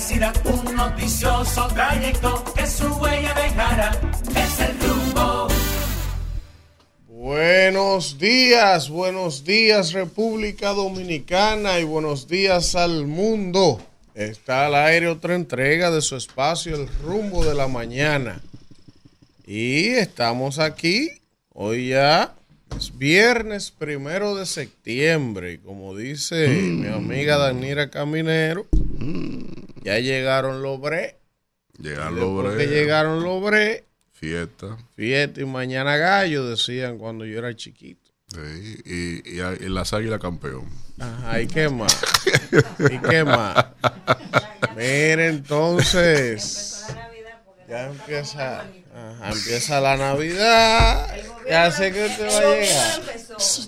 un noticioso trayecto que su huella. Es el rumbo. Buenos días, buenos días República Dominicana y buenos días al mundo. Está al aire otra entrega de su espacio El rumbo de la mañana. Y estamos aquí, hoy ya es viernes primero de septiembre. Como dice mi amiga Danira Caminero, ya llegaron los bre. Llegaron los que bre- llegaron los bre, Fiesta. fiesta y mañana gallo, decían cuando yo era chiquito. Sí, y, y, y las águilas campeón. Ajá, ¿y qué más? ¿Y qué más? Mire, entonces. Ya empieza. Ajá, empieza la Navidad. Ya sé que usted va a llegar.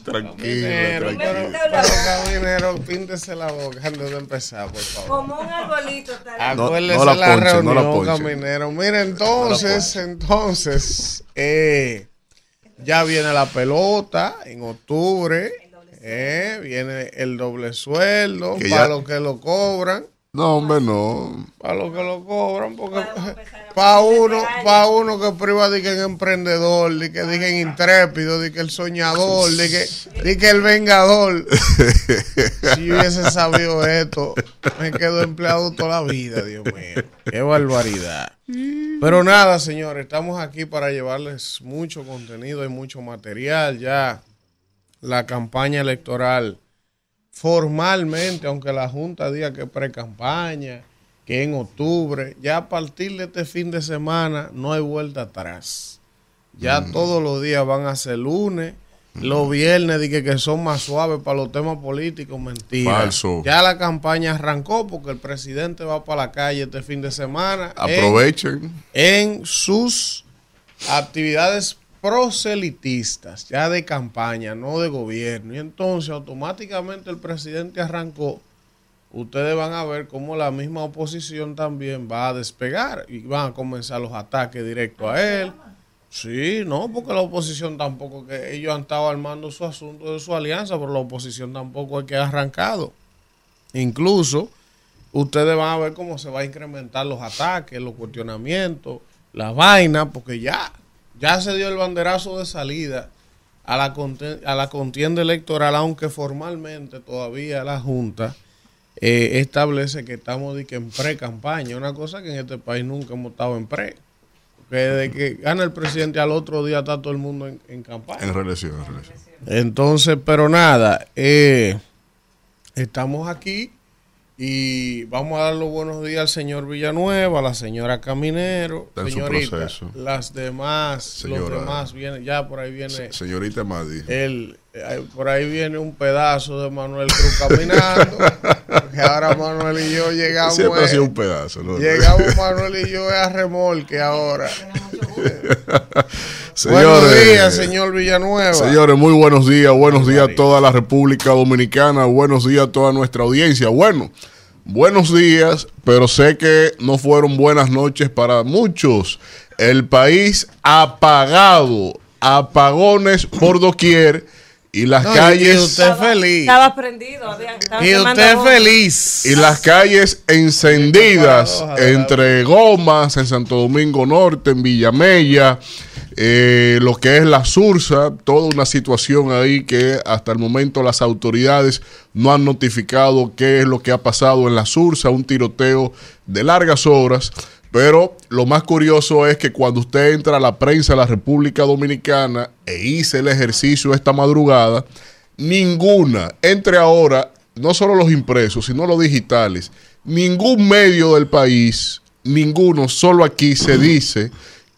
Tranquilo, tranquilo. pero caminero, píntese la boca antes de empezar, por favor. Como un arbolito. está No- Acuérdese no la la, ponche, no la reunión, ponche. caminero. Mire, entonces, entonces, eh, ya viene la pelota en octubre. eh, viene el doble sueldo Que para ya- los que lo cobran. No, hombre, no. Para los que lo cobran, porque a para uno, para uno que priva de que es emprendedor, de que diga intrépido, de que el soñador, de que, de que el vengador. si hubiese sabido esto, me quedo empleado toda la vida, Dios mío. Qué barbaridad. Pero nada, señores, estamos aquí para llevarles mucho contenido y mucho material. Ya la campaña electoral formalmente, aunque la Junta diga que es pre-campaña, que en octubre, ya a partir de este fin de semana no hay vuelta atrás. Ya todos los días van a ser lunes. Los viernes dije que son más suaves para los temas políticos, mentira. Falso. Ya la campaña arrancó porque el presidente va para la calle este fin de semana. en- Aprovechen. en sus actividades proselitistas, ya de campaña, no de gobierno. Y entonces automáticamente el presidente arrancó. Ustedes van a ver cómo la misma oposición también va a despegar y van a comenzar los ataques directos a él. Sí, no, porque la oposición tampoco, que ellos han estado armando su asunto de su alianza, pero la oposición tampoco es que ha arrancado. Incluso ustedes van a ver cómo se va a incrementar los ataques, los cuestionamientos, la vaina, porque ya, ya se dio el banderazo de salida a la, a la contienda electoral, aunque formalmente todavía la Junta eh, establece que estamos de que en pre-campaña, una cosa que en este país nunca hemos estado en pre. Que de que gana el presidente al otro día está todo el mundo en, en campaña. En reelección, en reelección. Entonces, pero nada, eh, estamos aquí y vamos a dar los buenos días al señor Villanueva, a la señora Caminero, Está señorita, las demás, los demás vienen, ya por ahí viene Se- Señorita Madi. el, eh, por ahí viene un pedazo de Manuel Cruz caminando, porque ahora Manuel y yo llegamos, Siempre ha sido un pedazo. ¿no? llegamos Manuel y yo a remolque ahora. Señores, buenos días, señor Villanueva. Señores, muy buenos días. Buenos días a toda la República Dominicana. Buenos días a toda nuestra audiencia. Bueno, buenos días, pero sé que no fueron buenas noches para muchos. El país apagado, apagones por doquier y las No, calles y usted feliz. Estaba prendido. Había, estaba Y usted feliz. y las calles encendidas entre gomas en Santo Domingo Norte, en Villamella, eh, lo que es la Sursa, toda una situación ahí que hasta el momento las autoridades no han notificado qué es lo que ha pasado en la Sursa, un tiroteo de largas horas. Pero lo más curioso es que cuando usted entra a la prensa de la República Dominicana e hice el ejercicio esta madrugada, ninguna, entre ahora, no solo los impresos, sino los digitales, ningún medio del país, ninguno, solo aquí se dice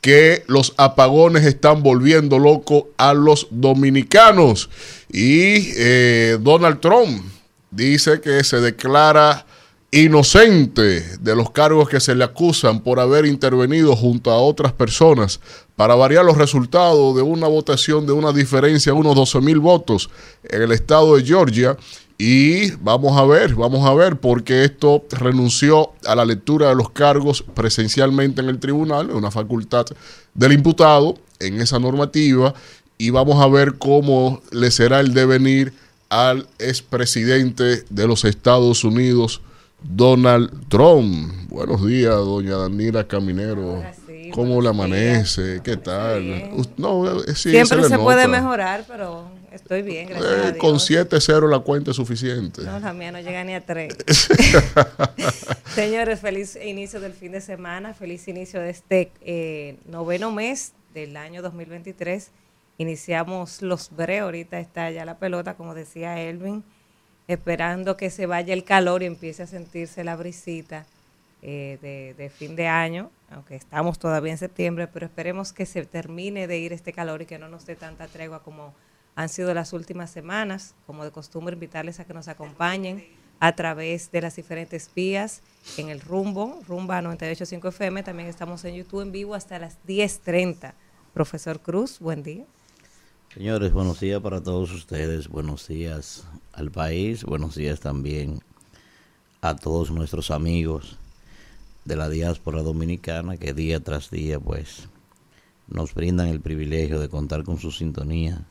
que los apagones están volviendo loco a los dominicanos. Y eh, Donald Trump dice que se declara inocente de los cargos que se le acusan por haber intervenido junto a otras personas para variar los resultados de una votación de una diferencia de unos 12 mil votos en el estado de Georgia. Y vamos a ver, vamos a ver, porque esto renunció a la lectura de los cargos presencialmente en el tribunal, una facultad del imputado en esa normativa, y vamos a ver cómo le será el devenir al expresidente de los Estados Unidos, Donald Trump. Buenos días, doña Danila Caminero. Ahora sí, ¿Cómo le amanece? días. ¿Qué tal? No, eh, sí, Siempre se puede mejorar, pero estoy bien, gracias Eh, a Dios. con 7-0 la cuenta es suficiente. No, la mía no llega ni a tres. Señores, feliz inicio del fin de semana, feliz inicio de este eh, noveno mes del año 2023. Iniciamos los bre, ahorita está ya la pelota, como decía Elvin, esperando que se vaya el calor y empiece a sentirse la brisita eh, de, de fin de año, aunque estamos todavía en septiembre, pero esperemos que se termine de ir este calor y que no nos dé tanta tregua como han sido las últimas semanas. Como de costumbre, invitarles a que nos acompañen a través de las diferentes vías en el rumbo, rumba 985 FM. También estamos en YouTube en vivo hasta las 10.30. Profesor Cruz, buen día. Señores, buenos días para todos ustedes, buenos días al país, buenos días también a todos nuestros amigos de la diáspora dominicana que día tras día pues nos brindan el privilegio de contar con su sintonía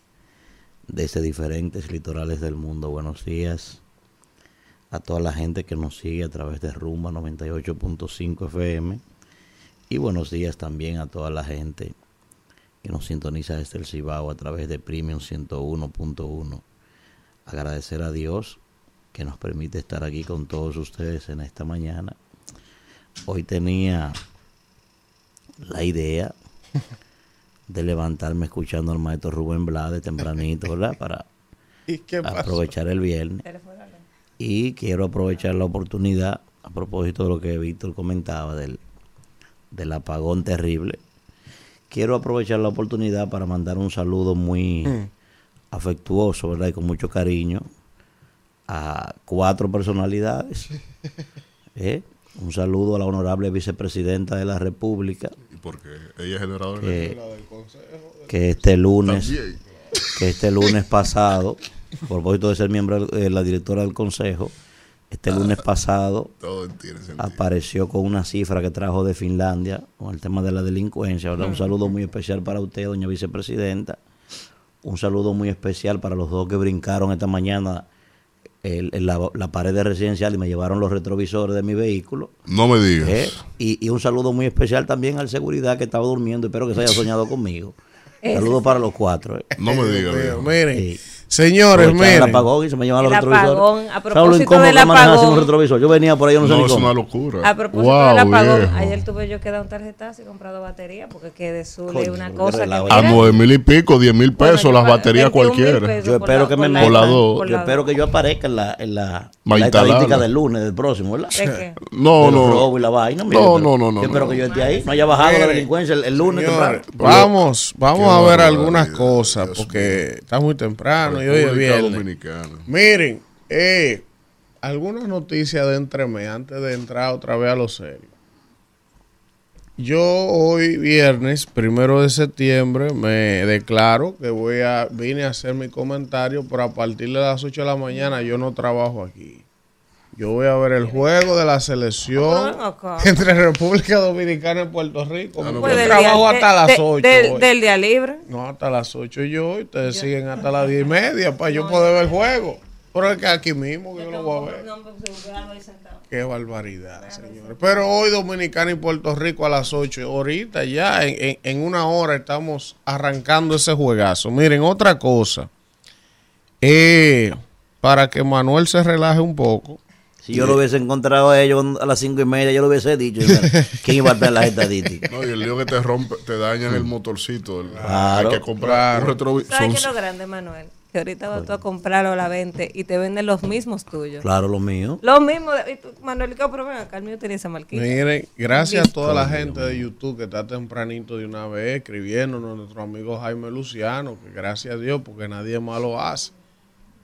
desde diferentes litorales del mundo. Buenos días a toda la gente que nos sigue a través de Rumba 98.5 FM y buenos días también a toda la gente que nos sintoniza desde el Cibao a través de Premium 101.1. Agradecer a Dios que nos permite estar aquí con todos ustedes en esta mañana. Hoy tenía la idea de levantarme escuchando al maestro Rubén Blades tempranito, ¿verdad? Para ¿Y aprovechar el viernes. Y quiero aprovechar la oportunidad, a propósito de lo que Víctor comentaba del, del apagón terrible. Quiero aprovechar la oportunidad para mandar un saludo muy afectuoso, ¿verdad? Y con mucho cariño a cuatro personalidades. ¿eh? Un saludo a la honorable vicepresidenta de la República, ¿Y por qué? Ella es generadora que, que este lunes También. que este lunes pasado, a propósito de ser miembro de la directora del consejo, este lunes pasado Todo tiene sentido. apareció con una cifra que trajo de Finlandia con el tema de la delincuencia. ¿verdad? Un saludo muy especial para usted, doña vicepresidenta. Un saludo muy especial para los dos que brincaron esta mañana el- el- la, la pared de residencial y me llevaron los retrovisores de mi vehículo. No me digas. ¿eh? Y, y un saludo muy especial también al seguridad que estaba durmiendo. Espero que se haya soñado conmigo. Saludos para los cuatro. ¿eh? No me digas. Miren, Sí. Señores, Aprovechar el miren. apagón y se me llevan los retrovisores. apagón, a ¿Sabes lo propósito del apagón? un retrovisor? Yo venía por ahí, yo no sé No, ni es cómo. una locura. A propósito Wow, del apagón, viejo. ayer tuve yo que dar un tarjetazo y comprado batería porque que de una cosa que. A nueve mil y pico, diez mil pesos las baterías 21.000 cualquiera. Yo espero la- que me la- Por la metan- Yo espero que yo aparezca en la, en la, estadística del lunes, del próximo, ¿verdad? ¿De qué? No, no. robos y la vaina. No, no, no, no, Yo espero que yo esté ahí. No haya bajado la delincuencia el, lunes temprano. vamos, vamos a ver algunas cosas porque está muy temprano y hoy es viernes. Dominicana. Miren, eh, algunas noticias de entremés antes de entrar otra vez a lo serio. Yo hoy viernes, primero de septiembre, me declaro que voy a vine a hacer mi comentario, pero a partir de las 8 de la mañana yo no trabajo aquí. Yo voy a ver el juego de la selección Ah, entre República Dominicana y Puerto Rico. no, Yo Pues del trabajo día- hasta de- las de- 8. del, hoy. del día libre. No, hasta las 8 yo, y ustedes siguen hasta las 10 y media para yo poder ver el juego. Pero es que aquí mismo que yo lo voy a ver. Qué barbaridad, señores. Pero hoy Dominicana y Puerto Rico a las 8. Ahorita ya, en, en- en una hora estamos arrancando ese juegazo. Miren, otra cosa. Eh, para que Manuel se relaje un poco. Si yo lo hubiese encontrado a ellos a las cinco y media, yo lo hubiese dicho. ¿Quién iba a estar en las estadísticas? No, y el lío que te rompe, te dañan el motorcito. el- Claro. Hay que comprar Claro. un retrovisor. ¿Sabes qué es lo grande, Manuel? Que ahorita vas tú a comprarlo a la venta y te venden los mismos tuyos. Claro, lo mío. Los mismos. y tú, Manuel, ¿qué pero ven acá? El mío tenía esa marquita. Miren, gracias a toda la gente de YouTube que está tempranito de una vez escribiéndonos, nuestro amigo Jaime Luciano, que gracias a Dios, porque nadie más lo hace.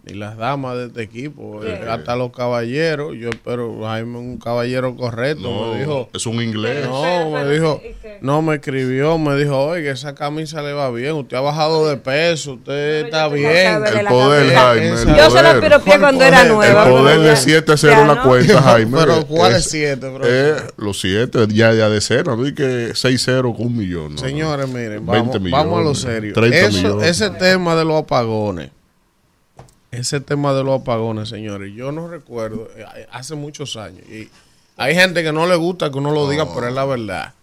Ni las damas de este equipo, eh, hasta los caballeros. Yo espero, Jaime un caballero correcto. No, me dijo, es un inglés. no, me dijo, ¿y no, me escribió, me dijo, oye, esa camisa le va bien, usted ha bajado de peso, usted está yo tengo bien. El poder. Jaime. El Yo se lo piropié cuando era nueva. El poder de Ya. 7-0 Ya, en la ¿no? cuenta, Jaime. Pero, ¿cuál es Es- 7, bro? eh, los 7, ya, ya de cero, no y que 6-0 con un millón. no, no. Señores, miren, 20 vamos, millones, vamos a lo serio. 30 Eso- millones. ese tema de los apagones, ese tema de los apagones, señores, yo no recuerdo, eh, hace muchos años, y Hay gente que no le gusta que uno lo diga, pero es la verdad.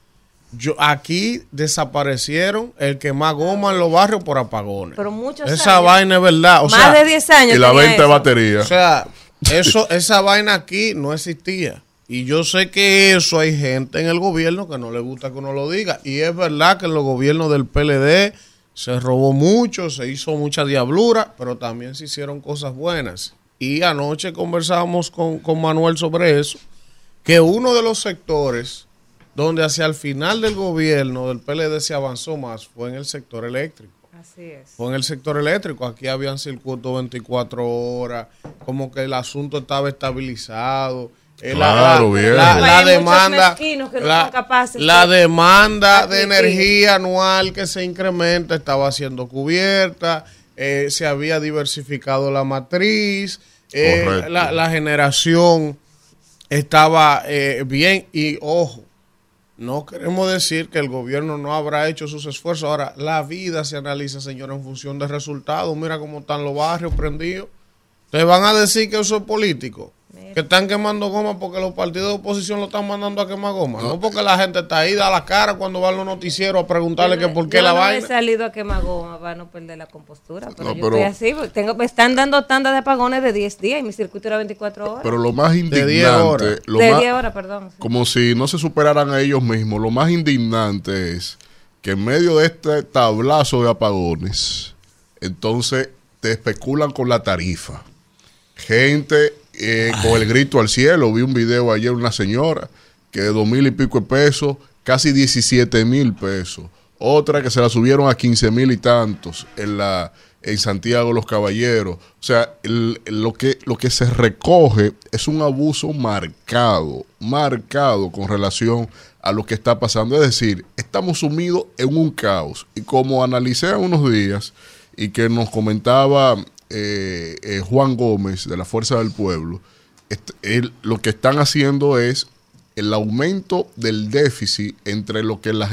Yo, aquí desaparecieron el que más goma en los barrios por apagones. Pero muchos Esa años. vaina es verdad. O Más sea, de 10 años. Y la venta de batería. o sea, eso, esa vaina aquí no existía. Y yo sé que eso hay gente en el gobierno que no le gusta que uno lo diga. Y es verdad que en los gobiernos del PLD se robó mucho, se hizo mucha diablura, pero también se hicieron cosas buenas. Y anoche conversábamos con, con Manuel sobre eso, que uno de los sectores donde hacia el final del gobierno del PLD se avanzó más fue en el sector eléctrico Así es. fue en el sector eléctrico. Aquí habían circuitos 24 horas, como que el asunto estaba estabilizado. Eh, Claro, bien. la, demanda, no la, demanda de energía anual que se incrementa estaba siendo cubierta, eh, se había diversificado la matriz, eh, la, la generación estaba eh, bien y ojo, no queremos decir que el gobierno no habrá hecho sus esfuerzos. Ahora, la vida se analiza, señor, en función de resultados. Mira cómo están los barrios prendidos. Te van a decir que eso es político. Que están quemando goma porque los partidos de oposición lo están mandando a quemar goma. No, porque la gente está ahí, da la cara cuando van los noticieros a preguntarle que por qué yo la no vaina. he salido a quemar goma para no perder la compostura. Pero No, yo pero- estoy así. porque Tengo, me están dando tandas de apagones de 10 días y mi circuito era 24 horas. Pero lo más 10 indignante, horas. lo de más- 10 horas, perdón. sí. como si no se superaran a ellos mismos, lo más indignante es que en medio de este tablazo de apagones, entonces te especulan con la tarifa. Gente eh, con el grito al cielo, vi un video ayer una señora que de dos mil y pico de pesos, casi 17 mil pesos. Otra que se la subieron a 15 mil y tantos en la en Santiago Los Caballeros. O sea, el- lo, que, lo que se recoge es un abuso marcado, marcado con relación a lo que está pasando. Es decir, estamos sumidos en un caos. Y como analicé unos días y que nos comentaba eh, eh, Juan Gómez de la Fuerza del Pueblo, él- lo que están haciendo es el aumento del déficit entre lo que las,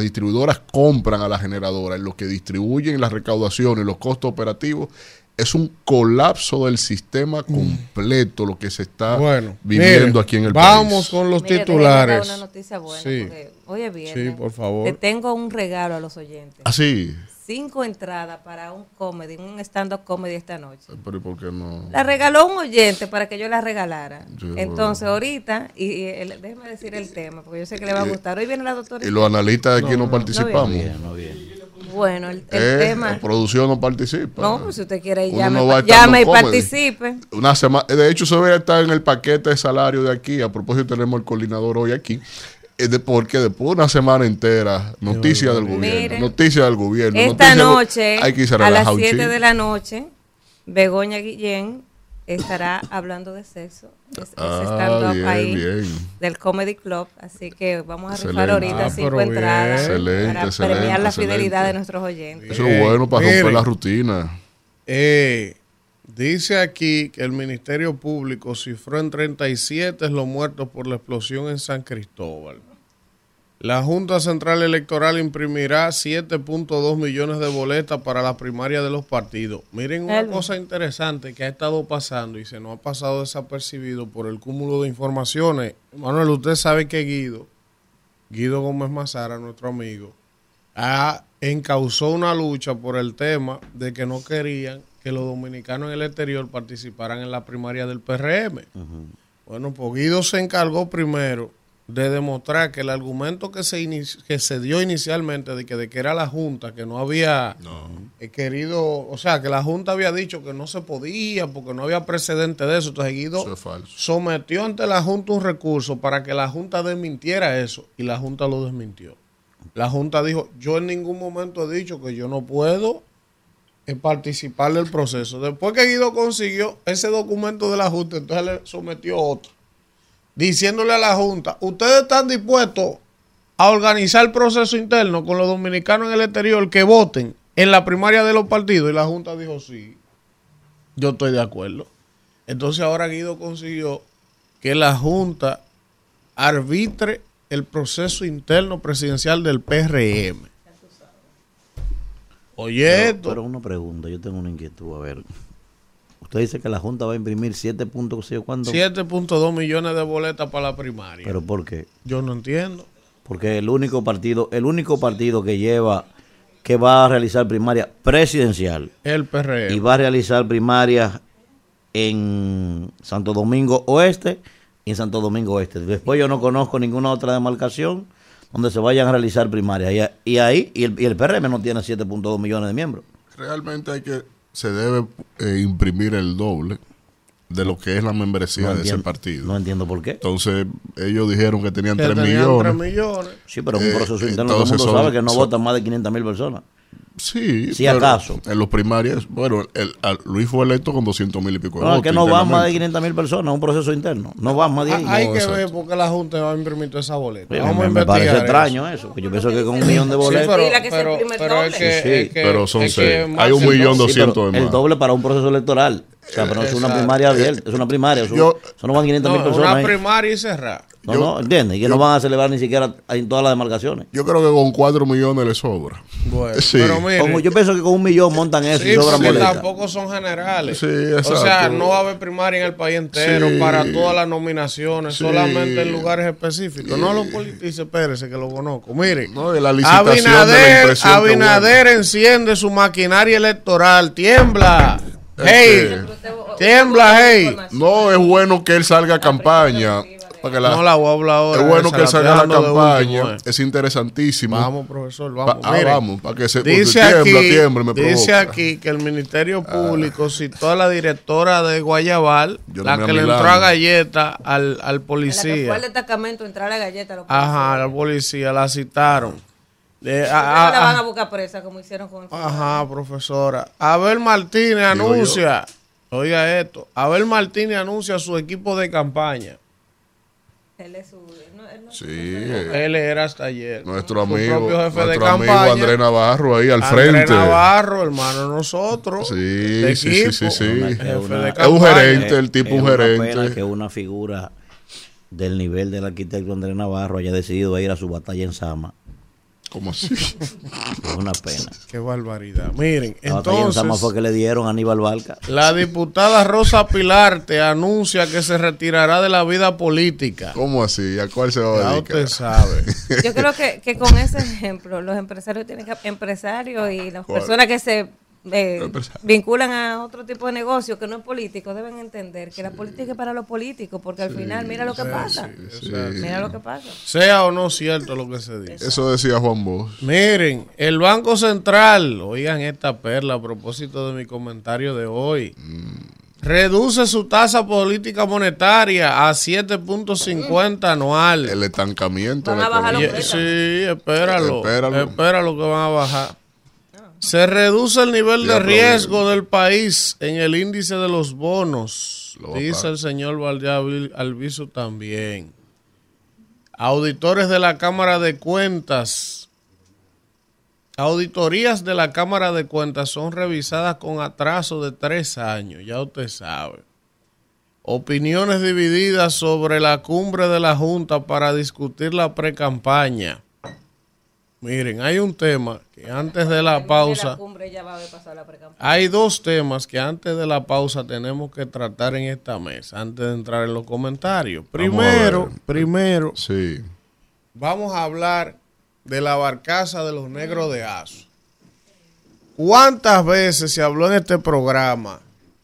distribuidoras compran a la generadora y lo que distribuyen las recaudaciones y los costos operativos es un colapso del sistema completo lo que se está Bueno, viviendo aquí en el vamos país. con los Mire, titulares. una noticia buena. Sí. porque hoy es viernes. Sí, por favor. Le tengo un regalo a los oyentes. Así. Cinco entradas para un comedy, un stand-up comedy esta noche. Pero ¿y por qué no? La regaló un oyente para que yo la regalara. Entonces, bueno. ahorita, y, y el- déjeme decir el tema, porque yo sé que le va a gustar. Hoy viene la doctora. Y los analistas de aquí no, participamos. bien. No bien. Bueno, el, el Eh, tema. La producción no participa. No, pues si usted quiere, ir, Uno llame, no va llame y no comedy. participe. Una semana, de hecho, se debe estar en el paquete de salario de aquí. A propósito, tenemos el coordinador hoy aquí. De- porque después de una semana entera, noticias del gobierno, noticias del gobierno. Esta noche, hay que irse a las relajar un 7 chin. de la noche, Begoña Guillén estará hablando de sexo. Es, es Ah, stand-up bien, ahí bien. del Comedy Club. Así que vamos a rifar Excelente. ahorita Ah, cinco entradas Excelente, para excelente, premiar la excelente. fidelidad de nuestros oyentes. Eso es bueno para Miren. romper la rutina. Eh, dice aquí que el Ministerio Público cifró en 37 los muertos por la explosión en San Cristóbal. La Junta Central Electoral imprimirá 7.2 millones de boletas para la primaria de los partidos. Miren una Elvin. cosa interesante que ha estado pasando y se nos ha pasado desapercibido por el cúmulo de informaciones. Manuel, usted sabe que Guido, Guido Gómez Mazara, nuestro amigo, ha encausó una lucha por el tema de que no querían que los dominicanos en el exterior participaran en la primaria del PRM. Bueno, pues Guido se encargó primero de demostrar que el argumento que se, que se dio inicialmente de que, de que era la Junta, que no había eh, querido, o sea, que la Junta había dicho que no se podía porque no había precedente de eso. Entonces Guido es sometió ante la Junta un recurso para que la Junta desmintiera eso y la Junta lo desmintió. La Junta dijo, yo en ningún momento he dicho que yo no puedo eh, participar del proceso. Después que Guido consiguió ese documento de la Junta, entonces le sometió otro, diciéndole a la Junta, ustedes están dispuestos a organizar el proceso interno con los dominicanos en el exterior que voten en la primaria de los partidos. Y la Junta dijo, sí, yo estoy de acuerdo. Entonces ahora Guido consiguió que la Junta arbitre el proceso interno presidencial del PRM. Oye, Pero, esto. pero una pregunta, yo tengo una inquietud. A ver, Usted dice que la Junta va a imprimir 7 puntos, ¿sí? ¿cuándo? 7.2 millones de boletas para la primaria. ¿Pero por qué? Yo no entiendo. Porque el único partido, el único partido que lleva, que va a realizar primaria presidencial El PRM. y va a realizar primaria en Santo Domingo Oeste y en Santo Domingo Oeste. Después yo no conozco ninguna otra demarcación donde se vayan a realizar primarias. Y, ahí, y el, y el PRM no tiene 7.2 millones de miembros. Realmente hay que, se debe eh, imprimir el doble de lo que es la membresía No de ese partido. no entiendo por qué. Entonces, ellos dijeron que tenían que 3 tenían millones. 3 millones. Sí, pero es un Eh, proceso interno. Todo el mundo son- sabe que no son- votan más de 500 mil personas. Sí, Si acaso. En los primarios, bueno, el, al- Luis fue electo con 200 mil y pico de No, es votos que no van más de internamente. 500 mil personas, es un proceso interno. No van más de ahí. Ah, Hay No, que exacto. ver por qué la Junta va a imprimir toda esa boleta. Sí, Vamos me, a me parece investigar extraño eso. yo pienso que con un millón de Sí, boletos. pero, Dile que se pero, el pero es que, Sí, es que- pero son es que seis. Hay un millón dos. Sí, doscientos de el más. doble para un proceso electoral. O sea, pero no es una primaria abierta, es una primaria. Eso, Yo- eso no van 500 mil No, personas. una ahí. primaria y cerrar. No, no, ¿entiendes? Y que no van a celebrar ni siquiera en todas las demarcaciones. Yo creo que con 4 millones le sobra. Bueno, Sí. pero mire, Como yo pienso que con un millón montan eso sí, y sobran porque boletas. tampoco son generales. Sí, o sea, no va a haber primaria en el país entero Sí. para todas las nominaciones, Sí. solamente en lugares específicos. No lo politice, espérese que lo conozco. No, de la licitación de la Abinader, impresión que Abinader enciende su maquinaria electoral. Tiembla. Este, Hey, tiembla, hey. No, es bueno que él salga a campaña. Para que la- No la voy a hablar ahora. es bueno esa que salga la campaña. último, eh. Es interesantísimo. Vamos, profesor, Pa- vamos. ah, Miren, vamos, para que se Dice tiembla, aquí, tiembla me dice aquí que el Ministerio Público citó a la directora de Guayabal, Yo no la me que le entró a galleta al, al En la que fue al policía. destacamento entrar a la galleta. Lo Ajá, al policía, la citaron. De- a- a- la van a buscar presa como hicieron con el ajá, profesora. Abel Martínez Digo anuncia, oiga esto, Abel Martínez anuncia su equipo de campaña. Él es su. no, él no- Sí, eh, Él era hasta ayer. nuestro amigo, jefe de nuestro amigo campaña. Andrés Navarro ahí al Andrés frente. Navarro, hermano, de nosotros. Sí, de sí, sí, sí, sí. jefe Es una- de un gerente, el tipo es un una gerente. pena que una figura del nivel del arquitecto Andrés Navarro haya decidido ir a su batalla en Sama. ¿Cómo así? Es una pena. Qué barbaridad. Miren, entonces, fue que le dieron a Aníbal Barca. la diputada Rosa Pilarte anuncia que se retirará de la vida política. ¿Cómo así? ¿A cuál se va a Ya dedicar? usted sabe. Yo creo que, que con ese ejemplo, los empresarios tienen que, empresarios y las ¿Cuál? personas que se eh, vinculan a otro tipo de negocio que no es político deben entender que la política es para los políticos, porque al final mira lo que pasa. sí. Mira lo que pasa. Sea o no cierto lo que se dice. Eso decía Juan Bosch. Miren, el Banco Central, oigan esta perla a propósito de mi comentario de hoy. Reduce su tasa política monetaria a 7.50 anual. El estancamiento. Van a bajar los Sí, espéralo. Espéralo. Espéralo que van a bajar. Se reduce el nivel de riesgo del país en el índice de los bonos, Lo dice el señor Valdeavil Alviso también. Auditores de la Cámara de Cuentas. Auditorías de la Cámara de Cuentas son revisadas con atraso de tres años, ya usted sabe. Opiniones divididas sobre la cumbre de la Junta para discutir la precampaña. Miren, hay un tema que antes de la pausa, hay dos temas que antes de la pausa tenemos que tratar en esta mesa, antes de entrar en los comentarios. Vamos a Primero, primero, Sí. vamos a hablar de la barcaza de los negros de Azo. ¿Cuántas veces se habló en este programa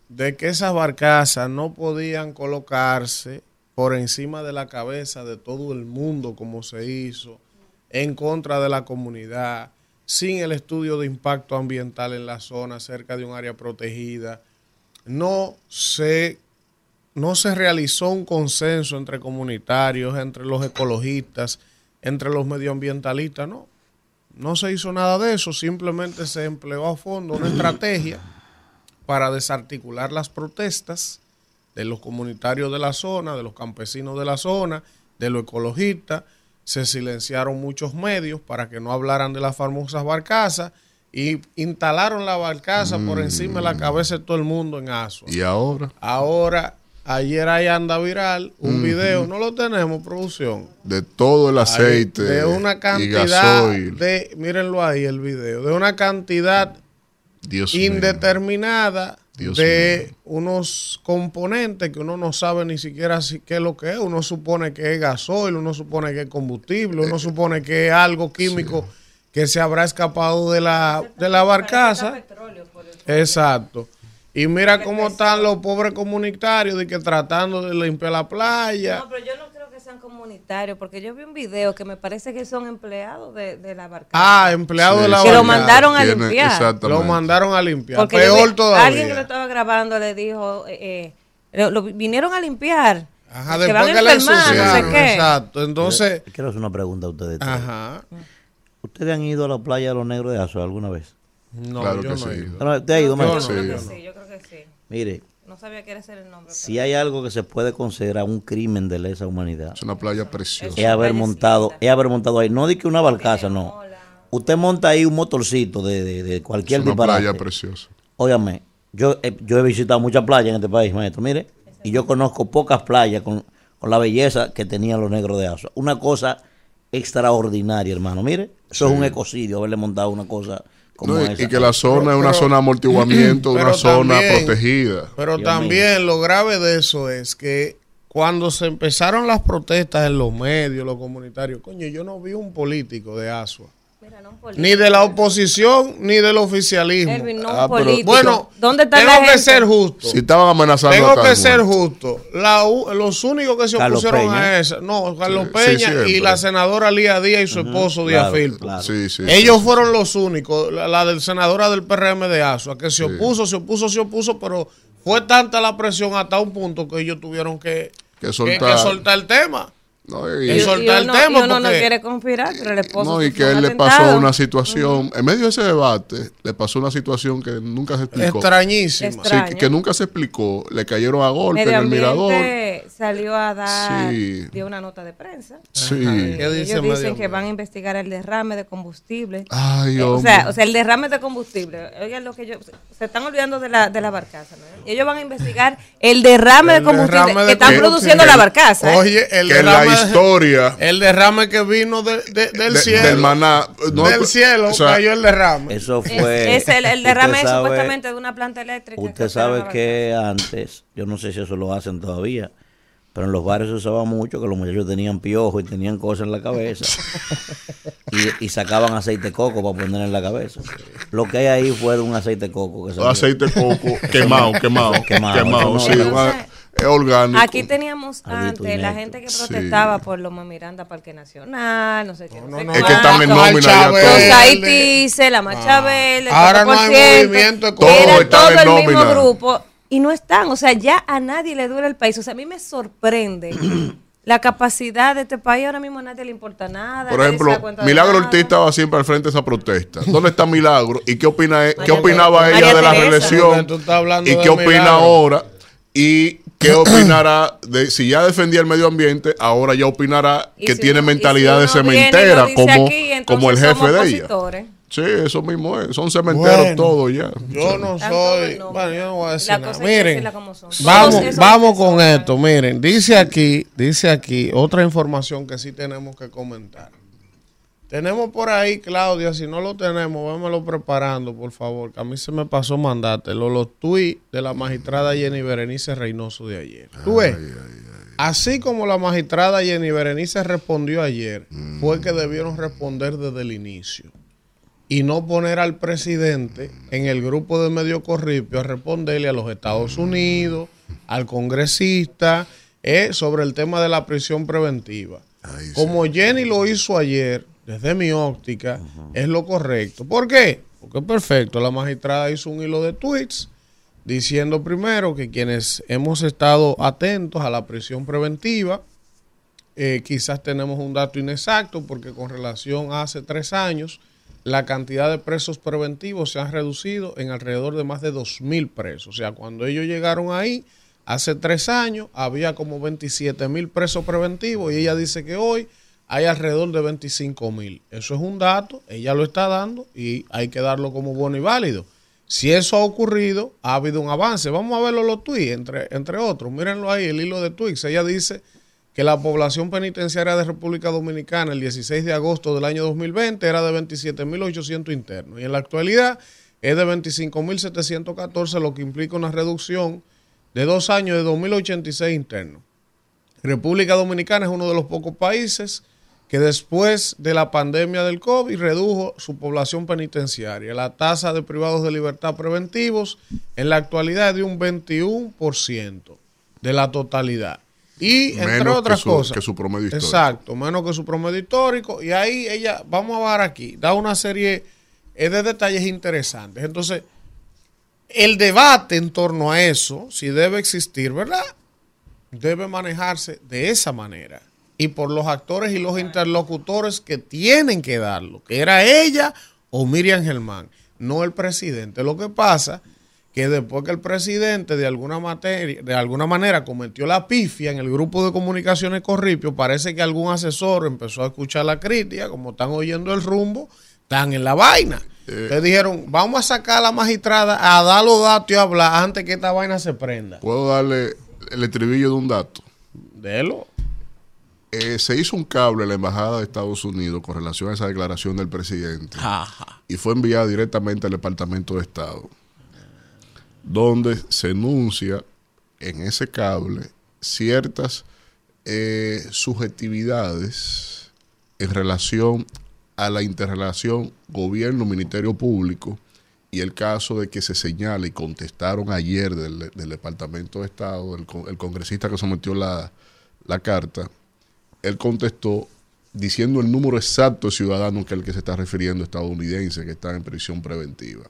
de que esas barcazas no podían colocarse por encima de la cabeza de todo el mundo como se hizo, en contra de la comunidad, sin el estudio de impacto ambiental en la zona, cerca de un área protegida? No se no se realizó un consenso entre comunitarios, entre los ecologistas, entre los medioambientalistas, no. No se hizo nada de eso, simplemente se empleó a fondo una estrategia para desarticular las protestas de los comunitarios de la zona, de los campesinos de la zona, de los ecologistas. Se silenciaron muchos medios para que no hablaran de las famosas barcazas y instalaron la barcaza por encima de la cabeza de todo el mundo en Asua. ¿Y ahora? Ahora, ayer ahí anda viral un video, no lo tenemos, producción. De todo el aceite. de una y cantidad gasoil. de, mírenlo ahí el video, de una cantidad Dios mío. Dios de unos componentes que uno no sabe ni siquiera si, qué es lo que es. Uno supone que es gasoil, uno supone que es combustible, Eh, uno supone que es algo químico que se habrá escapado de la, de la barcaza. Exacto. Y mira cómo están los pobres comunitarios de que tratando de limpiar la playa. No, pero yo no sean comunitarios, porque yo vi un video que me parece que son empleados de, de la barcaza. Ah, empleado de la Que lo barcaza. mandaron a Tiene- limpiar. Exactamente. Lo mandaron a limpiar. Porque Peor vi- todavía. Alguien que lo estaba grabando le dijo, eh, eh, lo, lo vinieron a limpiar. Ajá, que después van a que le enfermar, no sé ensuciaron. qué. Exacto. Entonces, Quiero hacer una pregunta a ustedes. ajá. ¿Ustedes han ido a la playa de los negros de Azua alguna vez? No, Claro yo que no sí. he ido. No, ¿Usted ha ido, Yo creo Sí, que yo sí, yo creo que sí. Mire, No sabía que era ese el nombre. si hay algo que se puede considerar un crimen de lesa humanidad, Es una playa preciosa. es haber montado, es haber montado ahí. No di que una barcaza, no. Usted monta ahí un motorcito de, de, de Es cualquier una disparate. playa preciosa. Óigame, yo, he- yo he visitado muchas playas en este país, maestro, mire, y yo conozco pocas playas con, con la belleza que tenían los negros de Azua. Una cosa extraordinaria, hermano. Mire, eso es un ecocidio haberle montado una cosa como No, y, esa. y que la zona es una pero- zona de amortiguamiento, una zona también- protegida. Pero Dios también lo grave de eso es que cuando se empezaron las protestas en los medios, los comunitarios, coño, yo no vi un político de Asua. Mira, no. Ni de la oposición, ni del oficialismo. Elvin, no Ah, pero-. Bueno, ¿dónde está tengo la que ser justo. Si estaban amenazando Tengo a que ser justo. La los únicos que se Carlos opusieron Peña. a esa, no, Carlos Sí, Peña sí, y la senadora Lía Díaz y su esposo Díaz claro, Filpo. claro. Sí, sí, Ellos sí. fueron los únicos, la, la del senadora del PRM de Asua, que se opuso, se opuso, se opuso, pero fue tanta la presión hasta un punto que ellos tuvieron que, Que que- soltar. que soltar el tema. No, y, Y soltar y el tema y uno no porque- quiere conspirar, pero el esposo no, y que él le pasó una situación, en medio de ese debate, le pasó una situación que nunca se explicó. Extrañísima. Sí, que, que nunca se explicó. Le cayeron a golpe en el mirador. Salió a dar, Sí. dio una nota de prensa. Sí. ¿Qué Ellos dice dicen Medio que van a investigar el derrame de combustible. Ay, Eh, o, sea, o sea, el derrame de combustible. Oigan lo que yo, se están olvidando de la, de la barcaza. ¿no? Y ellos van a investigar el derrame El de combustible derrame de que están combustible. produciendo la barcaza. ¿eh? Oye, el derrame, historia el derrame que vino de- de- del de- cielo. del maná. no, del cielo o sea, cayó el derrame. Eso Es, fue. es el, el derrame sabe- supuestamente de una planta eléctrica. Usted sabe que antes, yo no sé si eso lo hacen todavía, pero en los bares se usaba mucho que los muchachos tenían piojos y tenían cosas en la cabeza y, y sacaban aceite de coco para poner en la cabeza. Lo que hay ahí fue un aceite de coco. Que aceite de coco quemado, quemado, Quemado, sí, no- es orgánico. Aquí teníamos antes la gente que Sí. protestaba por Loma Miranda, Parque Nacional, no sé qué. No, no, sé no, es que están en nómina ya todos. Los. Haitises, la Marcha Verde, el Ahora no hay 4%, movimiento Todos Era todo en el mismo nómina. grupo y no están. O sea, ya a nadie le dura el país. O sea, a mí me sorprende la capacidad de este país. Ahora mismo a nadie le importa nada. Por ejemplo, Milagro. Ortiz estaba siempre al frente de esa protesta. ¿Dónde está Milagro? ¿Y qué opina e- qué opinaba ella de la Teresa. Reelección? ¿Y qué opina Milagro. ahora? ¿Y qué opinará de si ya defendía el medio ambiente, ahora ya opinará que si tiene uno- mentalidad si de cementera como, aquí, como el jefe de ella? Sí, eso mismo es. Son cementeros Bueno. todos ya. Yo no soy. Bueno, yo no voy a decir La nada. que Miren, decirla como son. vamos, vamos que con esto. Miren, dice aquí, dice aquí otra información que sí tenemos que comentar. Tenemos por ahí, Claudia, si no lo tenemos, vámonos preparando, por favor, que a mí se me pasó mandártelo, los tweets de la magistrada Jenny Berenice Reynoso de ayer. Tú ves, así como la magistrada Jenny Berenice respondió ayer, fue que debieron responder desde el inicio y no poner al presidente en el grupo de medio corripio a responderle a los Estados Unidos, al congresista, eh, sobre el tema de la prisión preventiva. Como Jenny lo hizo ayer, desde mi óptica, es lo correcto. ¿Por qué? Porque perfecto, la magistrada hizo un hilo de tweets diciendo primero que quienes hemos estado atentos a la prisión preventiva, eh, quizás tenemos un dato inexacto porque con relación a hace tres años, la cantidad de presos preventivos se ha reducido en alrededor de más de 2.000 presos. O sea, cuando ellos llegaron ahí, hace tres años, había como 27 mil presos preventivos y ella dice que hoy hay alrededor de 25 mil. Eso es un dato, ella lo está dando y hay que darlo como bueno y válido. Si eso ha ocurrido, ha habido un avance. Vamos a verlo los tweets, entre, entre otros. Mírenlo ahí, el hilo de tweets. Ella dice que la población penitenciaria de República Dominicana el 16 de agosto del año 2020 era de 27.800 internos y en la actualidad es de 25.714, lo que implica una reducción de dos años de 2.086 internos. República Dominicana es uno de los pocos países que después de la pandemia del COVID redujo su población penitenciaria. La tasa de privados de libertad preventivos en la actualidad es de un 21% de la totalidad. Y entre Menos que otras su- cosas. que su promedio histórico. Exacto, menos que su promedio histórico. Y ahí ella, vamos a ver aquí, da una serie eh, de detalles interesantes. Entonces, el debate en torno a eso, si debe existir, ¿verdad? Debe manejarse de esa manera. Y por los actores y los interlocutores que tienen que darlo, que era ella o Miriam Germán, no el presidente. Lo que pasa que después que el presidente de alguna materia, de alguna manera cometió la pifia en el grupo de comunicaciones Corripio, parece que algún asesor empezó a escuchar la crítica, como están oyendo el rumbo, están en la vaina. Entonces dijeron, vamos a sacar a la magistrada a dar los datos y a hablar antes que esta vaina se prenda. Puedo darle el estribillo de un dato. Delo. Eh, se hizo un cable a la Embajada de Estados Unidos con relación a esa declaración del presidente. Y fue enviado directamente al Departamento de Estado, donde se enuncia en ese cable ciertas eh, subjetividades en relación a la interrelación gobierno-ministerio público y el caso de que se señala y contestaron ayer del, del Departamento de Estado, el, el congresista que sometió la, la carta, él contestó diciendo el número exacto de ciudadanos que el que se está refiriendo estadounidense que están en prisión preventiva.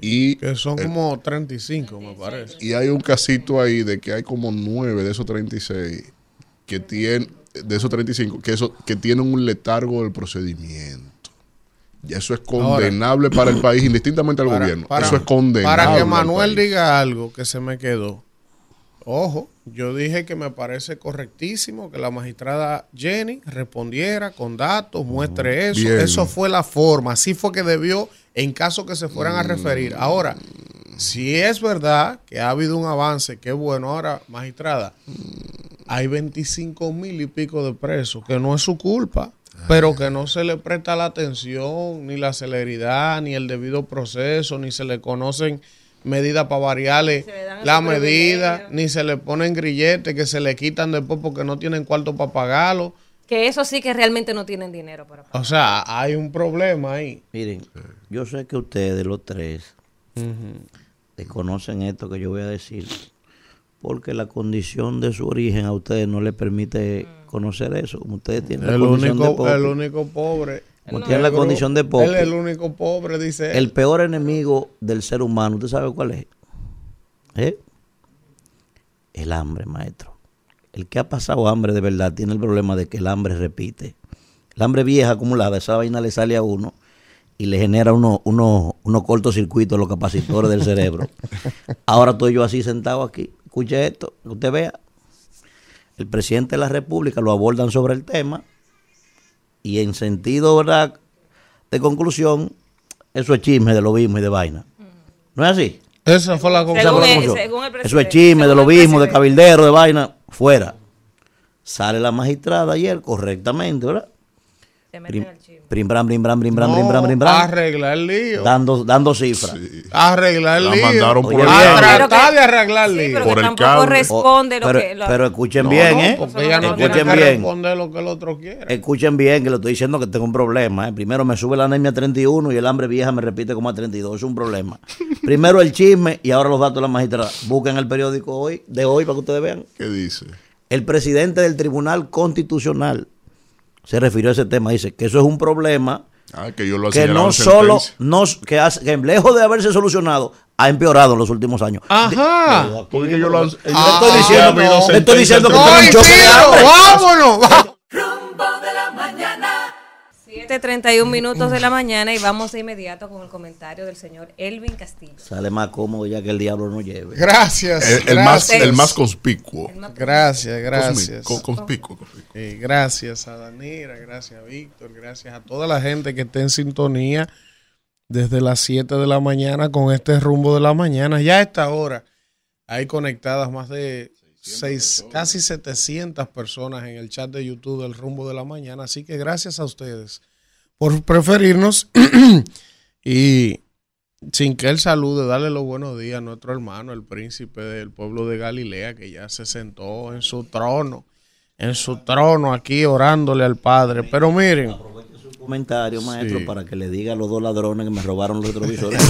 Y, Que son el- como 35, me parece. y hay un casito ahí de que hay como nueve de esos 36 que tienen, de esos 35, que, eso, que tienen un letargo del procedimiento. Y eso es condenable para el país, indistintamente al Para- gobierno. para- eso es condenable. Para que al Manuel diga algo que se me quedó. Ojo, yo dije que me parece correctísimo que la magistrada Jenny respondiera con datos, muestre eso. Bien. Eso fue la forma, así fue que debió en caso que se fueran a referir. Ahora, si es verdad que ha habido un avance, qué bueno. Ahora, magistrada, hay 25 mil y pico de presos, que no es su culpa, pero que no se le presta la atención, ni la celeridad, ni el debido proceso, ni se le conocen medidas para variarle la medida, ni se le ponen grilletes que se le quitan después porque no tienen cuarto para pagarlo. Que eso sí que realmente no tienen dinero para pagar. O sea, hay un problema ahí. Miren, yo sé que ustedes, los tres, desconocen esto que yo voy a decir, porque la condición de su origen a ustedes no les permite conocer eso. Como ustedes tienen la El condición de único, pobre, el único pobre. La condición de Él pobre, es el único pobre, dice él. el peor enemigo del ser humano, ¿usted sabe cuál es? ¿Eh? El hambre, maestro. El que ha pasado hambre de verdad tiene el problema de que el hambre repite. El hambre vieja acumulada, esa vaina le sale a uno y le genera unos uno, unos cortocircuitos en los capacitores del cerebro. Ahora estoy yo así sentado aquí. Escuche esto, usted vea. El presidente de la República lo abordan sobre el tema y en sentido ¿verdad? de conclusión, eso es chisme de lo mismo y de vaina. ¿No es así? Esa fue la Según conclusión. según el Eso es chisme de según lo mismo, de cabildero, de vaina, fuera. Sale la magistrada ayer correctamente, ¿verdad? Se meten al chisme. bram, brim, bram, brim, bram, No, brim, bram, brim, bram, arreglar el lío. dando, dando cifras. Arreglar el La lío. mandaron por el a cable. tratar de arreglar el Sí, lío. pero Por que el tampoco cable. responde lo pero, que... lo- pero escuchen No, bien, no, ¿eh? Porque ella no tiene Escuchen que bien. responder lo que el otro quiere. Escuchen bien que le estoy diciendo que tengo un problema. ¿eh? Primero me sube la anemia a 31 y el hambre vieja me repite como a 32. Es un problema. Primero el chisme y ahora los datos de la magistrada. Busquen el periódico hoy, de hoy para que ustedes vean. ¿Qué dice? El presidente del Tribunal Constitucional se refirió a ese tema. Dice que eso es un problema Ah, que yo lo que no solo, no, que, hace- que lejos de haberse solucionado, ha empeorado en los últimos años. Ajá. Porque yo lo- Yo Ah, le estoy diciendo, no. estoy diciendo que ¡No, un choque de hambre. vámonos! Rumbo de la mañana. 7.31 minutos de la mañana y vamos de inmediato con el comentario del señor Elvin Castillo. Sale más cómodo ya que el diablo no lleve. Gracias. El, el más, el más conspicuo. Gracias, gracias. Cosmi- co- conspicuo, conspicuo. Eh, gracias a Danira, gracias a Víctor, gracias a toda la gente que está en sintonía desde las 7 de la mañana con este rumbo de la mañana. Ya a esta hora hay conectadas más de seis, casi 700 personas en el chat de YouTube del rumbo de la mañana. Así que gracias a ustedes por preferirnos y sin que él salude, darle los buenos días a nuestro hermano, el príncipe del pueblo de Galilea, que ya se sentó en su trono, en su trono aquí orándole al Padre. Pero miren, comentario, maestro, Sí. para que le diga a los dos ladrones que me robaron los retrovisores.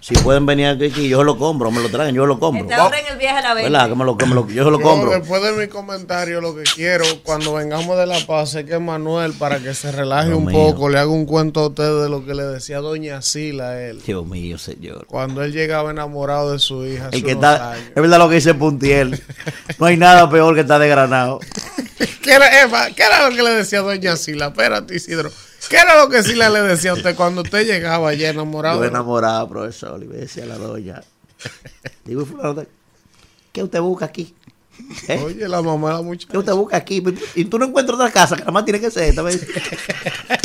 Si pueden venir aquí, yo se lo compro, me lo traen, yo lo compro. Este hombre en el viaje a la ¿Verdad? Que me lo, que me lo- yo se lo yo compro. después de mi comentario, lo que quiero, cuando vengamos de La Paz, es que Manuel, para que se relaje Dios un mío. poco, le haga un cuento a ustedes de lo que le decía Doña Sila a él. Dios mío, señor. Cuando él llegaba enamorado de su hija. El que está, años. es verdad lo que dice Puntiel. No hay nada peor que estar desgranado. ¿Qué era, Eva, ¿Qué era lo que le decía Doña Sila? Espérate, Isidro. ¿Qué era lo que Sila le decía a usted cuando usted llegaba ya enamorado? Yo enamorado, profesor, y me decía la doña. Digo, ¿qué usted busca aquí? ¿Eh? Oye, la mamá la muchacha. ¿Qué usted busca aquí? Y tú no encuentras otra casa, que nada más tiene que ser esta. dice.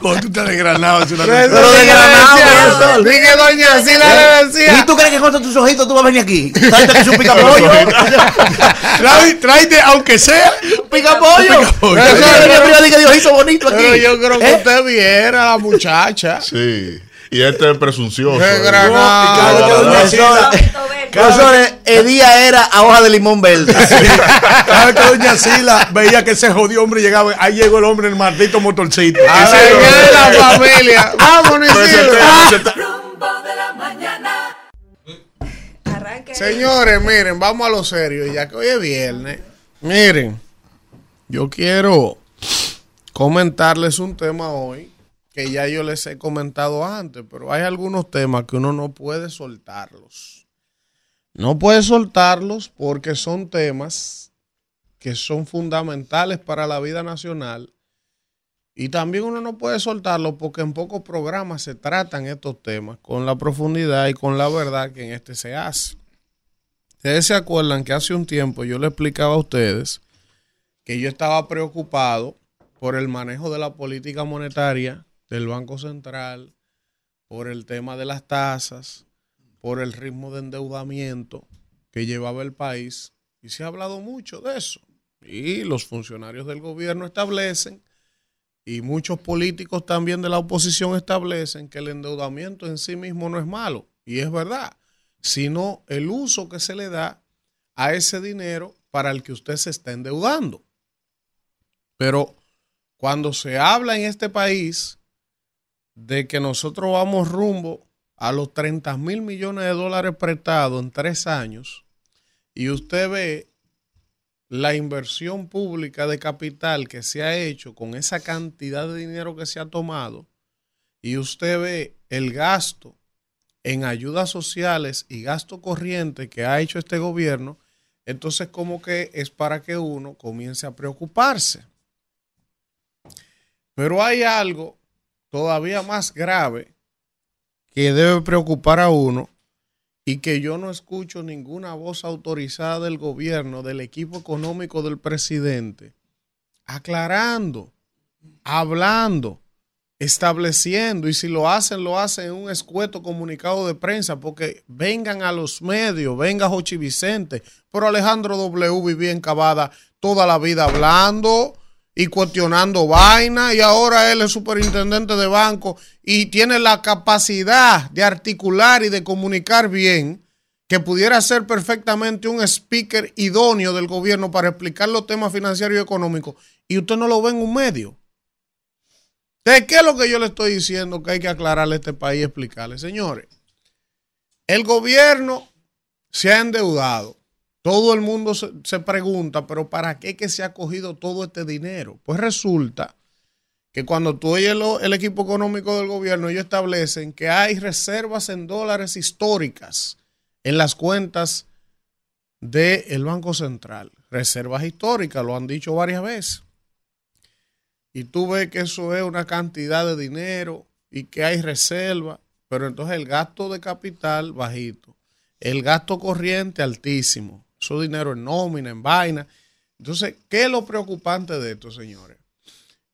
Cuando tú estás desgranado, es una Pero cosa. eso de sí Granado, le decía, Doña le decía. ¿Y tú crees que con tus ojitos tú vas a venir aquí? ¿Sabes que es un picapollo? Trae- Tráete, aunque sea. ¡Picapollo! Pero yo creo que ¿Eh? usted viera a la muchacha. Sí. Y este es presuncioso. Qué Profesores, el día era a hoja de limón verde. Cada vez que doña Sila veía que ese jodido hombre llegaba, ahí llegó el hombre en el maldito motorcito. A la idea de la familia. Vámonos. Rumbo de la mañana. Arranque. Señores, miren, vamos a lo serio, ya que hoy es viernes. Miren, yo quiero comentarles un tema hoy que ya yo les he comentado antes, pero hay algunos temas que uno no puede soltarlos. No puede soltarlos porque son temas que son fundamentales para la vida nacional y también uno no puede soltarlos porque en pocos programas se tratan estos temas con la profundidad y con la verdad que en este se hace. Ustedes se acuerdan que hace un tiempo yo le explicaba a ustedes que yo estaba preocupado por el manejo de la política monetaria del Banco Central, por el tema de las tasas, por el ritmo de endeudamiento que llevaba el país. Y se ha hablado mucho de eso. Y los funcionarios del gobierno establecen, y muchos políticos también de la oposición establecen, que el endeudamiento en sí mismo no es malo. Y es verdad sino el uso que se le da a ese dinero para el que usted se está endeudando. Pero cuando se habla en este país de que nosotros vamos rumbo a los 30 mil millones de dólares prestados en tres años, y usted ve la inversión pública de capital que se ha hecho con esa cantidad de dinero que se ha tomado, y usted ve el gasto en ayudas sociales y gasto corriente que ha hecho este gobierno, entonces como que es para que uno comience a preocuparse. Pero hay algo todavía más grave que debe preocupar a uno y que yo no escucho ninguna voz autorizada del gobierno, del equipo económico del presidente, aclarando, hablando, estableciendo, y si lo hacen, lo hacen en un escueto comunicado de prensa, porque vengan a los medios, venga Jochi Vicente, pero Alejandro W. Vivía en Cavada toda la vida hablando y cuestionando vaina, y ahora él es superintendente de banco y tiene la capacidad de articular y de comunicar bien, que pudiera ser perfectamente un speaker idóneo del gobierno para explicar los temas financieros y económicos, y usted no lo ve en un medio. ¿De qué es lo que yo le estoy diciendo que hay que aclararle a este país y explicarle? Señores, el gobierno se ha endeudado. Todo el mundo se, pregunta, pero ¿para qué que se ha cogido todo este dinero? Pues resulta que cuando tú oyes el equipo económico del gobierno, ellos establecen que hay reservas en dólares históricas en las cuentas del Banco Central. Reservas históricas, lo han dicho varias veces y tú ves que eso es una cantidad de dinero y que hay reserva, pero entonces el gasto de capital bajito, el gasto corriente altísimo, eso dinero en nómina, en vaina. Entonces, ¿qué es lo preocupante de esto, señores?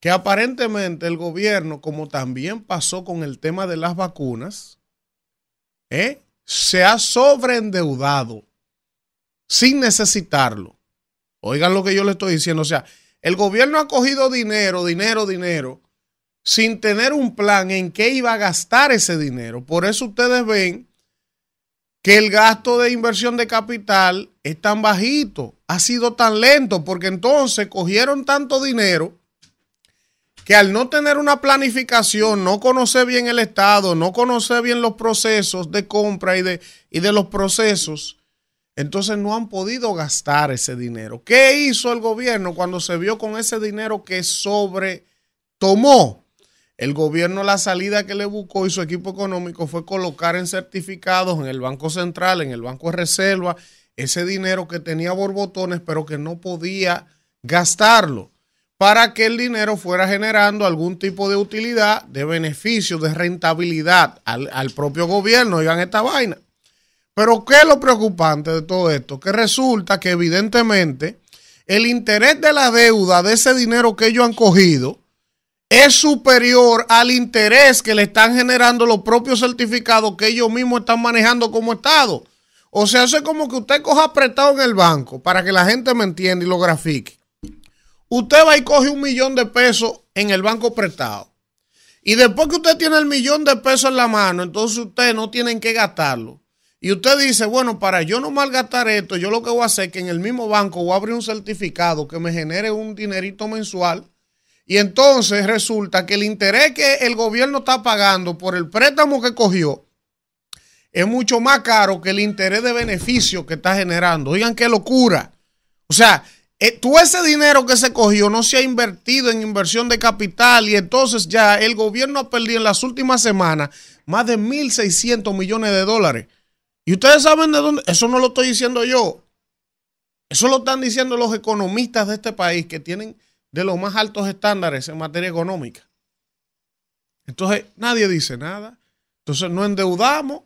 Que aparentemente el gobierno, como también pasó con el tema de las vacunas, ¿eh? se ha sobreendeudado sin necesitarlo. Oigan lo que yo le estoy diciendo, o sea, el gobierno ha cogido dinero, dinero, dinero, sin tener un plan en qué iba a gastar ese dinero. Por eso ustedes ven que el gasto de inversión de capital es tan bajito, ha sido tan lento, porque entonces cogieron tanto dinero que al no tener una planificación, no conocer bien el Estado, no conocer bien los procesos de compra y de, y de los procesos, entonces no han podido gastar ese dinero. ¿Qué hizo el gobierno cuando se vio con ese dinero que sobre tomó? El gobierno la salida que le buscó y su equipo económico fue colocar en certificados en el Banco Central, en el Banco de Reserva, ese dinero que tenía borbotones pero que no podía gastarlo para que el dinero fuera generando algún tipo de utilidad, de beneficio, de rentabilidad al, al propio gobierno. Oigan esta vaina. Pero ¿qué es lo preocupante de todo esto? Que resulta que evidentemente el interés de la deuda de ese dinero que ellos han cogido es superior al interés que le están generando los propios certificados que ellos mismos están manejando como Estado. O sea, eso es como que usted coja prestado en el banco, para que la gente me entienda y lo grafique. Usted va y coge un millón de pesos en el banco prestado. Y después que usted tiene el millón de pesos en la mano, entonces usted no tiene que gastarlo. Y usted dice, bueno, para yo no malgastar esto, yo lo que voy a hacer es que en el mismo banco voy a abrir un certificado que me genere un dinerito mensual. Y entonces resulta que el interés que el gobierno está pagando por el préstamo que cogió es mucho más caro que el interés de beneficio que está generando. Oigan qué locura. O sea, eh, todo ese dinero que se cogió no se ha invertido en inversión de capital y entonces ya el gobierno ha perdido en las últimas semanas más de 1.600 millones de dólares. Y ustedes saben de dónde, eso no lo estoy diciendo yo. Eso lo están diciendo los economistas de este país que tienen de los más altos estándares en materia económica. Entonces, nadie dice nada. Entonces, no endeudamos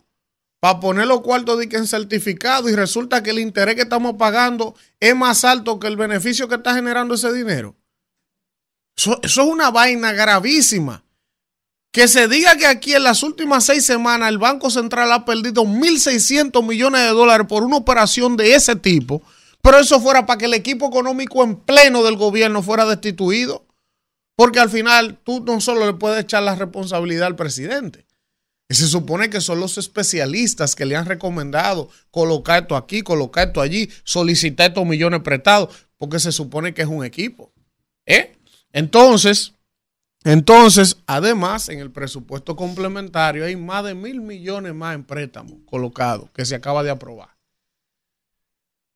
para poner los cuartos de que en certificado y resulta que el interés que estamos pagando es más alto que el beneficio que está generando ese dinero. Eso, eso es una vaina gravísima. Que se diga que aquí en las últimas seis semanas el Banco Central ha perdido 1.600 millones de dólares por una operación de ese tipo, pero eso fuera para que el equipo económico en pleno del gobierno fuera destituido. Porque al final tú no solo le puedes echar la responsabilidad al presidente. Y se supone que son los especialistas que le han recomendado colocar esto aquí, colocar esto allí, solicitar estos millones prestados, porque se supone que es un equipo. ¿Eh? Entonces, entonces, además, en el presupuesto complementario hay más de mil millones más en préstamos colocados que se acaba de aprobar.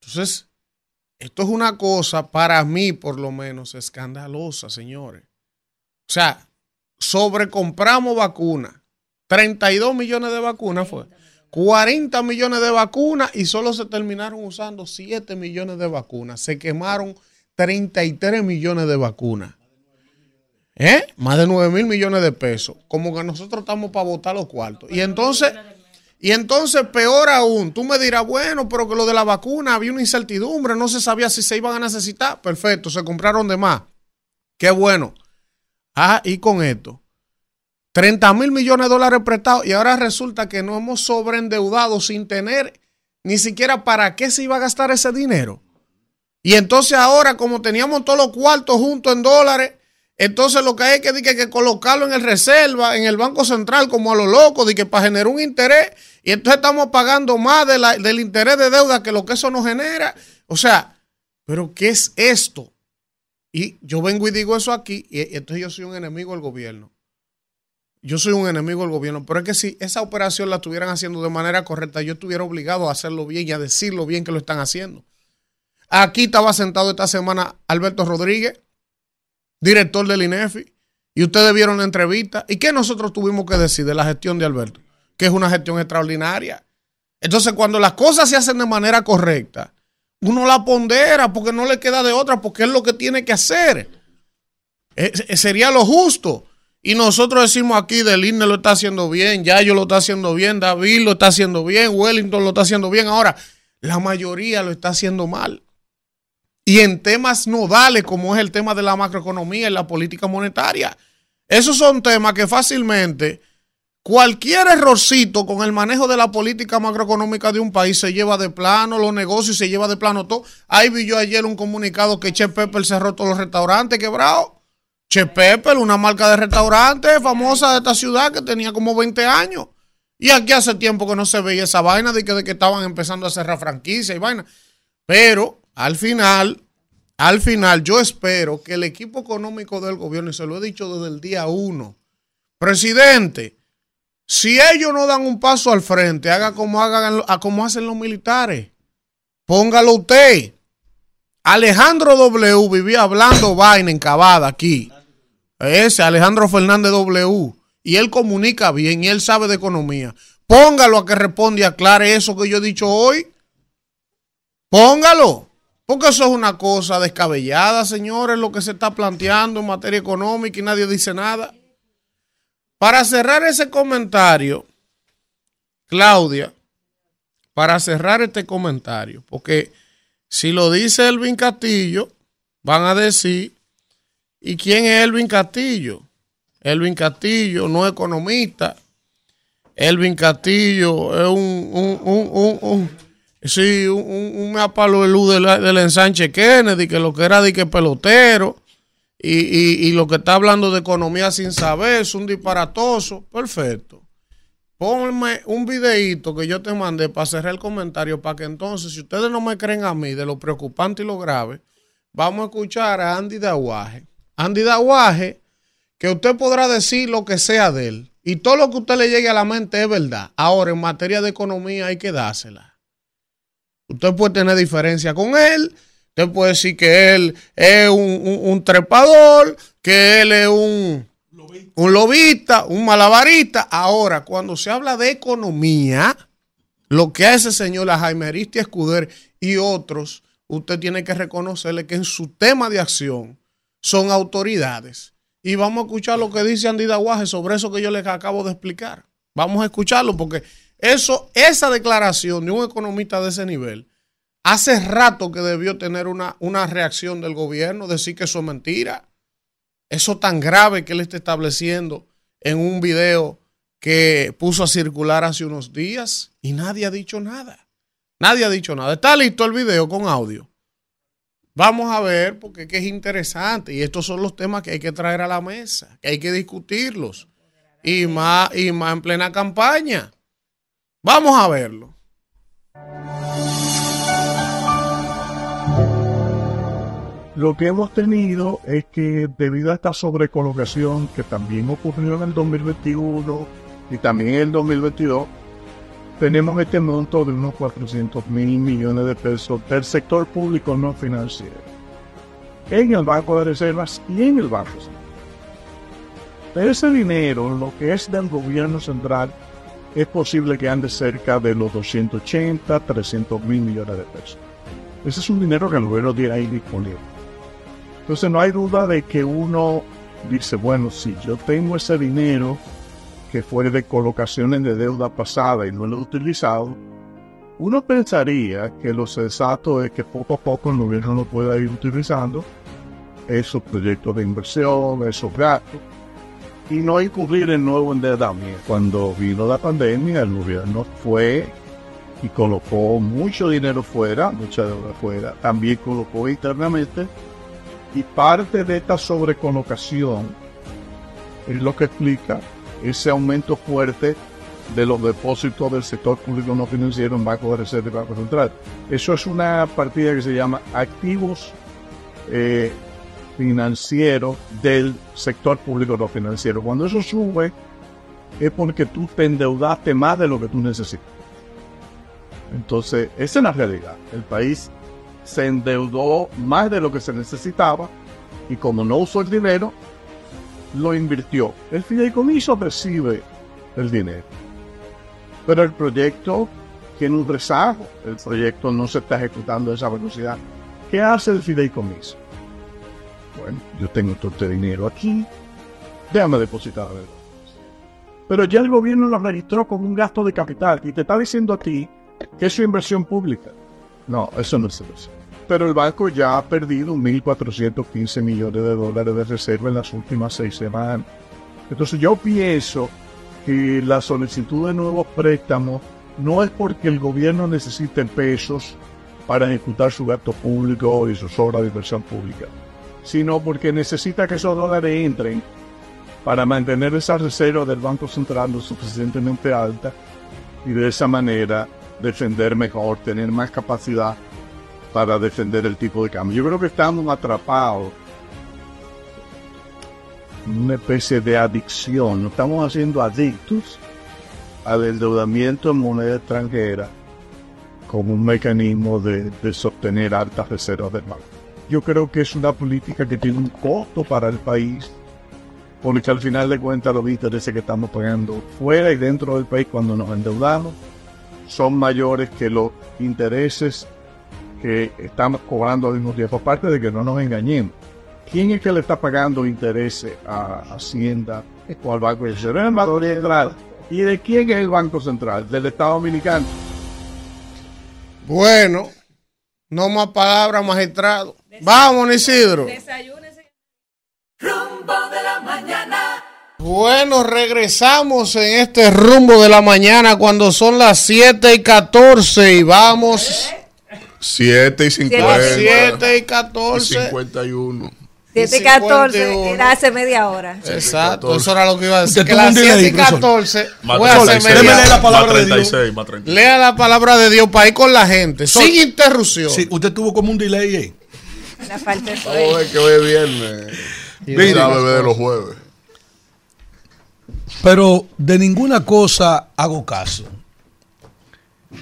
Entonces, esto es una cosa para mí, por lo menos, escandalosa, señores. O sea, sobrecompramos vacunas. 32 millones de vacunas fue. 40 millones de vacunas y solo se terminaron usando 7 millones de vacunas. Se quemaron 33 millones de vacunas. ¿Eh? Más de 9 mil millones de pesos. Como que nosotros estamos para votar los cuartos. Y entonces, y entonces, peor aún, tú me dirás, bueno, pero que lo de la vacuna había una incertidumbre, no se sabía si se iban a necesitar. Perfecto, se compraron de más. Qué bueno. Ah, y con esto. 30 mil millones de dólares prestados y ahora resulta que no hemos sobreendeudado sin tener ni siquiera para qué se iba a gastar ese dinero. Y entonces ahora, como teníamos todos los cuartos juntos en dólares, entonces lo que hay que, que, que colocarlo en el reserva, en el Banco Central, como a lo loco, de que para generar un interés, y entonces estamos pagando más de la, del interés de deuda que lo que eso nos genera. O sea, pero ¿qué es esto? Y yo vengo y digo eso aquí, y entonces yo soy un enemigo del gobierno. Yo soy un enemigo del gobierno, pero es que si esa operación la estuvieran haciendo de manera correcta, yo estuviera obligado a hacerlo bien y a decirlo bien que lo están haciendo. Aquí estaba sentado esta semana Alberto Rodríguez, director del INEFI, y ustedes vieron la entrevista. ¿Y qué nosotros tuvimos que decir de la gestión de Alberto? Que es una gestión extraordinaria. Entonces, cuando las cosas se hacen de manera correcta, uno la pondera porque no le queda de otra, porque es lo que tiene que hacer. sería lo justo. Y nosotros decimos aquí, del INE lo está haciendo bien, Yayo lo está haciendo bien, David lo está haciendo bien, Wellington lo está haciendo bien. Ahora, la mayoría lo está haciendo mal. Y en temas nodales, como es el tema de la macroeconomía y la política monetaria. Esos son temas que fácilmente cualquier errorcito con el manejo de la política macroeconómica de un país se lleva de plano los negocios, se lleva de plano todo. Ahí vi yo ayer un comunicado que Che Pepper cerró todos los restaurantes quebrados. Che Pepper, una marca de restaurante famosa de esta ciudad que tenía como 20 años. Y aquí hace tiempo que no se veía esa vaina de que, de que estaban empezando a cerrar franquicia y vaina. Pero al final, al final, yo espero que el equipo económico del gobierno, y se lo he dicho desde el día uno, presidente, si ellos no dan un paso al frente, haga como, hagan, como hacen los militares. Póngalo usted. Alejandro W vivía hablando vaina encabada aquí. Ese Alejandro Fernández W. Y él comunica bien y él sabe de economía. Póngalo a que responda y aclare eso que yo he dicho hoy. Póngalo. Porque eso es una cosa descabellada, señores, lo que se está planteando en materia económica y nadie dice nada. Para cerrar ese comentario, Claudia, para cerrar este comentario, porque si lo dice Elvin Castillo, van a decir, ¿y quién es Elvin Castillo? Elvin Castillo no es economista. Elvin Castillo es un, un, un, un, un sí, un, un, apalo de luz del ensanche Kennedy, que lo que era de que pelotero, y, y, y, lo que está hablando de economía sin saber, es un disparatoso. Perfecto. Ponme un videíto que yo te mandé para cerrar el comentario, para que entonces, si ustedes no me creen a mí de lo preocupante y lo grave, vamos a escuchar a Andy Dawaje. Andy Dawaje, que usted podrá decir lo que sea de él, y todo lo que usted le llegue a la mente es verdad. Ahora, en materia de economía hay que dársela. Usted puede tener diferencia con él, usted puede decir que él es un, un, un trepador, que él es un, un lobista, un malabarista. Ahora, cuando se habla de economía, lo que hace ese señor, a Jaime Aristi Escuder y otros, usted tiene que reconocerle que en su tema de acción son autoridades. Y vamos a escuchar lo que dice Andy Dawaje sobre eso que yo les acabo de explicar. Vamos a escucharlo porque eso, esa declaración de un economista de ese nivel, hace rato que debió tener una, una reacción del gobierno, decir que eso es mentira. Eso tan grave que él está estableciendo en un video que puso a circular hace unos días y nadie ha dicho nada. Nadie ha dicho nada. Está listo el video con audio. Vamos a ver porque es, interesante y estos son los temas que hay que traer a la mesa, que hay que discutirlos y más, y más en plena campaña. Vamos a verlo. Lo que hemos tenido es que debido a esta sobrecolocación que también ocurrió en el 2021 y también en el 2022, tenemos este monto de unos 400 mil millones de pesos del sector público no financiero en el Banco de Reservas y en el Banco Central. Ese dinero, lo que es del gobierno central, es posible que ande cerca de los 280, 300 mil millones de pesos. Ese es un dinero que el gobierno tiene ahí disponible. Entonces no hay duda de que uno dice, bueno, si yo tengo ese dinero que fue de colocaciones de deuda pasada y no lo he utilizado, uno pensaría que lo sensato es que poco a poco el gobierno lo pueda ir utilizando esos proyectos de inversión, esos gastos, y no incurrir en nuevo endeudamiento. Cuando vino la pandemia, el gobierno fue y colocó mucho dinero fuera, mucha deuda fuera, también colocó internamente, y parte de esta sobrecolocación es lo que explica ese aumento fuerte de los depósitos del sector público no financiero en Banco de Reserva y Banco Central. Eso es una partida que se llama activos eh, financieros del sector público no financiero. Cuando eso sube es porque tú te endeudaste más de lo que tú necesitas. Entonces, esa es la realidad. El país se endeudó más de lo que se necesitaba y como no usó el dinero, lo invirtió. El fideicomiso recibe el dinero. Pero el proyecto tiene un rezago. El proyecto no se está ejecutando a esa velocidad. ¿Qué hace el fideicomiso? Bueno, yo tengo todo este dinero aquí. Déjame depositar. Pero ya el gobierno lo registró como un gasto de capital y te está diciendo a ti que es su inversión pública. No, eso no es inversión. Pero el banco ya ha perdido 1.415 millones de dólares de reserva en las últimas seis semanas. Entonces yo pienso que la solicitud de nuevos préstamos no es porque el gobierno necesite pesos para ejecutar su gasto público y sus obras de inversión pública. Sino porque necesita que esos dólares entren para mantener esa reserva del Banco Central lo suficientemente alta y de esa manera defender mejor, tener más capacidad para defender el tipo de cambio. Yo creo que estamos atrapados en una especie de adicción, nos estamos haciendo adictos al endeudamiento en moneda extranjera como un mecanismo de, de sostener altas reservas del banco. Yo creo que es una política que tiene un costo para el país, porque al final de cuentas los intereses que estamos pagando fuera y dentro del país cuando nos endeudamos son mayores que los intereses que estamos cobrando al mismo tiempo. Aparte de que no nos engañemos, ¿quién es que le está pagando intereses a Hacienda o al Banco Central? ¿Y de quién es el Banco Central? Del Estado Dominicano. Bueno, no más palabras, magistrado. Vamos, Isidro. Desayúnese. Rumbo de la mañana. Bueno, regresamos en este rumbo de la mañana cuando son las 7 y 14 y vamos 7 y 50. a 7 y y 14. 51. 7 y 14 51. era hace media hora. Exacto, eso era lo que iba a decir. Que las un delay, 7 y profesor. 14 Más fue hace 36, media Démele la hora. palabra más de Dios. 36, más 36. Lea la palabra de Dios para ir con la gente, sin interrupción. Sí, usted tuvo como un delay ahí. La falta de Vamos a sueño. ver que hoy es viernes. Mire. Ya bebé de los jueves. Pero de ninguna cosa hago caso.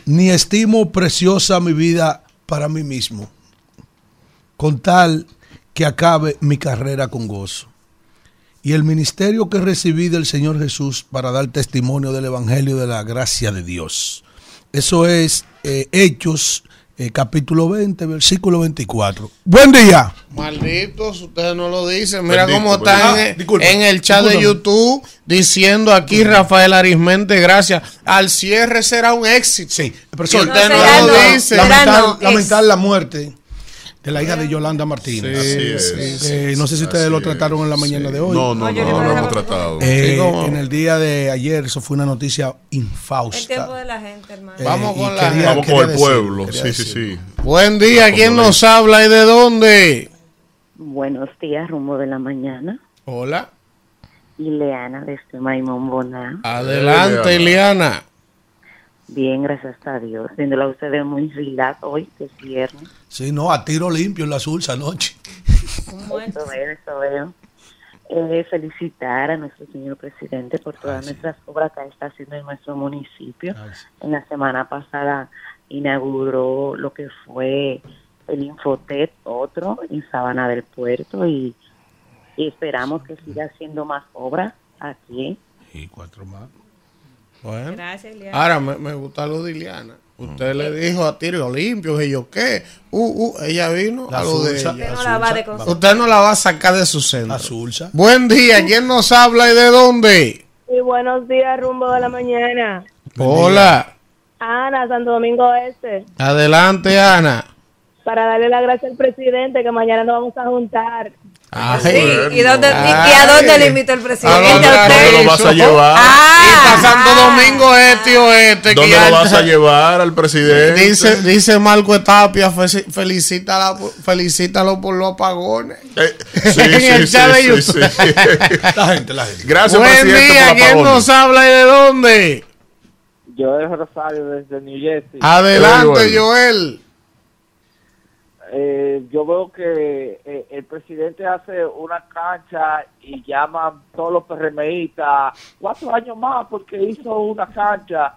Ni estimo preciosa mi vida para mí mismo. Con tal que acabe mi carrera con gozo. Y el ministerio que recibí del Señor Jesús para dar testimonio del Evangelio de la gracia de Dios. Eso es eh, Hechos, eh, capítulo 20, versículo 24. Buen día. Malditos, ustedes no lo dicen. Mira Bendito, cómo están en, Ah, disculpa, en el chat de. YouTube diciendo aquí Rafael Arismente, gracias. Al cierre será un éxito. Sí, usted no lo no. dice. Será lamentar, no, es- lamentar la muerte de la hija de Yolanda Martínez. Así es. Eh, no sé si ustedes Así lo es. trataron en la mañana Sí. de hoy. No, no, No, no, lo hemos tratado. Eh, Sí, cómo no. en el día de ayer, eso fue una noticia El infausta. tiempo de la gente, hermano. Eh, Vamos con la quería- Vamos con el pueblo. Sí, sí, sí. Buen día, ¿quién nos habla y de dónde? Buenos días, rumbo de la mañana. Hola. Ileana desde Maimón Boná. Adelante, Ileana. Bien, gracias a Dios. Viéndola a ustedes muy relax hoy, que es viernes. Sí, no, a tiro limpio en la Sulsa anoche. Eso veo, eso veo. Eh, felicitar a nuestro señor presidente por todas nuestras obras que está haciendo en nuestro municipio. En la semana pasada inauguró lo que fue el Infotet, otro, en Sabana del Puerto, y, y esperamos que siga haciendo más obras aquí. Y cuatro más. Bueno. Gracias, Eliana. Ahora me, me gusta lo de Iliana. Usted le dijo a tiro limpio, y yo qué. Uh, uh, ella vino La a lo de ella. Usted no la va de. Usted no la va a sacar de su centro. La Sulsa. Buen día, ¿quién nos habla y de dónde? Y buenos días, rumbo de la mañana. Hola. Ana, Santo Domingo Este, Adelante, Ana. para darle la gracia al presidente que mañana nos vamos a juntar. Ay. Sí, ¿y, dónde, y- a dónde le invitó el ¿A presidente? dónde ¿A ¿Dónde usted? lo vas a llevar? Y está Ah, Santo Domingo este o este. ¿Dónde lo vas a llevar al presidente? Dice, dice Marco Tapia, fe- felicítala, felicítalo por los apagones. Eh, sí, En sí, sí, YouTube. sí, sí. La gente, la gente. Gracias, Buen presidente, día, por ¿quién nos habla y de dónde? Yo es Rosario desde New Jersey. Adelante, Joel. Eh, yo veo que eh, el presidente hace una cancha y llaman todos los PRMistas cuatro años más porque hizo una cancha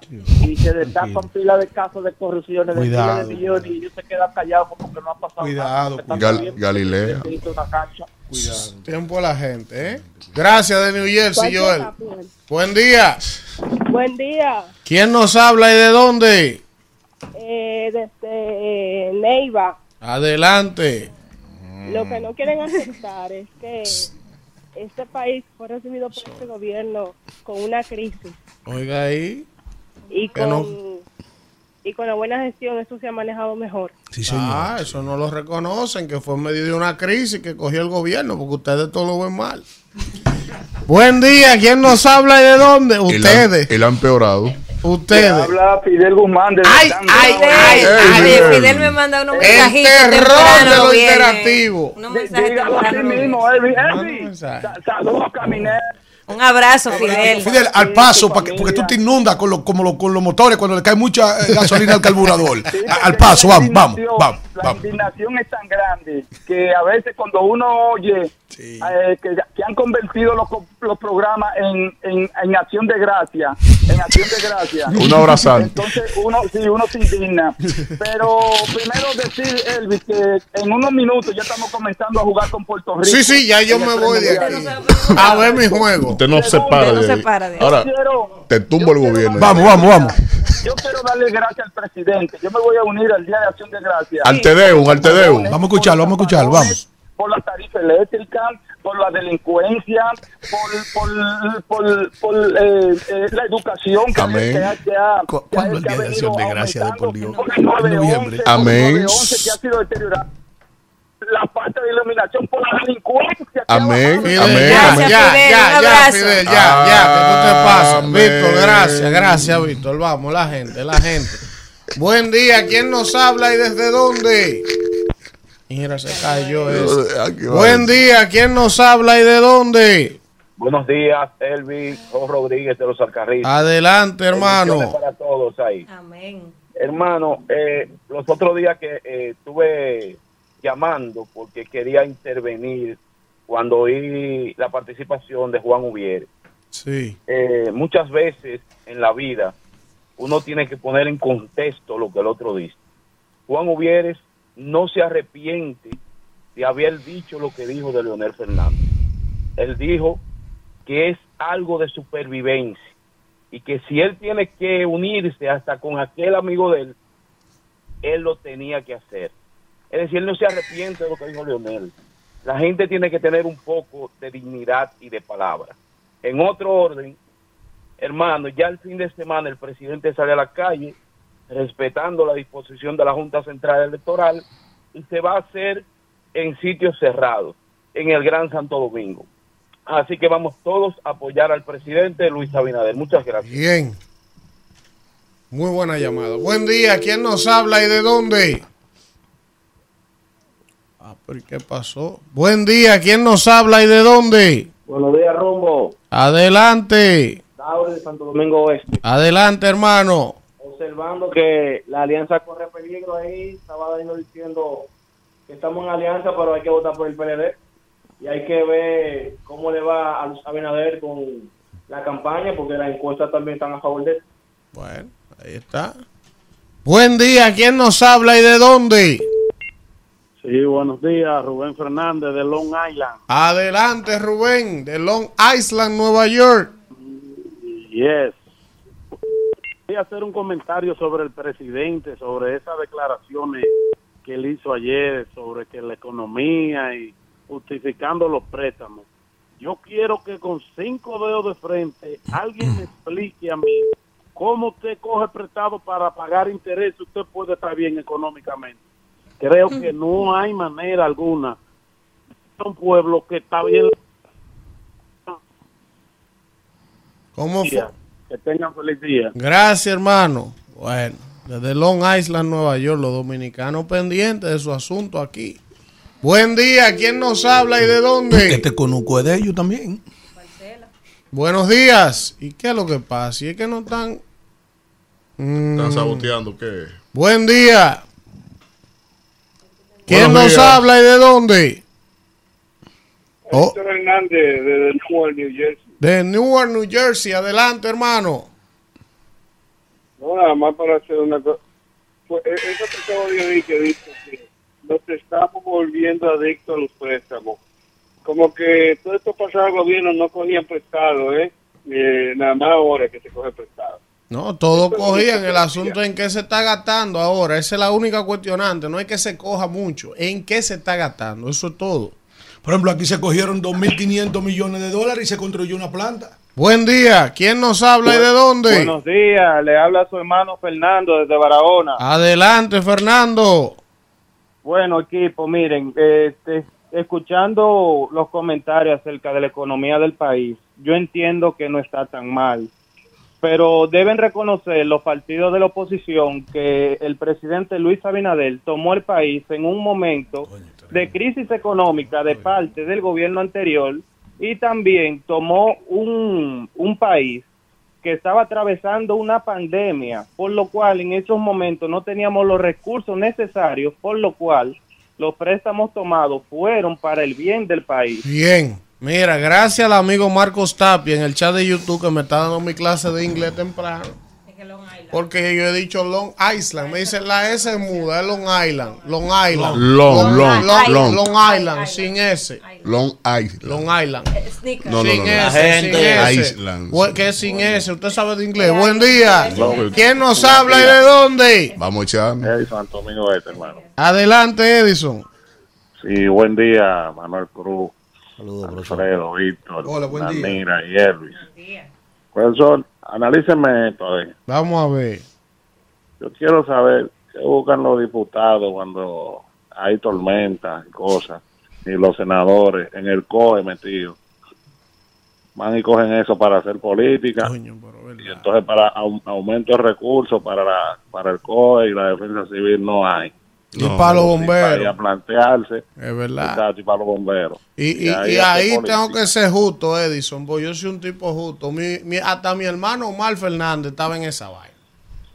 y se destapan pila de casos de corrupciones de Cuidado. miles de millones y ellos se quedan callados como que no ha pasado Cuidado, nada. Gal- Galilea. hizo una cancha. Tiempo a la gente, ¿eh? Gracias de New Jersey, Joel. Buen día. Buen día, ¿Quién nos habla y de dónde? eh, desde eh, Neiva. Adelante. Lo que no quieren aceptar es que este país fue recibido por este gobierno con una crisis Oiga ahí. y con, no. y con la buena gestión eso se ha manejado mejor. Sí, señor. Ah, eso no lo reconocen, que fue en medio de una crisis que cogió el gobierno, porque ustedes todo lo ven mal. Buen día, ¿quién nos habla y de dónde? Ustedes. Él ha empeorado. Ustedes. Habla Fidel Guzmán de Ay, ay, ay, Ay, ay. Fidel me manda unos El mensajitos terror temprano de lo interactivo. Unos mensajes saludos, camineros. Un abrazo, Fidel. Fidel, al paso, pa' que- porque tú te inundas con, lo- como lo- con los motores cuando le cae mucha eh, gasolina al carburador. Al paso, vamos, vamos, vamos. La indignación es tan grande que a veces cuando uno oye eh, que, que han convertido los, programas en, en, en acción de gracia, en acción de gracia. Una hora santa. Entonces uno, sí, uno se indigna. Pero primero decir, Elvis, que en unos minutos ya estamos comenzando a jugar con Puerto Rico. Sí, sí, ya yo me voy de aquí. A ver mi juego. Usted no se para de ahí. Ahora, te tumbo el gobierno. Vamos, vamos, vamos. Yo quiero darle gracias al presidente. Yo me voy a unir al Día de Acción de Gracias. Al Tedeum, al Tedeum. Vamos a escucharlo, vamos a escucharlo, vamos. Por la tarifa eléctrica, por la delincuencia, por, por, por, por, eh, eh, la educación que, Amén. que ha, que ha, ¿Cu- que ha- cuándo el que ha Día de Acción venido de Gracias de por Dios? 911, Noviembre. Amén. 911 que ha sido deteriorado. La falta de iluminación por la delincuencia. Amén, Fidel, amén. ya, amén. ya, Fidel, ya, ya. Fidel, ya, ya, que tú te pasas. Amén. Víctor, gracias, gracias, Víctor. Vamos, la gente, la gente. Buen día, ¿quién nos habla y desde dónde? Mira, se cayó eso. Va. Buen día, ¿quién nos habla y de dónde? Buenos días, Elvis, Rodríguez de los Alcarrizos. Adelante, hermano. Para todos ahí. Amén. Hermano, eh, los otros días que eh, estuve llamando porque quería intervenir cuando oí la participación de Juan Ubiere. Sí. Eh, muchas veces en la vida uno tiene que poner en contexto lo que el otro dice. Juan Uvieres no se arrepiente de haber dicho lo que dijo de Leonel Fernández. Él dijo que es algo de supervivencia y que si él tiene que unirse hasta con aquel amigo de él, él lo tenía que hacer. Es decir, él no se arrepiente de lo que dijo Leonel. La gente tiene que tener un poco de dignidad y de palabra. En otro orden, hermano, ya el fin de semana el presidente sale a la calle respetando la disposición de la Junta Central Electoral y se va a hacer en sitios cerrados, en el Gran Santo Domingo. Así que vamos todos a apoyar al presidente Luis Abinader. Muchas gracias. Bien. Muy buena llamada. Buen día, ¿quién nos habla y de dónde? Ah, pero ¿y ¿qué pasó? Buen día, ¿quién nos habla y de dónde? Buenos días, Rumbo. Adelante. Tauro de Santo Domingo Oeste. Adelante, hermano. Observando que la alianza corre peligro ahí, estaba diciendo que estamos en alianza, pero hay que votar por el PLD. Y hay que ver cómo le va a Luis Abinader con la campaña, porque las encuestas también están a favor de él. Bueno, ahí está. Buen día, ¿quién nos habla y de dónde? Sí, buenos días, Rubén Fernández de Long Island. Adelante, Rubén, de Long Island, Nueva York. Yes. Quería hacer un comentario sobre el presidente, sobre esas declaraciones que él hizo ayer, sobre que la economía y justificando los préstamos. Yo quiero que con cinco dedos de frente alguien me explique a mí cómo usted coge prestado para pagar interés, usted puede estar bien económicamente. Creo que no hay manera alguna. Es un pueblo que está bien. ¿Cómo fue? Que tengan feliz día. Gracias, hermano. Bueno, desde Long Island, Nueva York, los dominicanos pendientes de su asunto aquí. Buen día, ¿quién nos habla y de dónde? Este conuco es de ellos también. Buenos días. ¿Y qué es lo que pasa? ¿Y es que no están... Mm. Están saboteando, ¿qué? Buen día. ¿Quién Buenos nos días. habla y de dónde? Oh, Héctor Hernández de Newark, New Jersey. De Newark, New Jersey. Adelante, hermano. No, nada más para hacer una cosa. Pues, eh, eso que acabo de oír que dice que nos estamos volviendo adictos a los préstamos. Como que todo esto pasado al gobierno no cogían prestado, ¿eh? Eh, Nada más ahora que se coge prestado. No, todo cogían el asunto en qué se está gastando ahora. Esa es la única cuestionante. No es que se coja mucho. En qué se está gastando. Eso es todo. Por ejemplo, aquí se cogieron 2.500 millones de dólares y se construyó una planta. Buen día. ¿Quién nos habla y de dónde? Buenos días, le habla su hermano Fernando desde Barahona. Adelante, Fernando. Bueno, equipo, miren, este, escuchando los comentarios acerca de la economía del país, yo entiendo que no está tan mal, pero deben reconocer los partidos de la oposición que el presidente Luis Abinader tomó el país en un momento de crisis económica de parte del gobierno anterior y también tomó un, un país que estaba atravesando una pandemia, por lo cual en esos momentos no teníamos los recursos necesarios, por lo cual los préstamos tomados fueron para el bien del país. Bien. Mira, gracias al amigo Marcos Tapia en el chat de YouTube que me está dando mi clase de inglés temprano. Porque yo he dicho Long Island. Me dice la S es muda, es Long Island. Long Island. Long, long, Long, long. Long Island, sin S. Long Island. Long Island. No, no, sin no, no. S, sin gente- S. Island. Bu- ¿Qué es sin S? Usted sabe de inglés. Buen día. ¿Quién nos habla y de dónde? Vamos a echar. Edison Santo Domingo Este, hermano. Adelante, Edison. Sí, buen día, Manuel Cruz. Alfredo, Víctor, Hola, buen día. Y Elvis. Profesor, analíceme esto, a ver. Vamos a ver. Yo quiero saber qué buscan los diputados cuando hay tormentas y cosas, y los senadores en el COE metidos. Van y cogen eso para hacer política. y entonces para au- aumento de recursos para, la, para el COE y la defensa civil no hay. Y para los bomberos. a plantearse. Es verdad. Y para los bomberos. Y, y, y ahí tengo que ser justo, Edison, porque yo soy un tipo justo. Mi, mi- hasta mi hermano Omar Fernández estaba en esa vaina.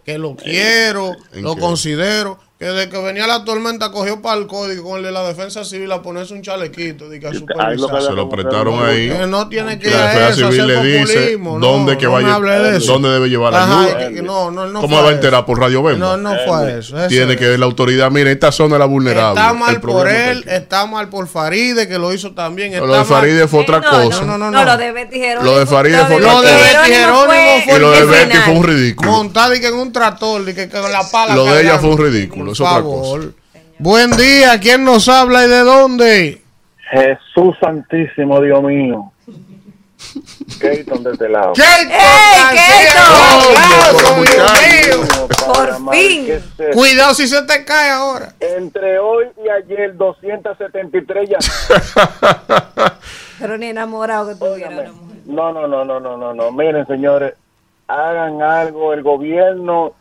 Que lo quiero, ¿En lo qué? considero. Que desde que venía la tormenta cogió para el código con el de la defensa civil a ponerse un chalequito. de que a supervisar. Se lo prestaron ahí. Que no tiene que ir la a defensa eso, civil le dice populismo, dónde no, que no vaya, de dónde debe llevar la ayuda. no, no, no ¿Cómo fue va a eso. enterar por Radio Bemba? No, no fue eso. eso Tiene es. que la autoridad, mire, esta zona es la vulnerable. Está mal El por él, está mal por Faride, que lo hizo también. Lo está de mal- Faride fue otra no, cosa. No, no, no. No, lo de Betty Jerónimo. Lo de Faride fue otra Lo de cosa. Betty Jerónimo fue Y lo de el Betty fue un ridículo. Montada y que en un tractor, y que con la pala. Lo de ella fue un ridículo, es Por otra favor. cosa. Buen día, ¿quién nos habla y de dónde? Jesús Santísimo, Dios mío. Keaton de este lado. Por fin. Cuidado si se te cae ahora. Entre hoy y ayer, 273 llamadas. Pero ni enamorado que tuviera. No, no, no, no, no, no, no. Miren, señores, hagan algo. El gobierno,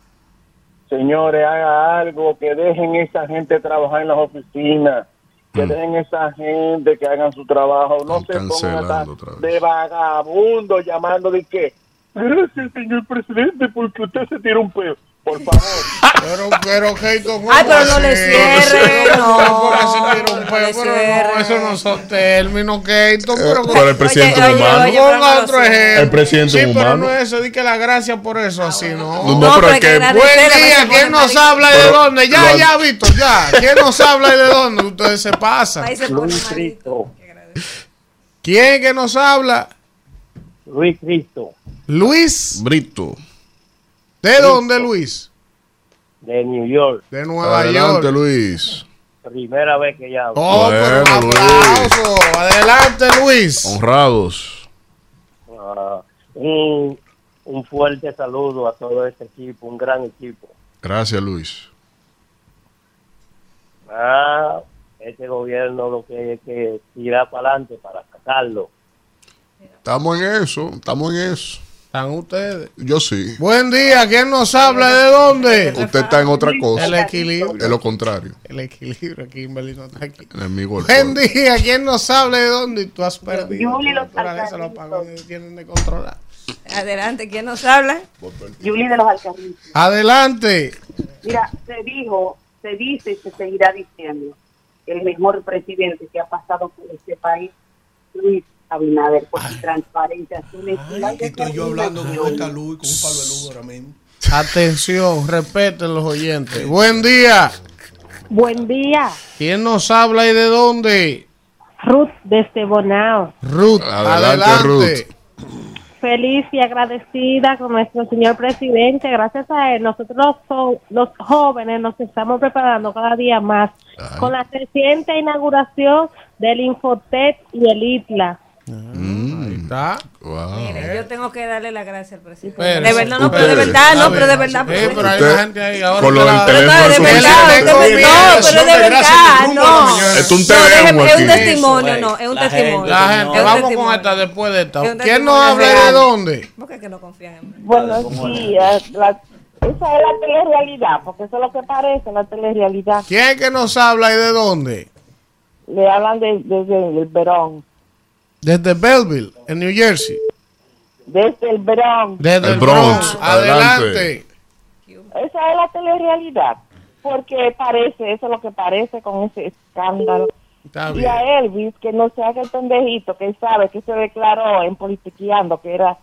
señores, haga algo. Que dejen esa gente trabajar en las oficinas. Que dejen esa gente que hagan su trabajo. No se pongan de vagabundo llamando de que. Gracias, señor presidente, porque usted se tira un peo. Por favor. Pero, pero, Keito, ¿cómo Ay, pero no le cierre, no. Eso no son términos, Keito. Pero, pero el presidente es humano. Ponga otro ejemplo. El presidente sí, es pero humano. no es eso, di que la gracia por eso, así, ¿no? No, no, pero es que- Buen día, ¿quién nos habla y de dónde? Ya, lo- ya, Víctor, ya. ¿Quién nos habla y de dónde? Ustedes se pasan. Luis Cristo. ¿Quién que nos habla? Luis Cristo. Luis. Brito. ¿De dónde, Luis? De New York. De Nueva Adelante, York. Luis. Primera vez que llamo. Oh, un Luis. Adelante, Luis. Honrados. Ah, un, un fuerte saludo a todo este equipo, un gran equipo. Gracias, Luis. Ah, este gobierno lo que hay que tirar para adelante para sacarlo. Estamos en eso, estamos en eso. ¿Están ustedes? Yo sí. Buen día, ¿quién nos habla de dónde? Usted está en otra cosa. El equilibrio. Es lo contrario. El equilibrio, Kimberly no está aquí. Enemigo Buen pueblo. día, ¿quién nos habla de dónde? Y tú has perdido. Julie, La los los apagones tienen de controlar. Adelante, ¿quién nos habla? Julie de los Alcarrizos. Adelante. Mira, se dijo, se dice y se seguirá diciendo el mejor presidente que ha pasado por este país, Luis Abinader, por su transparencia, su honestidad. Estoy yo hablando con esta luz, con un palo de luz ahora mismo. Atención, respeten los oyentes. Buen día. Buen día, ¿Quién nos habla y de dónde? Ruth desde Bonao. Ruth, Adelante, adelante. Feliz y agradecida con nuestro señor presidente. Gracias a él, nosotros so- los jóvenes nos estamos preparando cada día más con la reciente inauguración del Infotec y el ITLA. Mm. está. Mire, yo tengo que darle las gracias al presidente. De verdad, no, pero de verdad, no, pero de verdad. Sí, pero hay Usted, una gente ahí ahora con que lo la- del teléfono No, de verdad, pero de verdad, no. Es un teléfono es un testimonio, no, es un La testimonio. la gente, vamos con esta después de esta. ¿Quién nos habla y de dónde? ¿Por qué que no confían en mí? Buenos días. La- esa es la telerrealidad, porque eso es lo que parece la telerrealidad. ¿Quién es que nos habla y de dónde? Le hablan de- desde el Verón. Desde Belleville, en New Jersey. Desde el Verón. Desde El el Bronx, Bronx. adelante. Esa es la telerrealidad. Porque parece, eso es lo que parece con ese escándalo. Está y bien. a Elvis, que no se haga el pendejito, que sabe que se declaró en politiqueando que era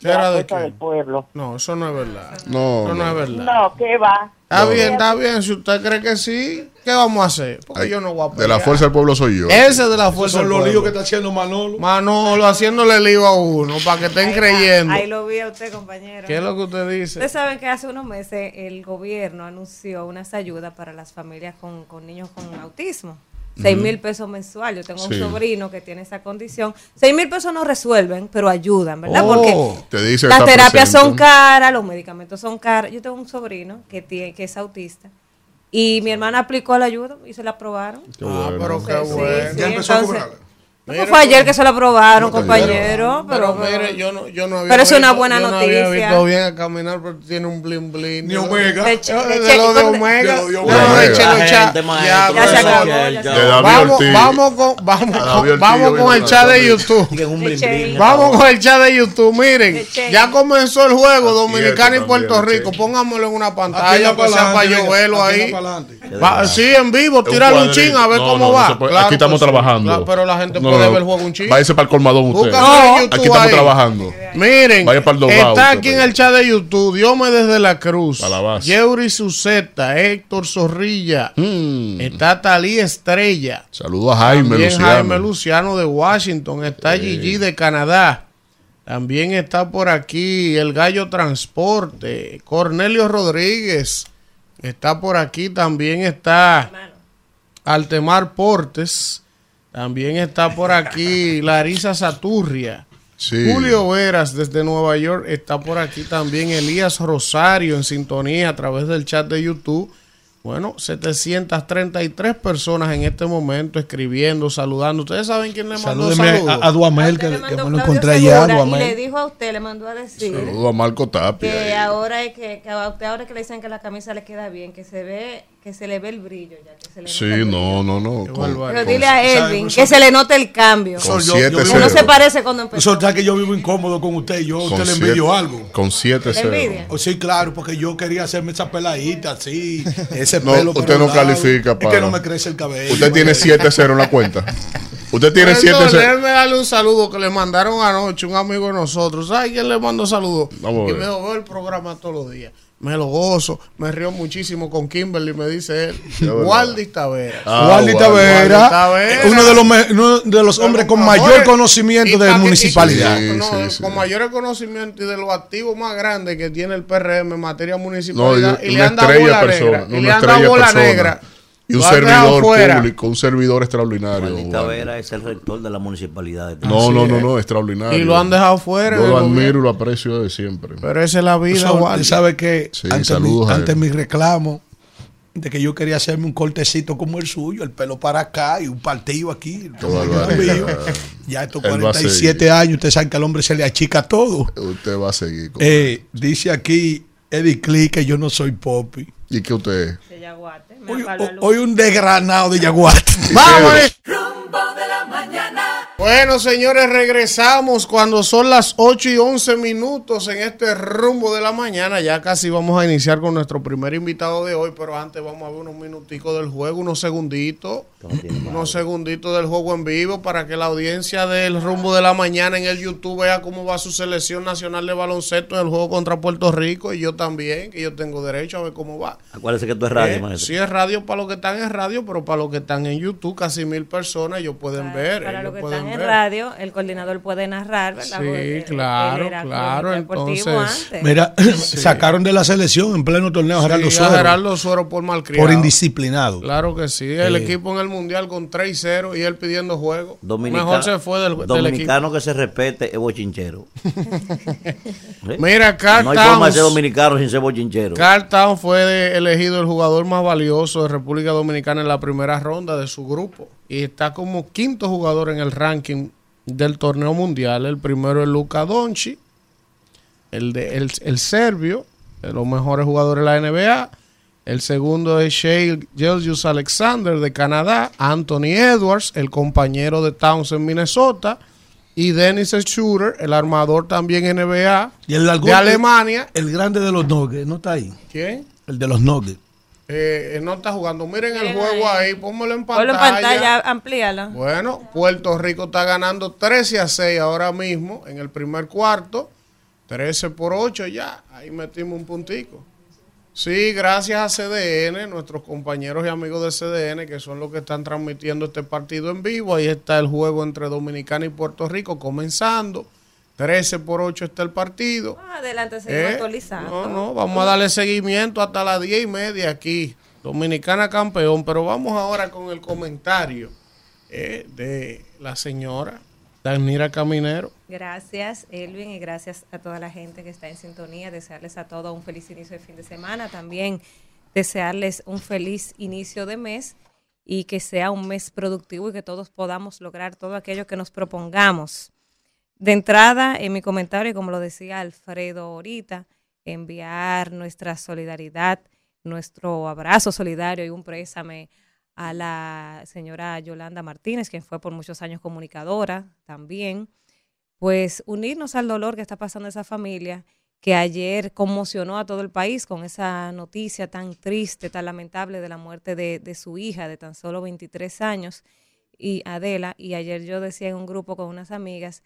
¿Qué era de del pueblo. No, eso no es verdad. No, Eso no no. es verdad. No, que va. Está No. bien, está bien. Si usted cree que sí, ¿qué vamos a hacer? Porque Ay, yo no voy a De la pelear. fuerza del pueblo soy yo. Ese de la fuerza Son del los líos que pueblo. está haciendo Manolo. Manolo, haciéndole lío a uno para que estén creyendo. Ahí lo vi a usted, compañero. ¿Qué es lo que usted dice? Ustedes saben que hace unos meses el gobierno anunció unas ayudas para las familias con, con niños con autismo. Seis Ujú. mil pesos mensual. Yo tengo Sí. un sobrino que tiene esa condición. Seis mil pesos no resuelven, pero ayudan, ¿verdad? Oh, Porque te dice que las terapias son caras, los medicamentos son caros. Yo tengo un sobrino que, tiene, que es autista. Y mi hermana aplicó la ayuda y se la aprobaron. Ah, pero qué Sí, bueno. sí, Ya empezó a entonces- No, fue ayer que se la aprobaron, Pero- compañero. Pero, Pero, mire, yo no, yo no había pero es una visto- buena yo no había noticia. visto bien a caminar, pero tiene un blin blin. Ni Omega. De De, che- de, de lo de con- Omega. de lo de Omega. de ya, se pero- acabó, Vamos, vamos con, vamos, con- vamos con el chat de YouTube. Vamos con el chat de YouTube. Miren, ya comenzó el juego Dominicana y Puerto Rico. Póngamelo en una pantalla, que sea para yo verlo ahí. sí, en vivo, Es un tíralo un cuadrito. ching a ver cómo va. Aquí estamos que sí. trabajando. Pero la gente No, puede no, ver el juego un ching. Váyase para el colmadón usted. No. Aquí estamos ahí. trabajando. Miren, Vaya para el doblado está usted, aquí en el chat de YouTube, Diome desde la Cruz, A la base. Yeuri Suceta, Héctor Zorrilla, Mm. está Talí Estrella, Saludos a Jaime también Luciano. Jaime Luciano de Washington, está Gigi de Canadá, también está por aquí el Gallo Transporte, Cornelio Rodríguez, está por aquí, también está Altemar Portes, también está por aquí Larisa Saturria. Sí. Julio Veras desde Nueva York está por aquí también. Elías Rosario en sintonía a través del chat de YouTube. Bueno, 733 personas en este momento escribiendo, saludando. ¿Ustedes saben quién le mandó Salúdeme saludos? a, a Duamel, Usted que, le que mandó me lo encontré allá, Y le dijo a usted, le mandó a decir Saludos a Marco Tapia. que ahí. ahora es que, que a usted ahora que le dicen que la camisa le queda bien, que se ve, que se le ve el brillo ya, que se le Sí, el brillo. no, no, no. Qué Con. Pero con- dile a ¿sabe, Elvin profesor? que se le note el cambio. con yo- yo siete Uno ceros. se parece cuando empezó. Eso que yo vivo incómodo con usted. Yo Con usted le siete- envidio algo. Con 7 ¿Le envidia? 0 Oh, sí, claro, porque yo quería hacerme esa peladita así, ese No, pelo. usted no lado. califica Es para- que no me crece el cabello. Usted tiene 7 0 en la cuenta. Usted tiene Bueno, 7 0 déjeme darle un saludo que le mandaron anoche un amigo de nosotros. ¿Sabe quién le mandó saludos? Y me dijo, veo el programa todos los días. Me lo gozo, me río muchísimo con Kimberly, me dice él. verdad. Waldis Taveras. Ah, Wally. Tavera, Tavera. uno de los, uno de los hombres con mayor conocimiento de municipalidad. y- no, sí, sí. Con mayores conocimientos y de los activos más grandes que tiene el PRM en materia municipalidad. No, y, y, le una han dado bola persona. negra. y le una han dado bola persona. negra. Y un servidor fuera. público, un servidor extraordinario. Wally. Vera es el rector de la municipalidad. de No, no, no, no, extraordinario. Y lo han dejado fuera Yo lo admiro y lo aprecio de siempre. Pero esa es la vida, Wally. sabe que Sí, ante, mi, saludos a ante él. mi reclamo de que yo quería hacerme un cortecito como el suyo, el pelo para acá y un partido aquí. Ya estos Él va a 47 años, usted sabe que al hombre se le achica todo. Usted va a seguir. con- Eh, dice aquí Eddie Click que yo no soy popi. ¿Y qué usted es? De Yaguate, Hoy, hoy un desgranado de Yaguate. ¡Vamos! Bueno, señores, regresamos cuando son las 8 y 11 minutos en este rumbo de la mañana. Ya casi vamos a iniciar con nuestro primer invitado de hoy, pero antes vamos a ver unos minuticos del juego, unos segunditos, unos segunditos del juego en vivo para que la audiencia del rumbo de la mañana en el YouTube vea cómo va su selección nacional de baloncesto en el juego contra Puerto Rico y yo también, que yo tengo derecho a ver cómo va. Acuérdese que esto es radio, Eh, maestro. sí es radio para los que están en radio, pero para los que están en YouTube, casi mil personas, ellos pueden ver, para ellos los que pueden. En radio, el coordinador puede narrar, ¿verdad? Sí, Porque claro, claro, entonces- antes. Mira, sacaron de la selección en pleno torneo a Gerardo Sí, a Suero. Gerardo Suero por malcriado. Por indisciplinado. Claro que sí. El Sí. equipo en el mundial con 3 y 0 y él pidiendo juego. Dominica- Mejor se fue del, del equipo. Dominicano que se respete es bochinchero. ¿Eh? Mira, Carl No hay forma de ser Towns. dominicano sin ser bochinchero. Carl Towns fue de- elegido el jugador más valioso de República Dominicana en la primera ronda de su grupo. Y está como quinto jugador en el ranking del torneo mundial. El primero es Luka Doncic, el, de, el, el serbio, de los mejores jugadores de la NBA. El segundo es Shea Gilgeous Alexander de Canadá. Anthony Edwards, el compañero de Towns en Minnesota. Y Dennis Schroeder, el armador también NBA Y el de Alemania. El grande de los Nuggets, ¿no está ahí? ¿Quién? El de los Nuggets. Eh, no está jugando. Miren el juego ahí, pónmelo en Ponlo pantalla. en pantalla, amplíala. Bueno, Puerto Rico está ganando 13 a 6 ahora mismo en el primer cuarto. 13 por 8 ya. Ahí metimos un puntico. Sí, gracias a CDN, nuestros compañeros y amigos de CDN, que son los que están transmitiendo este partido en vivo. Ahí está el juego entre Dominicana y Puerto Rico comenzando. 13 por 8 está el partido. Más adelante seguimos Eh, actualizando. No, no, vamos a darle seguimiento hasta las 10 y media aquí. Dominicana campeón, pero vamos ahora con el comentario eh, de la señora Danira Caminero. Gracias, Elvin, y gracias a toda la gente que está en sintonía. Desearles a todos un feliz inicio de fin de semana. También desearles un feliz inicio de mes y que sea un mes productivo y que todos podamos lograr todo aquello que nos propongamos. De entrada, en mi comentario, como lo decía Alfredo ahorita, enviar nuestra solidaridad, nuestro abrazo solidario y un présame a la señora Yolanda Martínez, quien fue por muchos años comunicadora también, pues unirnos al dolor que está pasando esa familia, que ayer conmocionó a todo el país con esa noticia tan triste, tan lamentable de la muerte de, de su hija de tan solo 23 años, y Adela, y ayer yo decía en un grupo con unas amigas,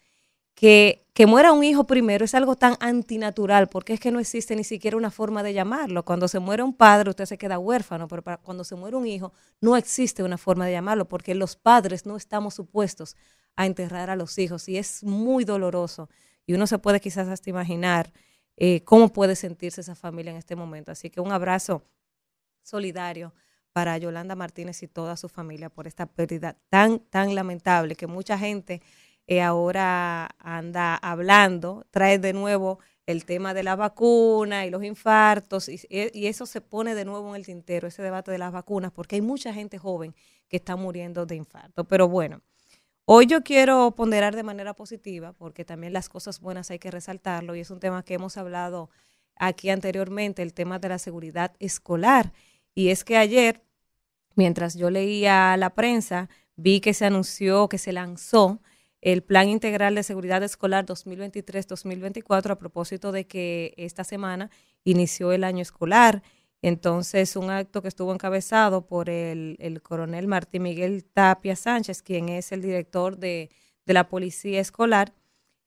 que, que muera un hijo primero es algo tan antinatural, porque es que no existe ni siquiera una forma de llamarlo. Cuando se muere un padre, usted se queda huérfano, pero para- cuando se muere un hijo, no existe una forma de llamarlo, porque los padres no estamos supuestos a enterrar a los hijos, y es muy doloroso. Y uno se puede quizás hasta imaginar eh, cómo puede sentirse esa familia en este momento. Así que un abrazo solidario para Yolanda Martínez y toda su familia por esta pérdida tan, tan lamentable que mucha gente eh, ahora anda hablando, trae de nuevo el tema de la vacuna y los infartos, y, y eso se pone de nuevo en el tintero, ese debate de las vacunas, porque hay mucha gente joven que está muriendo de infarto. Pero bueno, hoy yo quiero ponderar de manera positiva, porque también las cosas buenas hay que resaltarlo, y es un tema que hemos hablado aquí anteriormente, el tema de la seguridad escolar. Y es que ayer, mientras yo leía la prensa, vi que se anunció, que se lanzó el Plan Integral de Seguridad Escolar 2023-2024 a propósito de que esta semana inició el año escolar. Entonces, un acto que estuvo encabezado por el, el coronel Martín Miguel Tapia Sánchez, quien es el director de, de la Policía Escolar.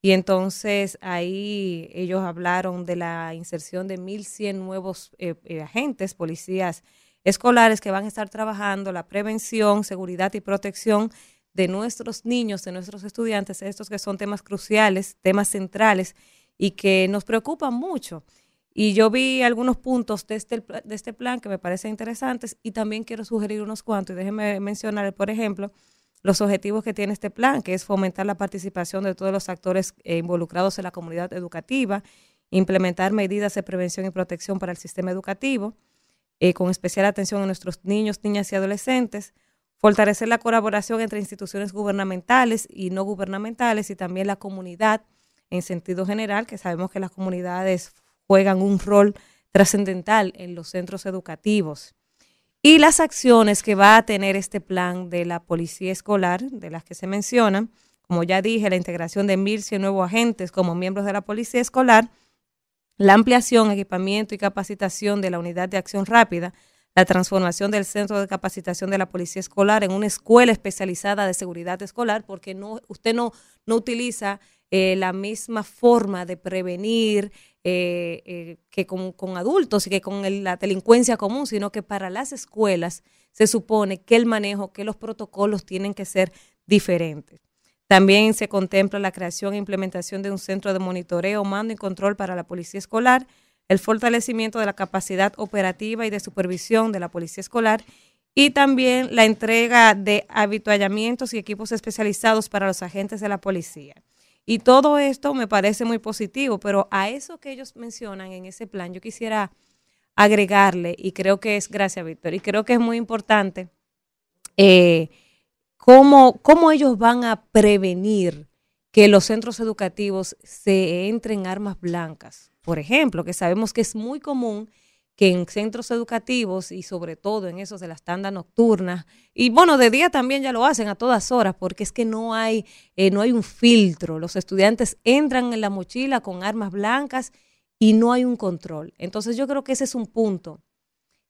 Y entonces ahí ellos hablaron de la inserción de 1.100 nuevos eh, eh, agentes, policías escolares que van a estar trabajando la prevención, seguridad y protección de nuestros niños, de nuestros estudiantes, estos que son temas cruciales, temas centrales y que nos preocupan mucho. Y yo vi algunos puntos de este, de este plan que me parecen interesantes y también quiero sugerir unos cuantos. Y déjenme mencionar, por ejemplo, los objetivos que tiene este plan, que es fomentar la participación de todos los actores eh, involucrados en la comunidad educativa, implementar medidas de prevención y protección para el sistema educativo, eh, con especial atención a nuestros niños, niñas y adolescentes, fortalecer la colaboración entre instituciones gubernamentales y no gubernamentales y también la comunidad en sentido general, que sabemos que las comunidades juegan un rol trascendental en los centros educativos. Y las acciones que va a tener este plan de la policía escolar, de las que se mencionan, como ya dije, la integración de 1.100 nuevos agentes como miembros de la policía escolar, la ampliación, equipamiento y capacitación de la unidad de acción rápida, la transformación del centro de capacitación de la policía escolar en una escuela especializada de seguridad escolar, porque no, usted no, no utiliza eh, la misma forma de prevenir eh, eh, que con, con, adultos y que con el, la delincuencia común, sino que para las escuelas se supone que el manejo, que los protocolos tienen que ser diferentes. También se contempla la creación e implementación de un centro de monitoreo, mando y control para la policía escolar, el fortalecimiento de la capacidad operativa y de supervisión de la policía escolar y también la entrega de habituallamientos y equipos especializados para los agentes de la policía. Y todo esto me parece muy positivo, pero a eso que ellos mencionan en ese plan, yo quisiera agregarle, y creo que es, gracias Víctor, y creo que es muy importante, eh, cómo, cómo ellos van a prevenir que los centros educativos se entren armas blancas. Por ejemplo, que sabemos que es muy común que en centros educativos y sobre todo en esos de las tandas nocturnas, y bueno, de día también ya lo hacen a todas horas, porque es que no hay, eh, no hay un filtro. Los estudiantes entran en la mochila con armas blancas y no hay un control. Entonces yo creo que ese es un punto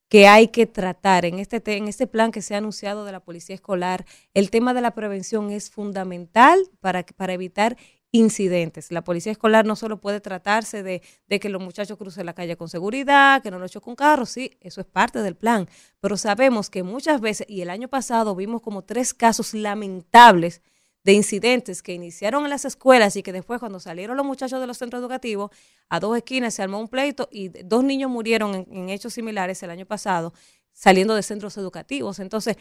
que hay que tratar en este, en este plan que se ha anunciado de la policía escolar. El tema de la prevención es fundamental para, para evitar incidentes. La policía escolar no solo puede tratarse de, que los muchachos crucen la calle con seguridad, que no lo choquen un carro, sí, eso es parte del plan, pero sabemos que muchas veces, y el año pasado vimos como tres casos lamentables de incidentes que iniciaron en las escuelas y que después cuando salieron los muchachos de los centros educativos, a dos esquinas se armó un pleito y dos niños murieron en, hechos similares el año pasado saliendo de centros educativos. Entonces,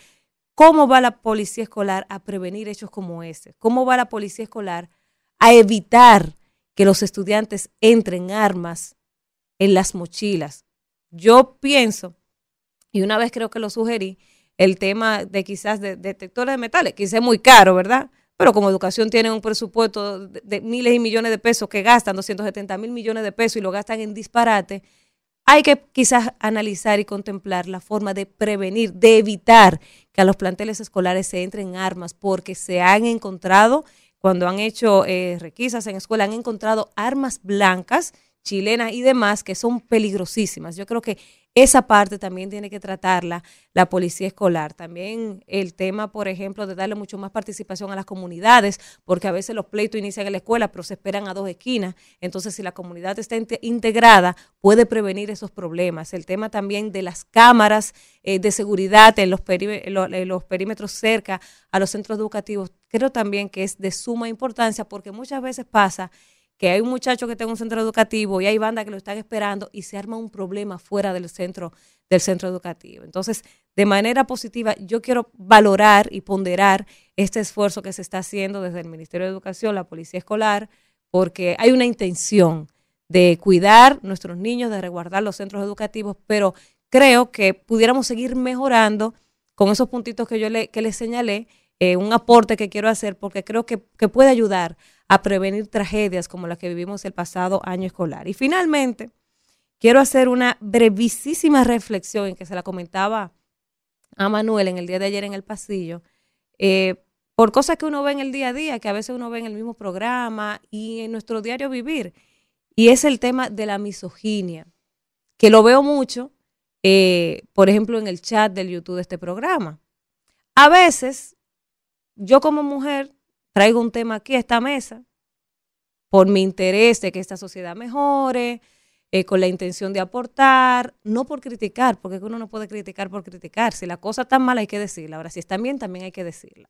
¿cómo va la policía escolar a prevenir hechos como ese? ¿Cómo va la policía escolar a evitar que los estudiantes entren armas en las mochilas? Yo pienso, y una vez creo que lo sugerí, el tema de quizás de detectores de metales, que es muy caro, ¿verdad? pero como educación tiene un presupuesto de, miles y millones de pesos que gastan, 270 mil millones de pesos y lo gastan en disparate, hay que quizás analizar y contemplar la forma de prevenir, de evitar que a los planteles escolares se entren armas, porque se han encontrado, cuando han hecho eh, requisas en escuela, han encontrado armas blancas, chilenas y demás, que son peligrosísimas. Yo creo que esa parte también tiene que tratarla la policía escolar. También el tema, por ejemplo, de darle mucho más participación a las comunidades, porque a veces los pleitos inician en la escuela, pero se esperan a dos esquinas. Entonces, si la comunidad está integrada, puede prevenir esos problemas. El tema también de las cámaras eh, de seguridad en los, en los perímetros cerca a los centros educativos, creo también que es de suma importancia, porque muchas veces pasa que hay un muchacho que está en un centro educativo y hay bandas que lo están esperando y se arma un problema fuera del centro, del centro educativo. Entonces, de manera positiva, yo quiero valorar y ponderar este esfuerzo que se está haciendo desde el Ministerio de Educación, la Policía Escolar, porque hay una intención de cuidar nuestros niños, de resguardar los centros educativos, pero creo que pudiéramos seguir mejorando con esos puntitos que yo le, que les señalé, eh, un aporte que quiero hacer porque creo que, que puede ayudar a prevenir tragedias como las que vivimos el pasado año escolar. Y finalmente, quiero hacer una brevísima reflexión que se la comentaba a Manuel en el día de ayer en el pasillo, eh, por cosas que uno ve en el día a día, que a veces uno ve en el mismo programa y en nuestro diario vivir. Y es el tema de la misoginia, que lo veo mucho, eh, por ejemplo, en el chat del YouTube de este programa. A veces, yo como mujer traigo un tema aquí a esta mesa por mi interés de que esta sociedad mejore, eh, con la intención de aportar, no por criticar, porque uno no puede criticar por criticar. Si la cosa está mal hay que decirla. Ahora, si está bien, también hay que decirla.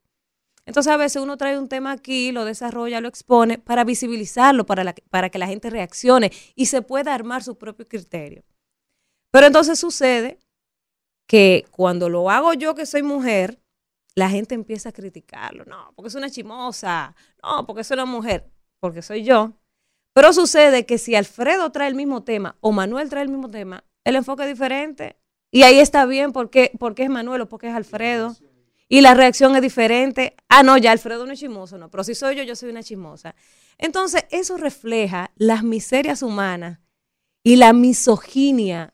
Entonces, a veces uno trae un tema aquí, lo desarrolla, lo expone para visibilizarlo, para, para que la gente reaccione y se pueda armar su propio criterio. Pero entonces sucede que cuando lo hago yo, que soy mujer, la gente empieza a criticarlo. No, porque es una chimosa. No, porque es una mujer. Porque soy yo. Pero sucede que si Alfredo trae el mismo tema o Manuel trae el mismo tema, el enfoque es diferente. Y ahí está bien porque, porque es Manuel o porque es Alfredo. Y la reacción es diferente. Ah, no, ya Alfredo no es chimoso, no. Pero si soy yo, yo soy una chimosa. Entonces, eso refleja las miserias humanas y la misoginia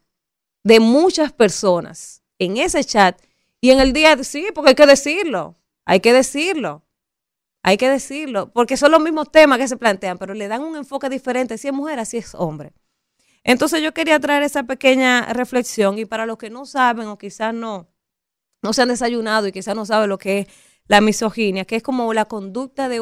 de muchas personas en ese chat y en el día, sí, porque hay que decirlo, hay que decirlo, hay que decirlo, porque son los mismos temas que se plantean, pero le dan un enfoque diferente, si es mujer, así es hombre. Entonces yo quería traer esa pequeña reflexión y para los que no saben o quizás no, no se han desayunado y quizás no saben lo que es la misoginia, que es como la conducta de,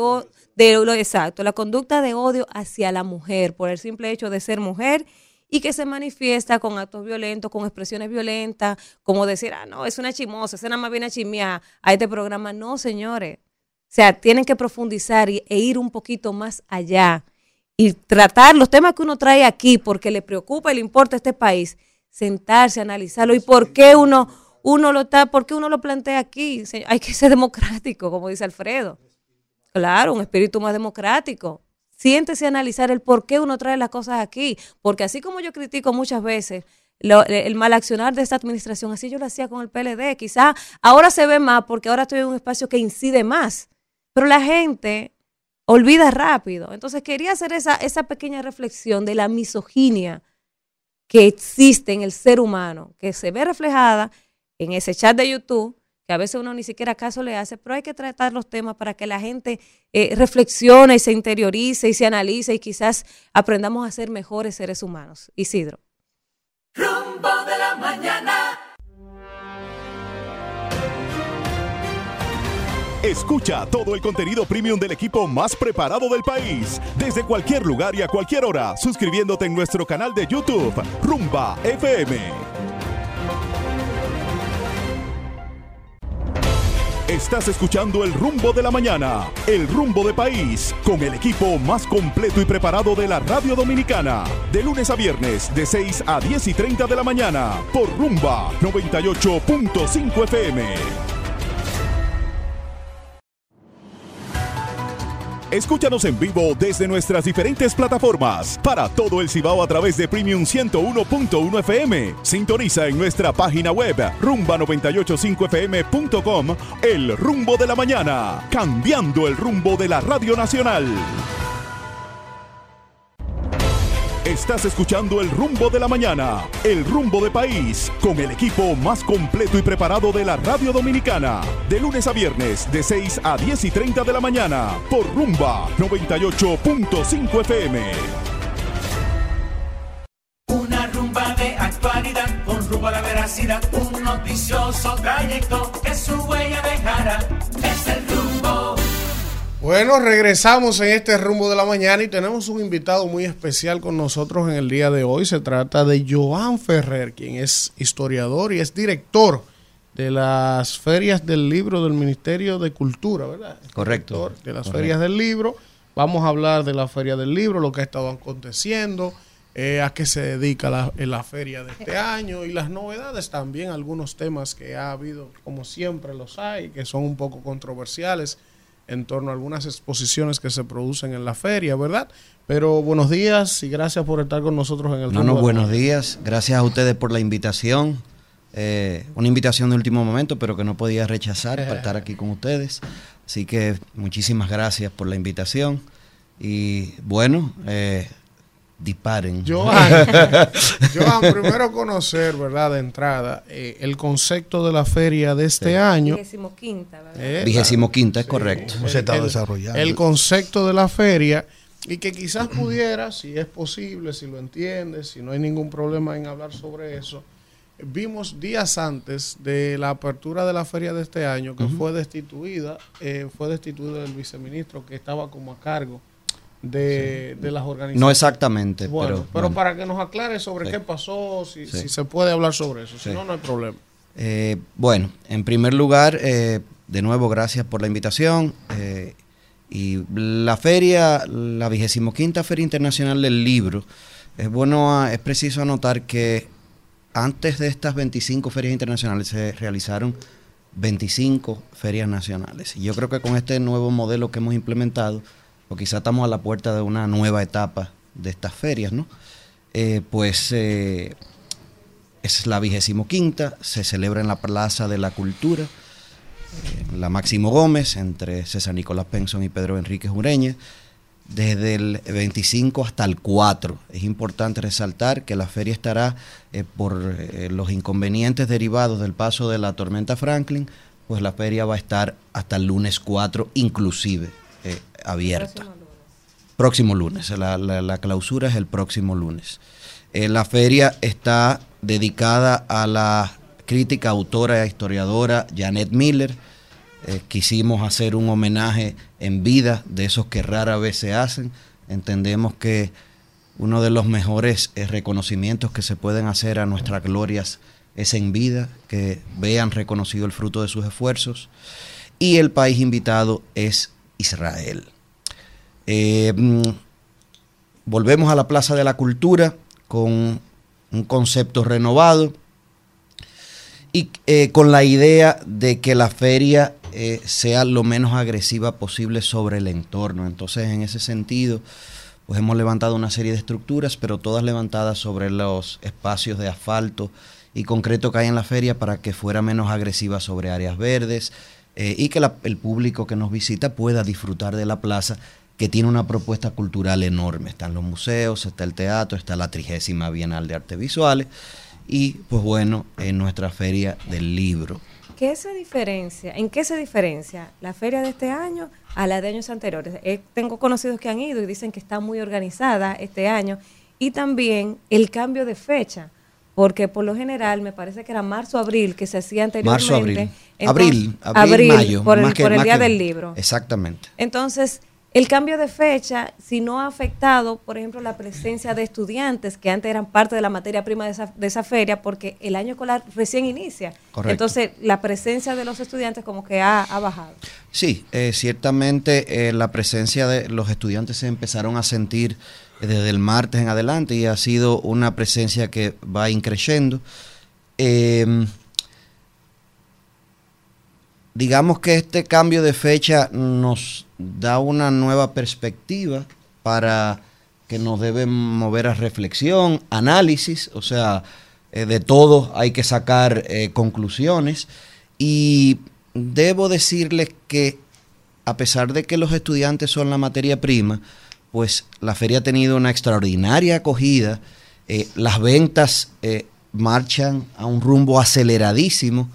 de lo exacto, la conducta de odio hacia la mujer por el simple hecho de ser mujer y que se manifiesta con actos violentos, con expresiones violentas, como decir, ah, no, es una chimosa, es nada más viene a chimia a este programa. No, señores. O sea, tienen que profundizar y, e ir un poquito más allá y tratar los temas que uno trae aquí porque le preocupa y le importa a este país, sentarse, analizarlo y por qué uno, uno lo está, por qué uno lo plantea aquí. Hay que ser democrático, como dice Alfredo. Claro, un espíritu más democrático. Siéntese a analizar el por qué uno trae las cosas aquí. Porque así como yo critico muchas veces lo- el mal accionar de esta administración, así yo lo hacía con el PLD. Quizá ahora se ve más porque ahora estoy en un espacio que incide más. Pero la gente olvida rápido. Entonces quería hacer esa, esa pequeña reflexión de la misoginia que existe en el ser humano, que se ve reflejada en ese chat de YouTube, que a veces uno ni siquiera caso le hace, pero hay que tratar los temas para que la gente eh, reflexione y se interiorice y se analice y quizás aprendamos a ser mejores seres humanos. Isidro. Rumbo de la mañana. Escucha todo el contenido premium del equipo más preparado del país, desde cualquier lugar y a cualquier hora, suscribiéndote en nuestro canal de YouTube, Rumba FM. Estás escuchando el rumbo de la mañana, el rumbo de país, con el equipo más completo y preparado de la radio dominicana, de lunes a viernes, de 6 a 10 y 30 de la mañana, por Rumba 98.5 FM. Escúchanos en vivo desde nuestras diferentes plataformas para todo el Cibao a través de Premium 101.1 FM. Sintoniza en nuestra página web rumba985fm.com El rumbo de la mañana, cambiando el rumbo de la Radio Nacional. Estás escuchando el rumbo de la mañana, el rumbo de país, con el equipo más completo y preparado de la radio dominicana, de lunes a viernes, de 6 a 10 y 30 de la mañana, por Rumba 98.5 FM. Una rumba de actualidad con rumbo a la veracidad. Un noticioso trayecto que su huella dejará. Bueno, regresamos en este rumbo de la mañana y tenemos un invitado muy especial con nosotros en el día de hoy. Se trata de Joan Ferrer, quien es historiador y es director de las ferias del libro del Ministerio de Cultura, ¿verdad? Correcto. Director De las Correcto. ferias del libro. Vamos a hablar de la feria del libro, lo que ha estado aconteciendo, eh, a qué se dedica la, la feria de este año y las novedades también, algunos temas que ha habido, como siempre los hay, que son un poco controversiales en torno a algunas exposiciones que se producen en la feria, ¿verdad? Pero buenos días y gracias por estar con nosotros en el No, no, buenos días. Gracias a ustedes por la invitación. Eh, una invitación de último momento, pero que no podía rechazar para estar aquí con ustedes. Así que muchísimas gracias por la invitación. Y bueno, eh, disparen. Joan, Joan, primero conocer, ¿verdad? De entrada, eh, el concepto de la feria de este año. Vigésimo quinta, ¿verdad? Eh, Vigésimo quinta, es correcto. el- El concepto de la feria y que quizás pudiera, si es posible, si lo entiendes, si no hay ningún problema en hablar sobre eso. Vimos días antes de la apertura de la feria de este año que fue destituida, eh, fue destituido el viceministro que estaba como a cargo de, de las organizaciones. No exactamente, Bueno, pero. pero bueno. para que nos aclare sobre Sí. qué pasó, si, Sí. si se puede hablar sobre eso, si no, no hay problema. Eh, bueno, en primer lugar, eh, de nuevo, gracias por la invitación. eh, y la feria, la vigésimo quinta Feria Internacional del Libro, es bueno, a- es preciso anotar que antes de estas 25 ferias internacionales se realizaron 25 ferias nacionales. Y yo creo que con este nuevo modelo que hemos implementado, o quizá estamos a la puerta de una nueva etapa de estas ferias, ¿no? Eh, pues eh, es la vigésimo quinta, se celebra en la Plaza de la Cultura, eh, la Máximo Gómez, entre César Nicolás Penson y Pedro Enrique Ureña, desde el 25 hasta el 4. Es importante resaltar que la feria estará por los inconvenientes derivados del paso de la tormenta Franklin, pues la feria va a estar hasta el lunes 4 inclusive abierta. Próximo lunes, la, la- la clausura es el próximo lunes. Eh, la feria está dedicada a la crítica, autora e historiadora Janet Miller. Eh, quisimos hacer un homenaje en vida de esos que rara vez se hacen. Entendemos que uno de los mejores eh, reconocimientos que se pueden hacer a nuestras glorias es en vida, que vean reconocido el fruto de sus esfuerzos. y el país invitado es Israel. Eh, mm, volvemos a la Plaza de la Cultura con un concepto renovado y eh, con la idea de que la feria eh, sea lo menos agresiva posible sobre el entorno. Entonces, en ese sentido, pues hemos levantado una serie de estructuras, pero todas levantadas sobre los espacios de asfalto y concreto que hay en la feria para que fuera menos agresiva sobre áreas verdes eh, y que el público que nos visita pueda disfrutar de la plaza que tiene una propuesta cultural enorme. Están los museos, está el teatro, está la trigésima Bienal de Artes Visuales y, pues bueno, en nuestra feria del libro. ¿Qué se diferencia? ¿En qué se diferencia la feria de este año a la de años anteriores? Eh, tengo conocidos que han ido y dicen que está muy organizada este año y también el cambio de fecha, porque por lo general me parece que era marzo abril que se hacía anteriormente. Marzo, abril. Entonces- abril, abril, mayo. por el, más que- por el más día que- del libro. Exactamente. Entonces, el cambio de fecha, si no ha afectado, por ejemplo, la presencia de estudiantes que antes eran parte de la materia prima de esa, de esa feria, porque el año escolar recién inicia. Correcto. Entonces, la presencia de los estudiantes como que ha, ha bajado. Sí, eh, ciertamente eh, la presencia de los estudiantes se empezaron a sentir desde el martes en adelante y ha sido una presencia que va increciendo. Eh, digamos que este cambio de fecha nos da una nueva perspectiva para que nos debe mover a reflexión, análisis, o sea, eh, de todo hay que sacar eh, conclusiones y debo decirles que a pesar de que los estudiantes son la materia prima, pues la feria ha tenido una extraordinaria acogida, eh, las ventas eh, marchan a un rumbo aceleradísimo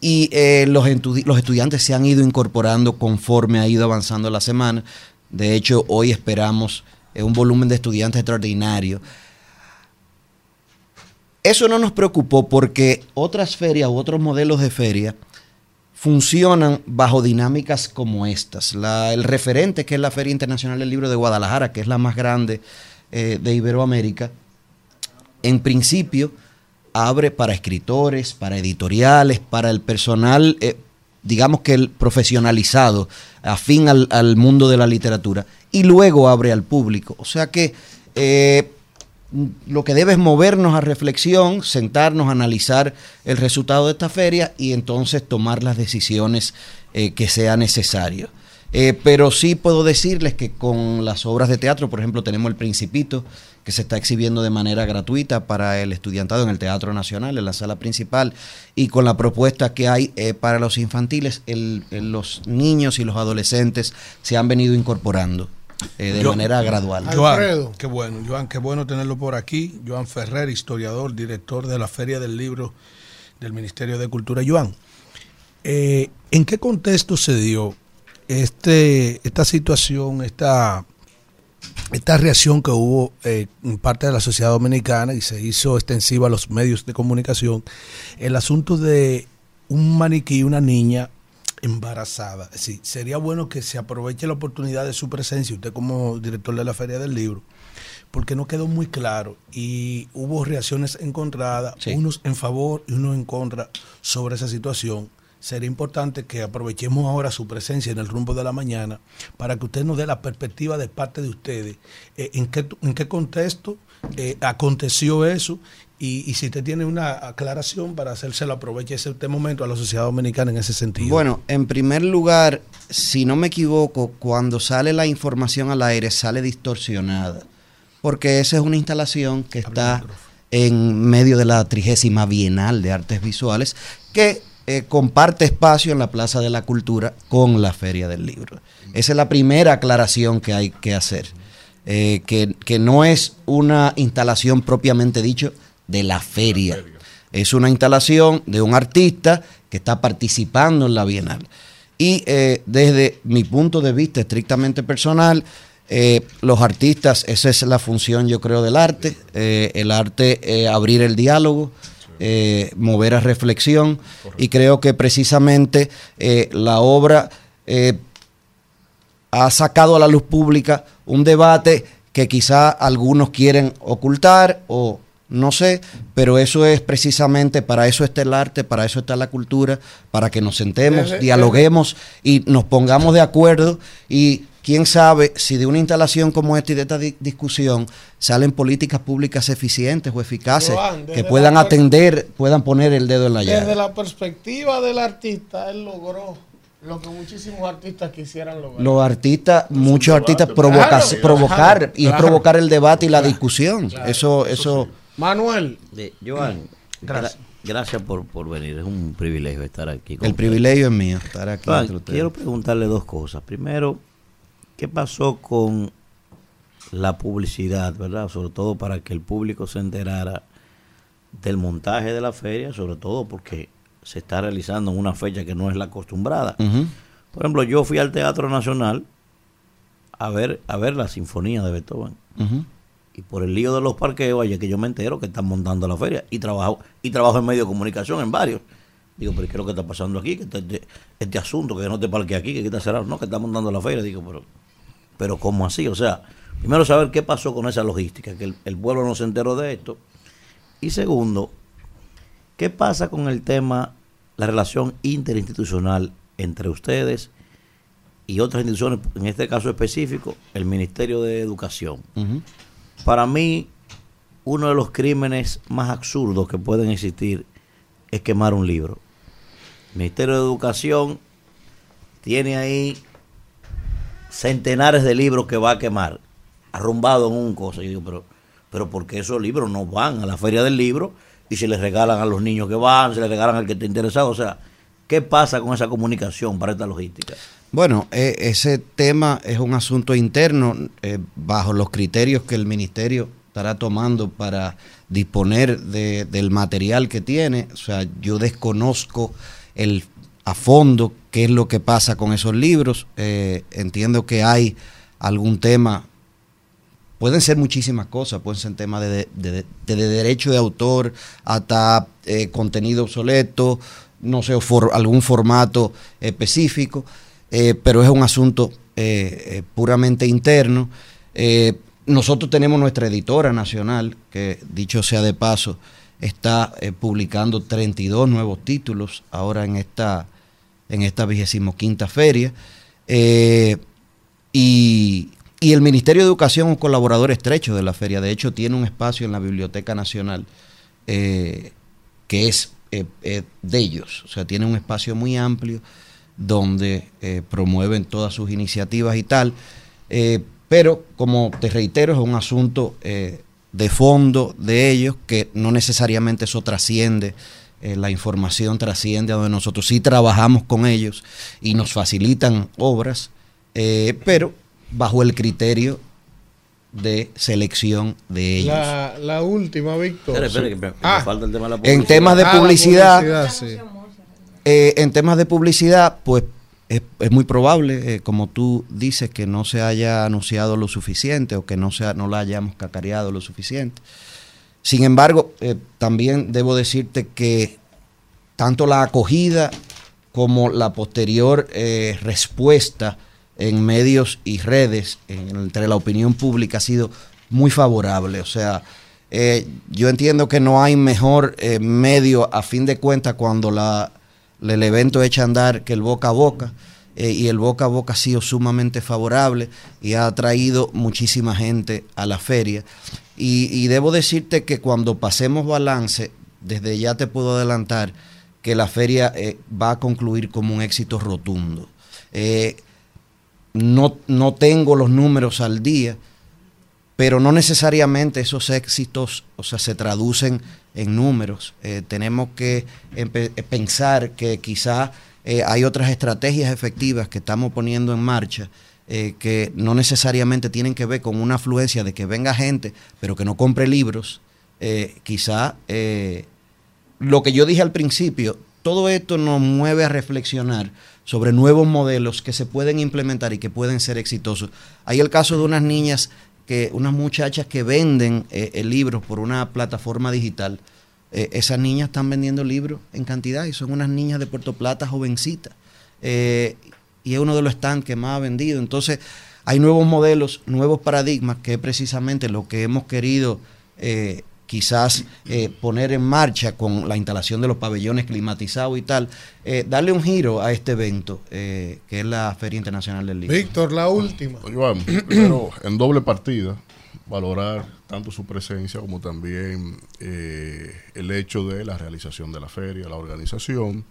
y eh, los, los estudiantes se han ido incorporando conforme ha ido avanzando la semana. De hecho, hoy esperamos un volumen de estudiantes extraordinario. Eso no nos preocupó porque otras ferias u otros modelos de feria funcionan bajo dinámicas como estas. El referente, que es la Feria Internacional del Libro de Guadalajara, que es la más grande eh, de Iberoamérica, en principio abre para escritores, para editoriales, para el personal, eh, digamos que el profesionalizado, afín al, al mundo de la literatura, y luego abre al público. O sea que eh, lo que debe es movernos a reflexión, sentarnos, analizar el resultado de esta feria y entonces tomar las decisiones eh, que sea necesario. Eh, pero sí puedo decirles que con las obras de teatro, por ejemplo, tenemos El Principito, que se está exhibiendo de manera gratuita para el estudiantado en el Teatro Nacional, en la sala principal, y con la propuesta que hay eh, para los infantiles, los niños y los adolescentes se han venido incorporando eh, de Yo- manera gradual. Joan, qué bueno, Joan, qué bueno tenerlo por aquí. Joan Ferrer, historiador, director de la Feria del Libro del Ministerio de Cultura. Joan, eh, ¿en qué contexto se dio este, esta situación, esta, esta reacción que hubo eh, en parte de la sociedad dominicana y se hizo extensiva a los medios de comunicación, el asunto de un maniquí, una niña embarazada. Decir, sería bueno que se aproveche la oportunidad de su presencia, usted como director de la Feria del Libro, porque no quedó muy claro y hubo reacciones encontradas, unos en favor y unos en contra sobre esa situación. Sería importante que aprovechemos ahora su presencia en el rumbo de la mañana para que usted nos dé la perspectiva de parte de ustedes. eh, en, qué, en qué contexto eh, aconteció eso y, y si usted tiene una aclaración para hacérselo, aproveche ese este momento a la sociedad dominicana en ese sentido. Bueno, en primer lugar, si no me equivoco, cuando sale la información al aire sale distorsionada, porque esa es una instalación que está en medio de la trigésima Bienal de Artes Visuales, que eh, comparte espacio en la Plaza de la Cultura con la Feria del Libro. Esa es la primera aclaración que hay que hacer, eh, que, que no es una instalación propiamente dicho de la feria. Es una instalación de un artista que está participando en la Bienal. Y eh, desde mi punto de vista estrictamente personal, eh, los artistas, esa es la función yo creo del arte, eh, el arte abrir el diálogo, mover a reflexión. Y creo que precisamente la obra ha sacado a la luz pública un debate que quizá algunos quieren ocultar o No sé, pero eso es precisamente, para eso está el arte, para eso está la cultura, para que nos sentemos, dialoguemos y nos pongamos de acuerdo y quién sabe si de una instalación como esta y de esta di- discusión salen políticas públicas eficientes o eficaces Joan, que puedan atender, puedan poner el dedo en la llaga. Desde la perspectiva del artista, él logró lo que muchísimos artistas quisieran lograr. Los artistas, muchos artistas provoca- claro, provocar y es provocar el debate y la discusión. eso, eso. Manuel. De- Joan, Gracias. gra- gracias por, por venir. Es un privilegio estar aquí. con El privilegio es mío estar aquí Joan, entre ustedes. quiero preguntarle dos cosas. Primero, ¿qué pasó con la publicidad, verdad? Sobre todo para que el público se enterara del montaje de la feria, sobre todo porque se está realizando en una fecha que no es la acostumbrada. Por ejemplo, yo fui al Teatro Nacional a ver, a ver la Sinfonía de Beethoven. Y por el lío de los parqueos, ayer que yo me entero que están montando la feria. Y trabajo, y trabajo en medio de comunicación, en varios. Digo, pero ¿qué es lo que está pasando aquí? Que este, este- este asunto, que no te parque aquí, que está cerrado. No, que está montando la feria. Digo, pero, pero ¿cómo así? O sea, primero saber qué pasó con esa logística, que el, pueblo no se enteró de esto. Y segundo, ¿qué pasa con el tema, la relación interinstitucional entre ustedes y otras instituciones, en este caso específico, el Ministerio de Educación? Ujú. Para mí, uno de los crímenes más absurdos que pueden existir es quemar un libro. El Ministerio de Educación tiene ahí centenares de libros que va a quemar, arrumbado en un cosa. Yo digo, pero, pero ¿por qué esos libros no van a la feria del libro y se les regalan a los niños que van, se les regalan al que esté interesado? O sea, ¿qué pasa con esa comunicación para esta logística? Bueno, eh, ese tema es un asunto interno eh, bajo los criterios que el ministerio estará tomando para disponer de- del material que tiene. O sea, yo desconozco el a fondo qué es lo que pasa con esos libros. Eh, entiendo que hay algún tema pueden ser muchísimas cosas, pueden ser temas de, de- de- de derecho de autor hasta eh, contenido obsoleto, no sé, algún formato específico, eh, pero es un asunto eh, eh, puramente interno. Nosotros tenemos nuestra editora nacional, que dicho sea de paso, está publicando 32 nuevos títulos ahora en esta, en esta vigésimo quinta feria. Y, y el Ministerio de Educación es un colaborador estrecho de la feria. De hecho, tiene un espacio en la Biblioteca Nacional que es de ellos. O sea, tiene un espacio muy amplio donde eh, promueven todas sus iniciativas y tal. Eh, pero, como te reitero, es un asunto eh, de fondo de ellos que no necesariamente eso trasciende. eh, la información trasciende a donde nosotros sí trabajamos con ellos y nos facilitan obras, eh, pero bajo el criterio de selección de ellos. La, la última, Víctor. Espera, espera, que me, me Ah. falta el tema de la En publicidad. temas de Ah, publicidad, publicidad, sí. Eh, en temas de publicidad, pues es, muy probable, eh, como tú dices, que no se haya anunciado lo suficiente o que no, sea, no la hayamos cacareado lo suficiente. Sin embargo, eh, también debo decirte que tanto la acogida como la posterior respuesta en medios y redes en- entre la opinión pública ha sido muy favorable. O sea, yo entiendo que no hay mejor medio a fin de cuentas cuando la, el evento echa a andar que el boca a boca. eh, y el boca a boca ha sido sumamente favorable y ha atraído muchísima gente a la feria. Y, debo decirte que cuando pasemos balance, desde ya te puedo adelantar que la feria eh, va a concluir como un éxito rotundo. Eh, no, no tengo los números al día, pero no necesariamente esos éxitos, o sea, se traducen en números. Eh, tenemos que eh, pensar que quizá eh, hay otras estrategias efectivas que estamos poniendo en marcha que no necesariamente tienen que ver con una afluencia de que venga gente, pero que no compre libros. Quizá lo que yo dije al principio, todo esto nos mueve a reflexionar sobre nuevos modelos que se pueden implementar y que pueden ser exitosos. Hay el caso de unas niñas, que, unas muchachas que venden eh, libros por una plataforma digital. Eh, esas niñas están vendiendo libros en cantidad y son unas niñas de Puerto Plata jovencitas. Eh, y es uno de los stands que más ha vendido. Entonces, hay nuevos modelos, nuevos paradigmas, que es precisamente lo que hemos querido quizás eh, poner en marcha con la instalación de los pabellones climatizados y tal, eh, darle un giro a este evento eh, que es la Feria Internacional del Libro. Víctor, la última. Iván, primero, en doble partida, valorar tanto su presencia como también eh, el hecho de la realización de la feria, la organización,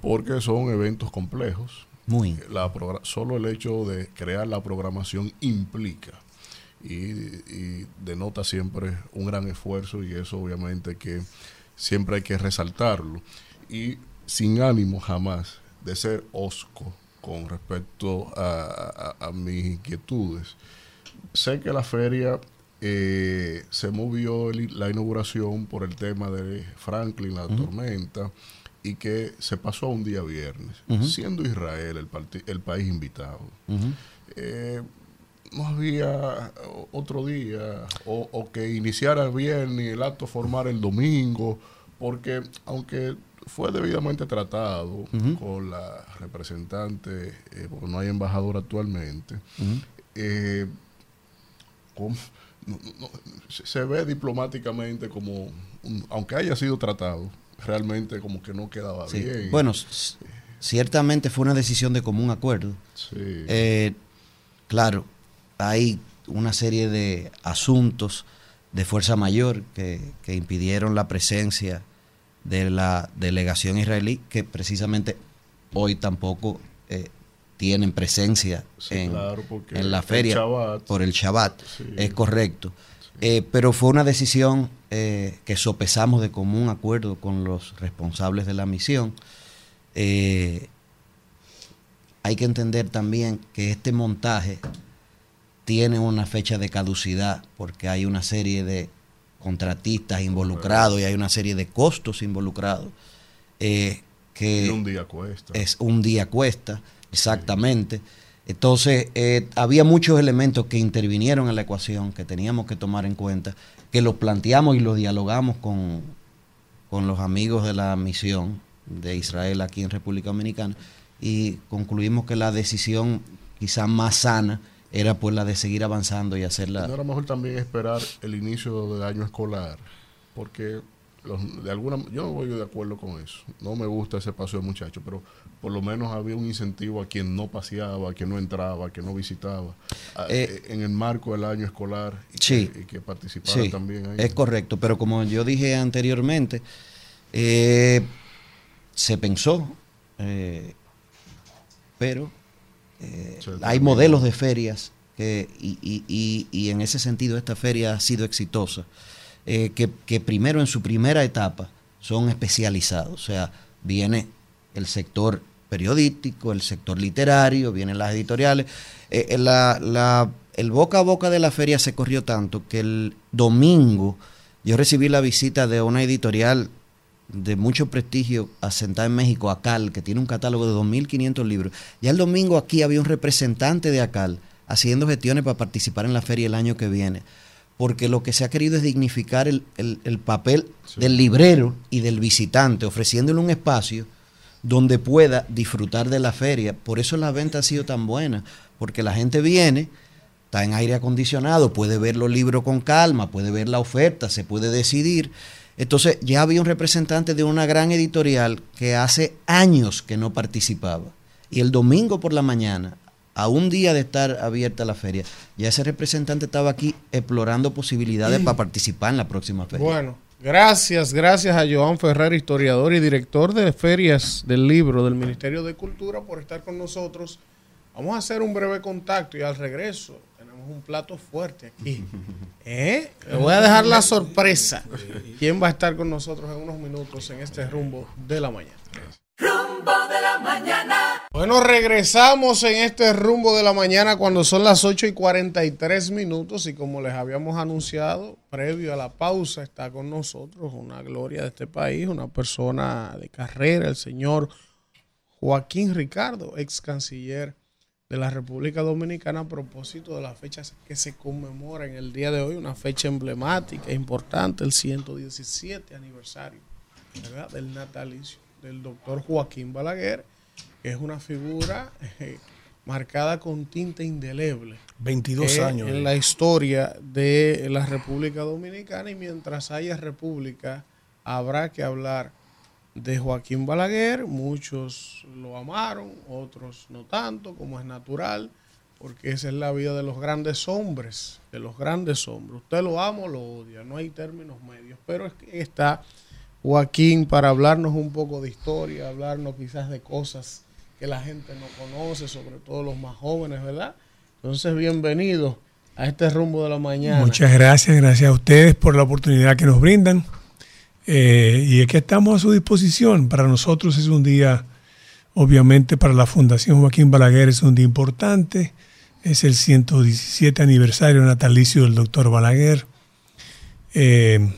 porque son eventos complejos. Muy. La solo el hecho de crear la programación implica y, y denota siempre un gran esfuerzo y eso obviamente que siempre hay que resaltarlo y sin ánimo jamás de ser osco con respecto a, a- a mis inquietudes. Sé que la feria eh, se movió el- la inauguración por el tema de Franklin, la tormenta, y que se pasó a un día viernes, siendo Israel el, el país invitado. Eh, no había otro día o, o que iniciara el viernes y el acto formar el domingo, porque aunque fue debidamente tratado con la representante, eh, porque no hay embajador actualmente, eh, com- no- no- se- ve diplomáticamente como, un- aunque haya sido tratado, realmente como que no quedaba Sí. bien. Bueno, ciertamente fue una decisión de común acuerdo. Sí. Eh, claro, hay una serie de asuntos de fuerza mayor que, que impidieron la presencia de la delegación israelí, que precisamente hoy tampoco eh, tienen presencia Sí, en, claro, porque en la el feria Shabbat. por el Shabbat. Sí. Es correcto. Eh, pero fue una decisión eh, que sopesamos de común acuerdo con los responsables de la misión. Hay que entender también que este montaje tiene una fecha de caducidad porque hay una serie de contratistas involucrados y hay una serie de costos involucrados eh, que Y un día cuesta. es un día cuesta, exactamente. Entonces, eh, había muchos elementos que intervinieron en la ecuación que teníamos que tomar en cuenta, que los planteamos y los dialogamos con, con los amigos de la misión de Israel aquí en República Dominicana y concluimos que la decisión quizás más sana era pues la de seguir avanzando y hacerla ¿No era mejor también esperar el inicio del año escolar? Porque los- de alguna yo no voy de acuerdo con eso. No me gusta ese paso de muchachos, pero por lo menos había un incentivo a quien no paseaba, a quien no entraba, a quien no visitaba, a- Eh, en el marco del año escolar y, Sí. que, y que participara Sí, también ahí. es correcto, pero como yo dije anteriormente, eh, se pensó, eh, pero eh, hay modelos de ferias que, y, y- y- y en ese sentido esta feria ha sido exitosa, eh, que, que primero en su primera etapa son especializados, o sea, viene el sector periodístico, el sector literario, vienen las editoriales. Eh, eh, la- la- el boca a boca de la feria se corrió tanto que el domingo yo recibí la visita de una editorial de mucho prestigio asentada en México, ACAL, que tiene un catálogo de 2.500 libros. Ya el domingo aquí había un representante de ACAL haciendo gestiones para participar en la feria el año que viene. Porque lo que se ha querido es dignificar el, el- el papel del librero y del visitante, ofreciéndole un espacio donde pueda disfrutar de la feria. Por eso la venta ha sido tan buena, porque la gente viene, está en aire acondicionado, puede ver los libros con calma, puede ver la oferta, se puede decidir. Entonces ya había un representante de una gran editorial que hace años que no participaba. Y el domingo por la mañana, a un día de estar abierta la feria, ya ese representante estaba aquí explorando posibilidades para participar en la próxima feria. Bueno, gracias, gracias a Joan Ferrer, historiador y director de ferias del libro del Ministerio de Cultura, por estar con nosotros. Vamos a hacer un breve contacto y al regreso tenemos un plato fuerte aquí. ¿Eh? Le voy a dejar la sorpresa. ¿Quién va a estar con nosotros en unos minutos en este rumbo de la mañana? Rumbo de la mañana. Bueno, regresamos en este rumbo de la mañana cuando son las 8 y 43 minutos y como les habíamos anunciado, previo a la pausa está con nosotros una gloria de este país, una persona de carrera, el señor Joaquín Ricardo, ex canciller de la República Dominicana a propósito de las fechas que se conmemoran el día de hoy, una fecha emblemática, importante, el 117 aniversario ¿verdad? del natalicio del doctor Joaquín Balaguer, que es una figura eh, marcada con tinta indeleble. 22 que años. En la historia de la República Dominicana y mientras haya república habrá que hablar de Joaquín Balaguer. Muchos lo amaron, otros no tanto, como es natural, porque esa es la vida de los grandes hombres, de los grandes hombres. Usted lo ama o lo odia, no hay términos medios, pero es que está Joaquín para hablarnos un poco de historia, hablarnos quizás de cosas que la gente no conoce, sobre todo los más jóvenes, ¿verdad? Entonces, bienvenido a este rumbo de la mañana. Muchas gracias, gracias a ustedes por la oportunidad que nos brindan. Eh, y es que estamos a su disposición. Para nosotros es un día, obviamente para la Fundación Joaquín Balaguer es un día importante. Es el 117 aniversario natalicio del doctor Balaguer. Eh,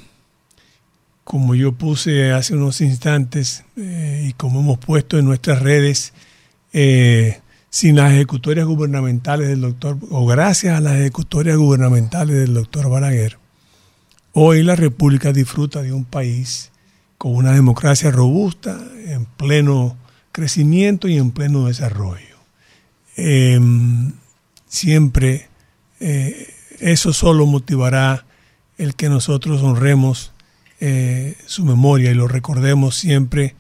como yo puse hace unos instantes eh, y como hemos puesto en nuestras redes, sin las ejecutorias gubernamentales del doctor, o gracias a las ejecutorias gubernamentales del doctor Balaguer, hoy la República disfruta de un país con una democracia robusta, en pleno crecimiento y en pleno desarrollo. Eh, siempre eh, eso solo motivará el que nosotros honremos eh, su memoria y lo recordemos siempre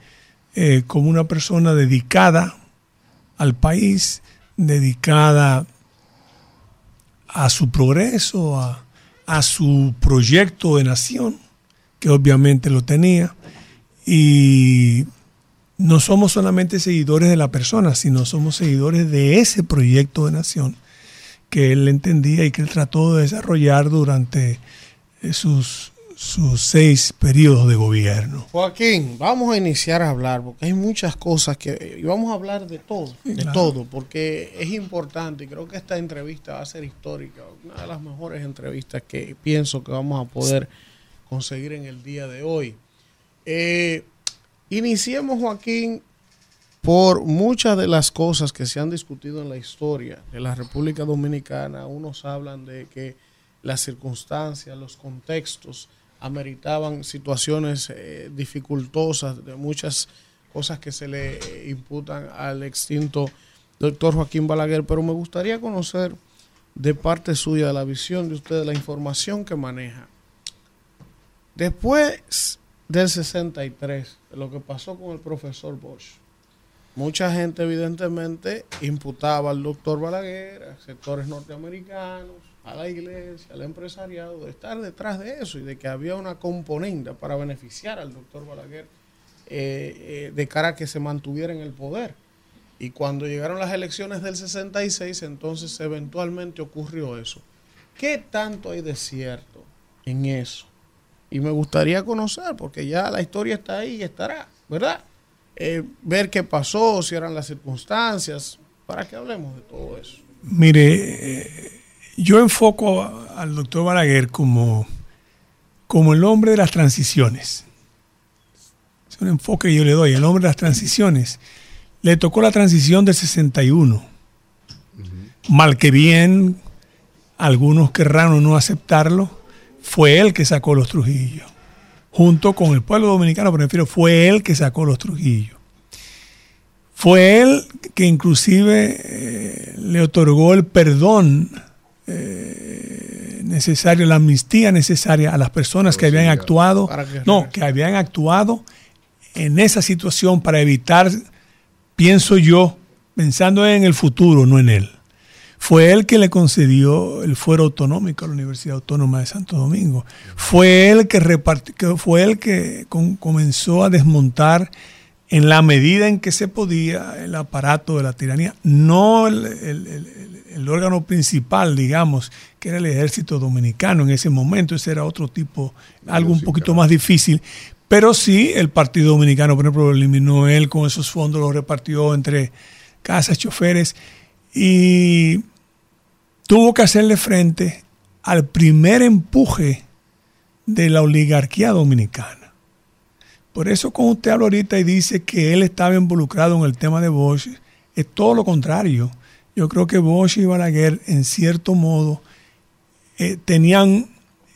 eh, como una persona dedicada al país, dedicada a su progreso, a, a su proyecto de nación, que obviamente lo tenía, y no somos solamente seguidores de la persona, sino somos seguidores de ese proyecto de nación que él entendía y que él trató de desarrollar durante eh, sus, sus seis periodos de gobierno. Joaquín, vamos a iniciar a hablar, porque hay muchas cosas que... Y vamos a hablar de todo, de claro. todo, porque es importante y creo que esta entrevista va a ser histórica, una de las mejores entrevistas que pienso que vamos a poder conseguir en el día de hoy. Eh, iniciemos, Joaquín, por muchas de las cosas que se han discutido en la historia de la República Dominicana. Unos hablan de que las circunstancias, los contextos ameritaban situaciones eh, dificultosas de muchas cosas que se le eh, imputan al extinto doctor Joaquín Balaguer, pero me gustaría conocer de parte suya, la visión de usted, la información que maneja. Después del 63, de lo que pasó con el profesor Bosch, mucha gente evidentemente imputaba al doctor Balaguer, a sectores norteamericanos, a la iglesia, al empresariado, de estar detrás de eso y de que había una componente para beneficiar al doctor Balaguer eh, eh, de cara a que se mantuviera en el poder. Y cuando llegaron las elecciones del 66, entonces eventualmente ocurrió eso. ¿Qué tanto hay de cierto en eso? Y me gustaría conocer, porque ya la historia está ahí y estará, ¿verdad? Eh, ver qué pasó, si eran las circunstancias, para que hablemos de todo eso. Mire, yo enfoco a- al doctor Balaguer como, como el hombre de las transiciones. Es un enfoque que yo le doy, el hombre de las transiciones. Le tocó la transición del 61. Mal que bien, algunos querrán o no aceptarlo, fue él que sacó los Trujillo. Junto con el pueblo dominicano, pero refiero, fue él que sacó los Trujillo. Fue él que inclusive eh, le otorgó el perdón eh, necesario, la amnistía necesaria a las personas que habían actuado, que no, que habían actuado en esa situación para evitar, pienso yo, pensando en el futuro, no en él. Fue él que le concedió el fuero autonómico a la Universidad Autónoma de Santo Domingo. Fue él que repartió, fue él que con- comenzó a desmontar en la medida en que se podía el aparato de la tiranía, no el, el- el- el órgano principal, digamos, que era el ejército dominicano en ese momento, ese era otro tipo, algo un poquito más difícil, pero sí el Partido Dominicano, por ejemplo, lo eliminó él con esos fondos, los repartió entre casas, choferes, y tuvo que hacerle frente al primer empuje de la oligarquía dominicana. Por eso cuando usted habla ahorita y dice que él estaba involucrado en el tema de Bosch, es todo lo contrario. Yo creo que Bosch y Balaguer, en cierto modo, eh, tenían,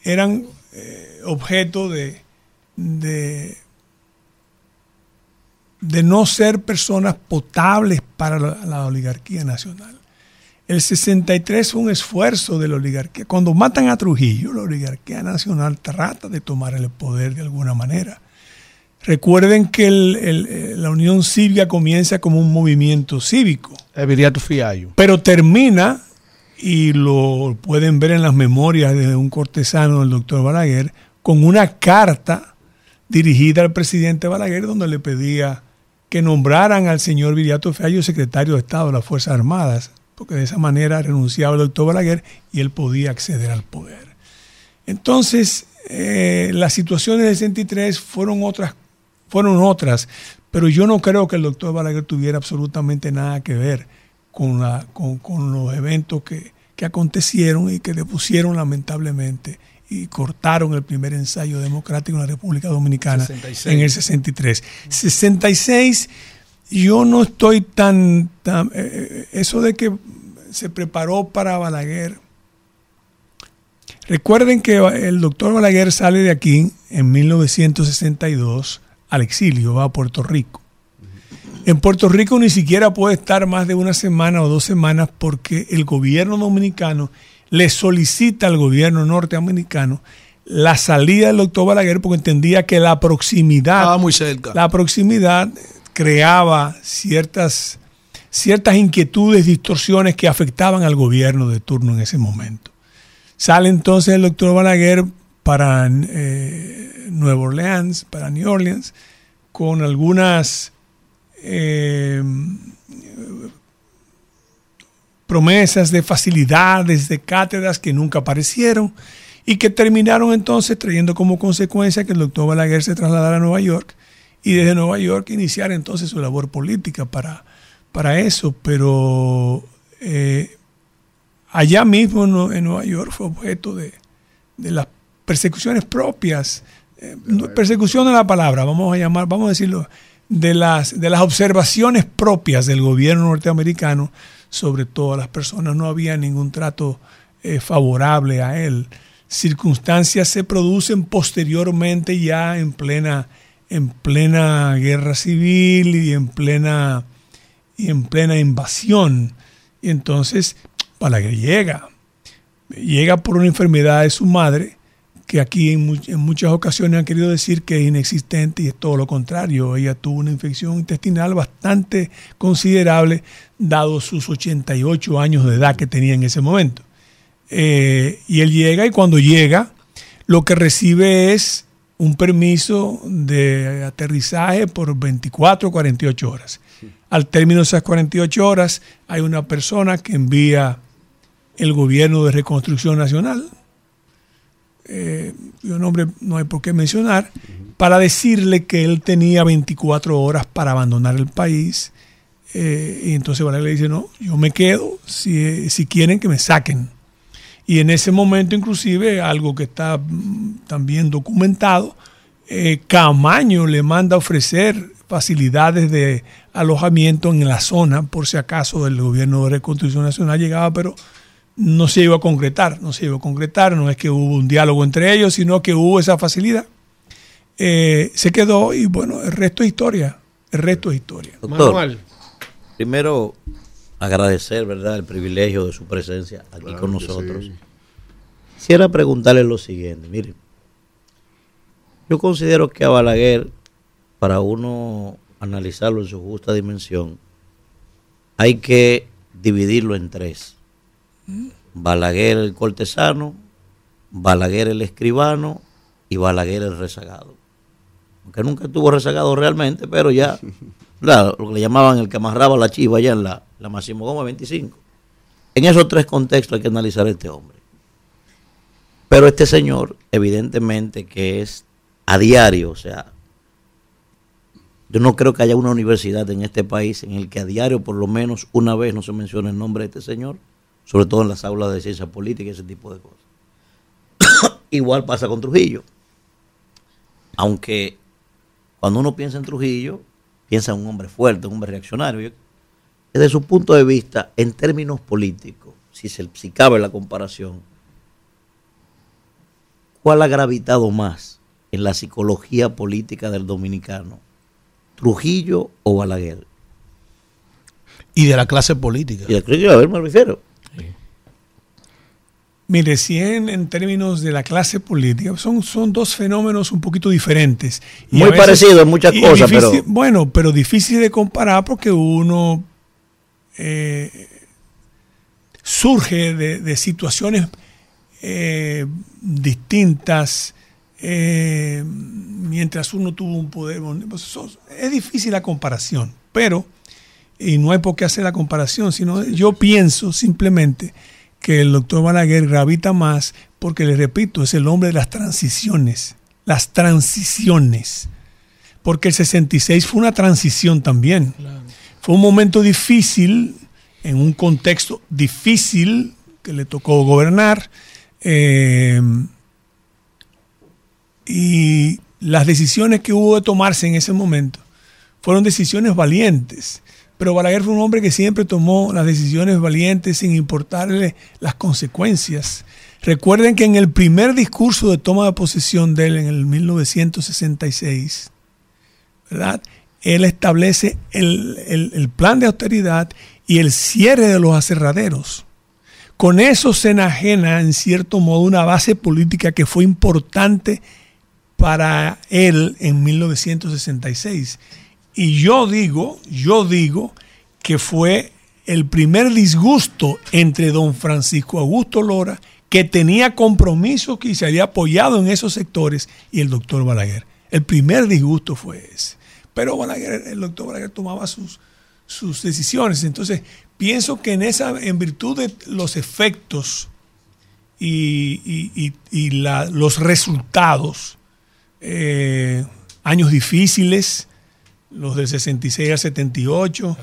eran eh, objeto de, de, de no ser personas potables para la, la oligarquía nacional. El 63 fue un esfuerzo de la oligarquía. Cuando matan a Trujillo, la oligarquía nacional trata de tomar el poder de alguna manera. Recuerden que el- el- la Unión Cívica comienza como un movimiento cívico, pero termina, y lo pueden ver en las memorias de un cortesano del doctor Balaguer, con una carta dirigida al presidente Balaguer donde le pedía que nombraran al señor Viriato Fiallo secretario de Estado de las Fuerzas Armadas, porque de esa manera renunciaba el doctor Balaguer y él podía acceder al poder. Entonces, eh, las situaciones del 63 fueron otras, fueron otras, pero yo no creo que el doctor Balaguer tuviera absolutamente nada que ver con, la, con, con los eventos que, que acontecieron y que depusieron lamentablemente y cortaron el primer ensayo democrático en la República Dominicana 66. en el 63. 66, yo no estoy tan... tan eh, eh, eso de que se preparó para Balaguer. Recuerden que el doctor Balaguer sale de aquí en 1962 al exilio, va a Puerto Rico. En Puerto Rico ni siquiera puede estar más de una semana o dos semanas porque el gobierno dominicano le solicita al gobierno norteamericano la salida del doctor Balaguer porque entendía que la proximidad, muy cerca. la proximidad creaba ciertas, ciertas inquietudes, distorsiones que afectaban al gobierno de turno en ese momento. Sale entonces el doctor Balaguer para eh, Nueva Orleans, para New Orleans, con algunas eh, promesas de facilidades, de cátedras que nunca aparecieron y que terminaron entonces trayendo como consecuencia que el doctor Balaguer se trasladara a Nueva York y desde Nueva York iniciar entonces su labor política para, para eso, pero eh, allá mismo en, en Nueva York fue objeto de, de las persecuciones propias, eh, persecución de la palabra, vamos a llamar, vamos a decirlo, de las, de las observaciones propias del gobierno norteamericano sobre todas las personas, no había ningún trato eh, favorable a él. Circunstancias se producen posteriormente ya en plena, en plena guerra civil y en plena, y en plena invasión. Y entonces Balaguer llega, llega por una enfermedad de su madre, que aquí en, mu en, muchas ocasiones han querido decir que es inexistente y es todo lo contrario. Ella tuvo una infección intestinal bastante considerable, dado sus 88 años de edad que tenía en ese momento. Eh, y él llega y cuando llega, lo que recibe es un permiso de aterrizaje por 24 o 48 horas. Al término de esas 48 horas, hay una persona que envía el gobierno de reconstrucción nacional, eh, nombre no hay por qué mencionar, para decirle que él tenía 24 horas para abandonar el país. Eh, y entonces Balaguer le dice, no, yo me quedo si, si quieren que me saquen. Y en ese momento, inclusive, algo que está mm, también documentado, eh, Camaño le manda a ofrecer facilidades de alojamiento en la zona, por si acaso el gobierno de reconstrucción nacional llegaba, pero no se iba a concretar, no se iba a concretar, no es que hubo un diálogo entre ellos, sino que hubo esa facilidad. Eh, se quedó y bueno, el resto es historia, el resto es historia. Doctor, Manuel. primero agradecer, ¿verdad?, el privilegio de su presencia aquí claro con nosotros. Sí. Quisiera preguntarle lo siguiente, mire, yo considero que a Balaguer, para uno analizarlo en su justa dimensión, hay que dividirlo en tres. Balaguer el cortesano, Balaguer el escribano y Balaguer el rezagado. Aunque nunca estuvo rezagado realmente, pero ya, lo que le llamaban el que amarraba la chiva allá en la, la Máximo Gómez 25. En esos tres contextos hay que analizar a este hombre. Pero este señor, evidentemente que es a diario, o sea, yo no creo que haya una universidad en este país en el que a diario por lo menos una vez no se mencione el nombre de este señor, sobre todo en las aulas de ciencia política y ese tipo de cosas. Igual pasa con Trujillo. Aunque cuando uno piensa en Trujillo, piensa en un hombre fuerte, un hombre reaccionario. Desde su punto de vista, en términos políticos, si, se, si cabe la comparación, ¿cuál ha gravitado más en la psicología política del dominicano? ¿Trujillo o Balaguer? Y de la clase política. Y de, a ver, me refiero. Mire, si en, en términos de la clase política, son, son dos fenómenos un poquito diferentes. Y Muy parecidos en muchas cosas, difícil- pero- Bueno, pero difícil de comparar porque uno eh, surge de, de situaciones eh, distintas eh, mientras uno tuvo un poder. pues, es difícil la comparación, pero, y no hay por qué hacer la comparación, sino yo pienso simplemente que el doctor Balaguer gravita más porque, le repito, es el hombre de las transiciones, las transiciones, porque el 66 fue una transición también. Fue un momento difícil, en un contexto difícil que le tocó gobernar. eh, y las decisiones que hubo de tomarse en ese momento fueron decisiones valientes. Pero Balaguer fue un hombre que siempre tomó las decisiones valientes sin importarle las consecuencias. Recuerden que en el primer discurso de toma de posesión de él en el 1966, ¿verdad? Él establece el, el- el plan de austeridad y el cierre de los aserraderos. Con eso se enajena, en cierto modo, una base política que fue importante para él en 1966. Y yo digo, yo digo que fue el primer disgusto entre don Francisco Augusto Lora, que tenía compromiso que se había apoyado en esos sectores, y el doctor Balaguer. El primer disgusto fue ese. Pero Balaguer, el doctor Balaguer tomaba sus, sus decisiones. Entonces, pienso que en esa, en virtud de los efectos y, y- y- y la- los resultados, eh, años difíciles, los del 66 al 78,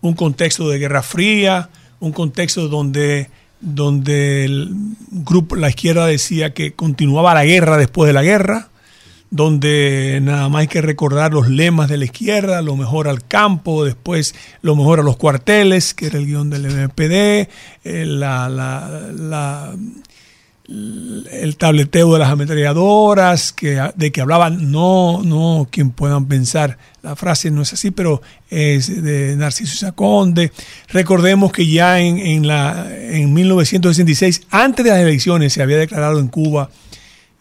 un contexto de Guerra Fría, un contexto donde, donde la izquierda decía que continuaba la guerra después de la guerra, donde nada más hay que recordar los lemas de la izquierda, lo mejor al campo, después lo mejor a los cuarteles, que era el guion del MPD, eh, el tableteo de las ametralladoras, que, de que hablaban, no, no quien puedan pensar, la frase no es así, pero es de Narciso Saconde. Recordemos que ya en, en, la, en 1966, antes de las elecciones, se había declarado en Cuba,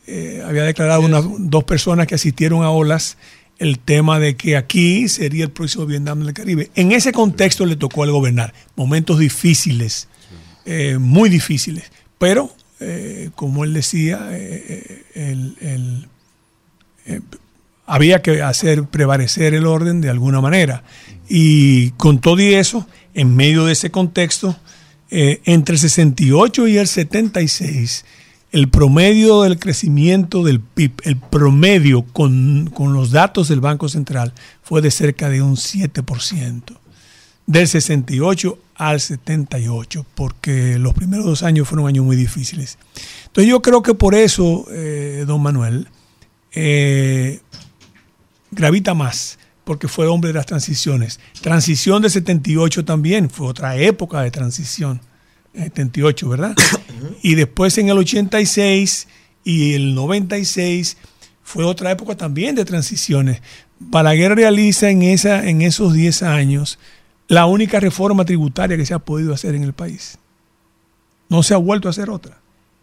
eh, había declarado unas dos personas que asistieron a olas el tema de que aquí sería el próximo Vietnam del Caribe. En ese contexto le tocó al gobernar, momentos difíciles, eh, muy difíciles, pero eh, como él decía, eh, el- el, había que hacer prevalecer el orden de alguna manera. Y con todo y eso, en medio de ese contexto, eh, entre el 68 y el 76, el promedio del crecimiento del PIB, el promedio con, con los datos del Banco Central, fue de cerca de un 7% del 68 al 78, porque los primeros dos años fueron años muy difíciles. Entonces yo creo que por eso, eh, don Manuel, eh, gravita más, porque fue hombre de las transiciones. Transición del 78 también, fue otra época de transición, 78, ¿verdad? y después en el 86 y el 96 fue otra época también de transiciones. Balaguer realiza en, esa, en esos 10 años la única reforma tributaria que se ha podido hacer en el país. No se ha vuelto a hacer otra,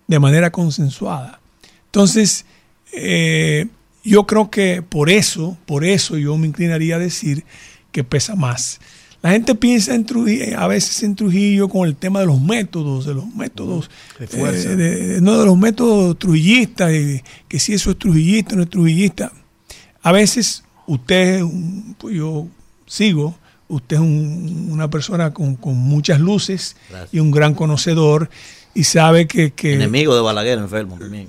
de manera consensuada. Entonces, eh, yo creo que por eso, por eso yo me inclinaría a decir que pesa más. La gente piensa en Trujillo, a veces en Trujillo con el tema de los métodos, de los métodos, De fuerza. eh, de- no de los métodos trujillistas, y que si eso es trujillista o no es trujillista. A veces usted, pues yo sigo, usted es un- una persona con, con muchas luces Gracias. y un gran conocedor y sabe que... que Enemigo de Balaguer, enfermo también.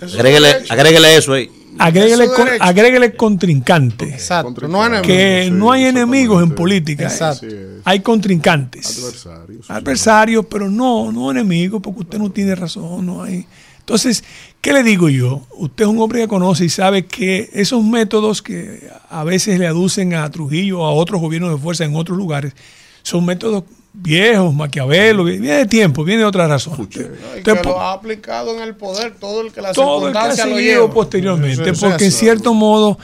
Eso agréguele, agréguele eso ahí. Agréguele, con- agréguele contrincante. Exacto. No enemigos. que no hay enemigos en política. Exacto. Hay contrincantes. Adversarios. Adversarios, pero no, no enemigos, porque usted no tiene razón, no hay. Entonces, ¿qué le digo yo? Usted es un hombre que conoce y sabe que esos métodos que a veces le aducen a Trujillo o a otros gobiernos de fuerza en otros lugares, son métodos viejos, Maquiavelo, viene de tiempo, viene de otra razón. Y que lo ha aplicado en el poder todo el que la todo el que ha seguido posteriormente, Eso porque en eso. cierto modo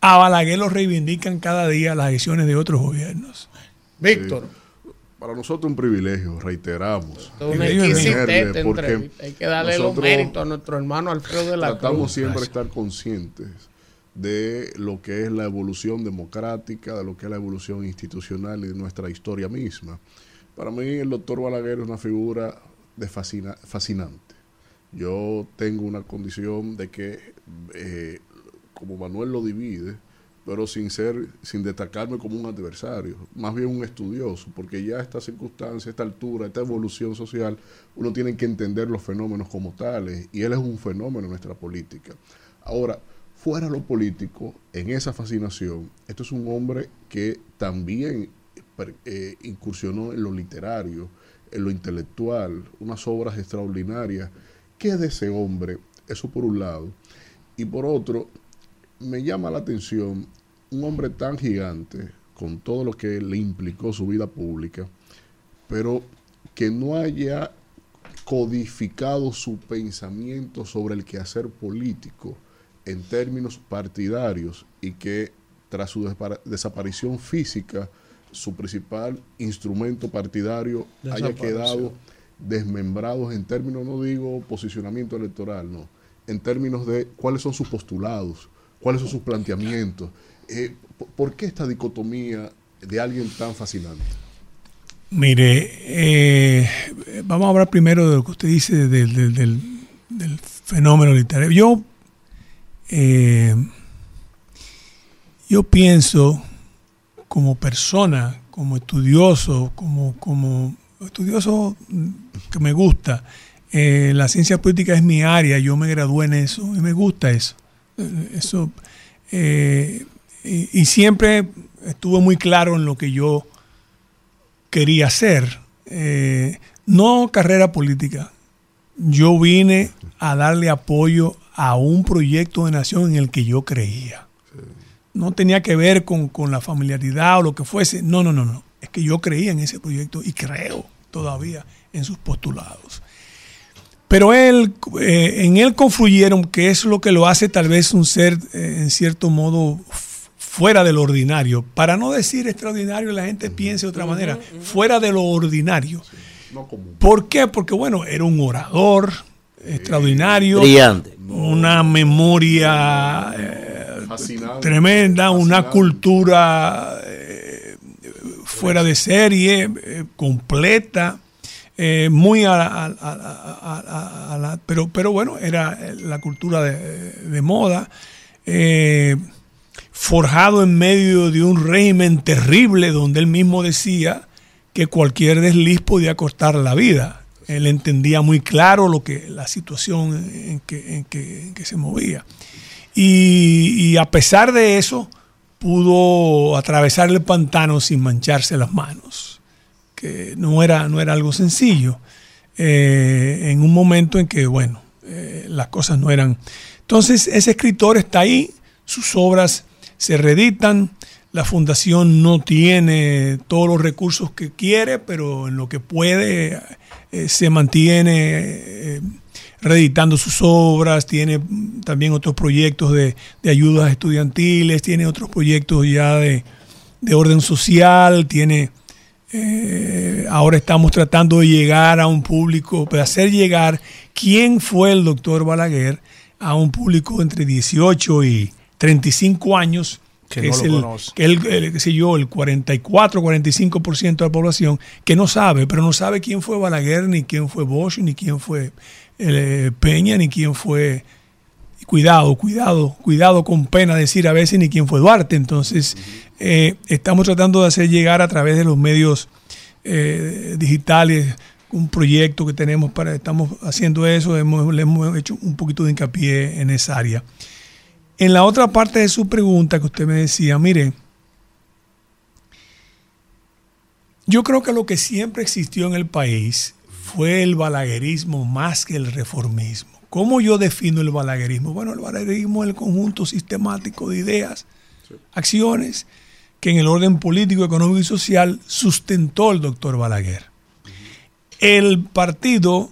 a Balaguer lo reivindican cada día las acciones de otros gobiernos. Víctor. Para nosotros es un privilegio, reiteramos. Tenerle, porque. Hay que darle los méritos a nuestro hermano Alfredo de la Tratamos Cruz. siempre de Gracias. estar conscientes de lo que es la evolución democrática, de lo que es la evolución institucional y de nuestra historia misma. Para mí el doctor Balaguer es una figura de fascina- fascinante. Yo tengo una condición de que, eh, como Manuel lo divide, pero sin ser, sin destacarme como un adversario, más bien un estudioso, porque ya esta circunstancia, esta altura, esta evolución social, uno tiene que entender los fenómenos como tales, y él es un fenómeno en nuestra política. Ahora, fuera lo político, en esa fascinación, esto es un hombre que también eh, incursionó en lo literario, en lo intelectual, unas obras extraordinarias. ¿Qué es de ese hombre? Eso por un lado. Y por otro, me llama la atención un hombre tan gigante, con todo lo que le implicó su vida pública, pero que no haya codificado su pensamiento sobre el quehacer político en términos partidarios y que tras su desaparición física, su principal instrumento partidario haya quedado desmembrados en términos, no digo posicionamiento electoral, no, en términos de cuáles son sus postulados, cuáles son sus planteamientos. Eh, ¿por- ¿Por qué esta dicotomía de alguien tan fascinante? Mire, eh, vamos a hablar primero de lo que usted dice del, del- del- del fenómeno literario. Yo, eh, yo pienso como persona, como estudioso, como, como estudioso que me gusta, eh, la ciencia política es mi área, yo me gradué en eso y me gusta eso. Eh, Eso, eh, y, siempre estuve muy claro en lo que yo quería hacer. No carrera política. Yo vine a darle apoyo a un proyecto de nación en el que yo creía. No tenía que ver con, con la familiaridad o lo que fuese. No, no, no, no. Es que yo creía en ese proyecto y creo todavía en sus postulados. Pero él, eh, en él confluyeron, que es lo que lo hace tal vez un ser, eh, en cierto modo, fuera de lo ordinario. Para no decir extraordinario, la gente piense de otra manera, fuera de lo ordinario. No común. ¿Por qué? Porque, bueno, era un orador extraordinario. Brillante. Una memoria eh, Fascinante. tremenda, una cultura eh, fuera de serie, eh, completa, eh, muy a, a- a- a- la- pero, pero bueno, era la cultura de, de moda, eh, forjado en medio de un régimen terrible donde él mismo decía que cualquier desliz podía costar la vida. Él entendía muy claro lo que la situación en que, en que- en que se movía. Y, a pesar de eso, pudo atravesar el pantano sin mancharse las manos, que no era, no era algo sencillo, eh, en un momento en que, bueno, eh, las cosas no eran. Entonces, ese escritor está ahí, sus obras se reeditan, la fundación no tiene todos los recursos que quiere, pero en lo que puede eh, se mantiene eh, reeditando sus obras, tiene también otros proyectos de, de ayudas estudiantiles, tiene otros proyectos ya de, de orden social, tiene... eh, ahora estamos tratando de llegar a un público, de hacer llegar quién fue el doctor Balaguer a un público entre 18 y 35 años, Que que, no es el, que el, el- qué sé yo, el 44, 45% de la población, que no sabe, pero no sabe quién fue Balaguer, ni quién fue Bosch, ni quién fue eh, Peña, ni quién fue... Cuidado, cuidado, cuidado con pena decir a veces ni quién fue Duarte. Entonces, eh, estamos tratando de hacer llegar a través de los medios eh, digitales un proyecto que tenemos para, estamos haciendo eso, hemos, le hemos hecho un poquito de hincapié en esa área. En la otra parte de su pregunta que usted me decía, mire, yo creo que lo que siempre existió en el país fue el balaguerismo más que el reformismo. ¿Cómo yo defino el balaguerismo? Bueno, el balaguerismo es el conjunto sistemático de ideas, acciones que en el orden político, económico y social sustentó el doctor Balaguer. El partido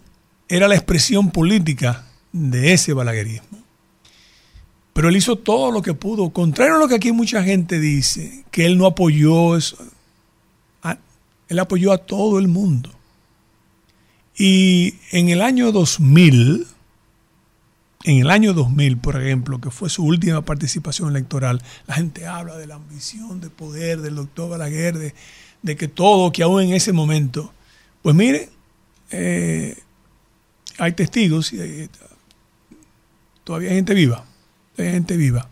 era la expresión política de ese balaguerismo. Pero él hizo todo lo que pudo, contrario a lo que aquí mucha gente dice, que él no apoyó eso. Ah, Él apoyó a todo el mundo. Y en el año 2000, en el año 2000, por ejemplo, que fue su última participación electoral, la gente habla de la ambición de poder del doctor Balaguer, de, de que todo, que aún en ese momento, pues mire, eh, hay testigos y hay- todavía hay gente viva, hay gente viva.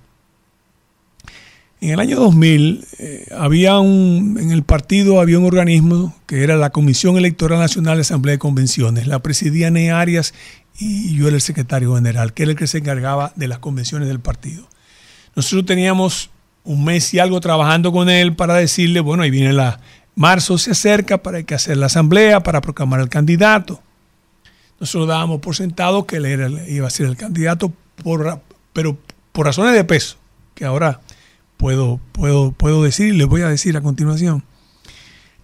En el año 2000 eh, había un, en el partido había un organismo que era la Comisión Electoral Nacional de Asamblea de Convenciones. La presidía Ney Arias y yo era el secretario general, que era el que se encargaba de las convenciones del partido. Nosotros teníamos un mes y algo trabajando con él para decirle, bueno, ahí viene la marzo se acerca para hay que hacer la asamblea para proclamar el candidato. Nosotros dábamos por sentado que él era, iba a ser el candidato, pero por razones de peso, que ahora puedo, puedo, puedo decir y les voy a decir a continuación.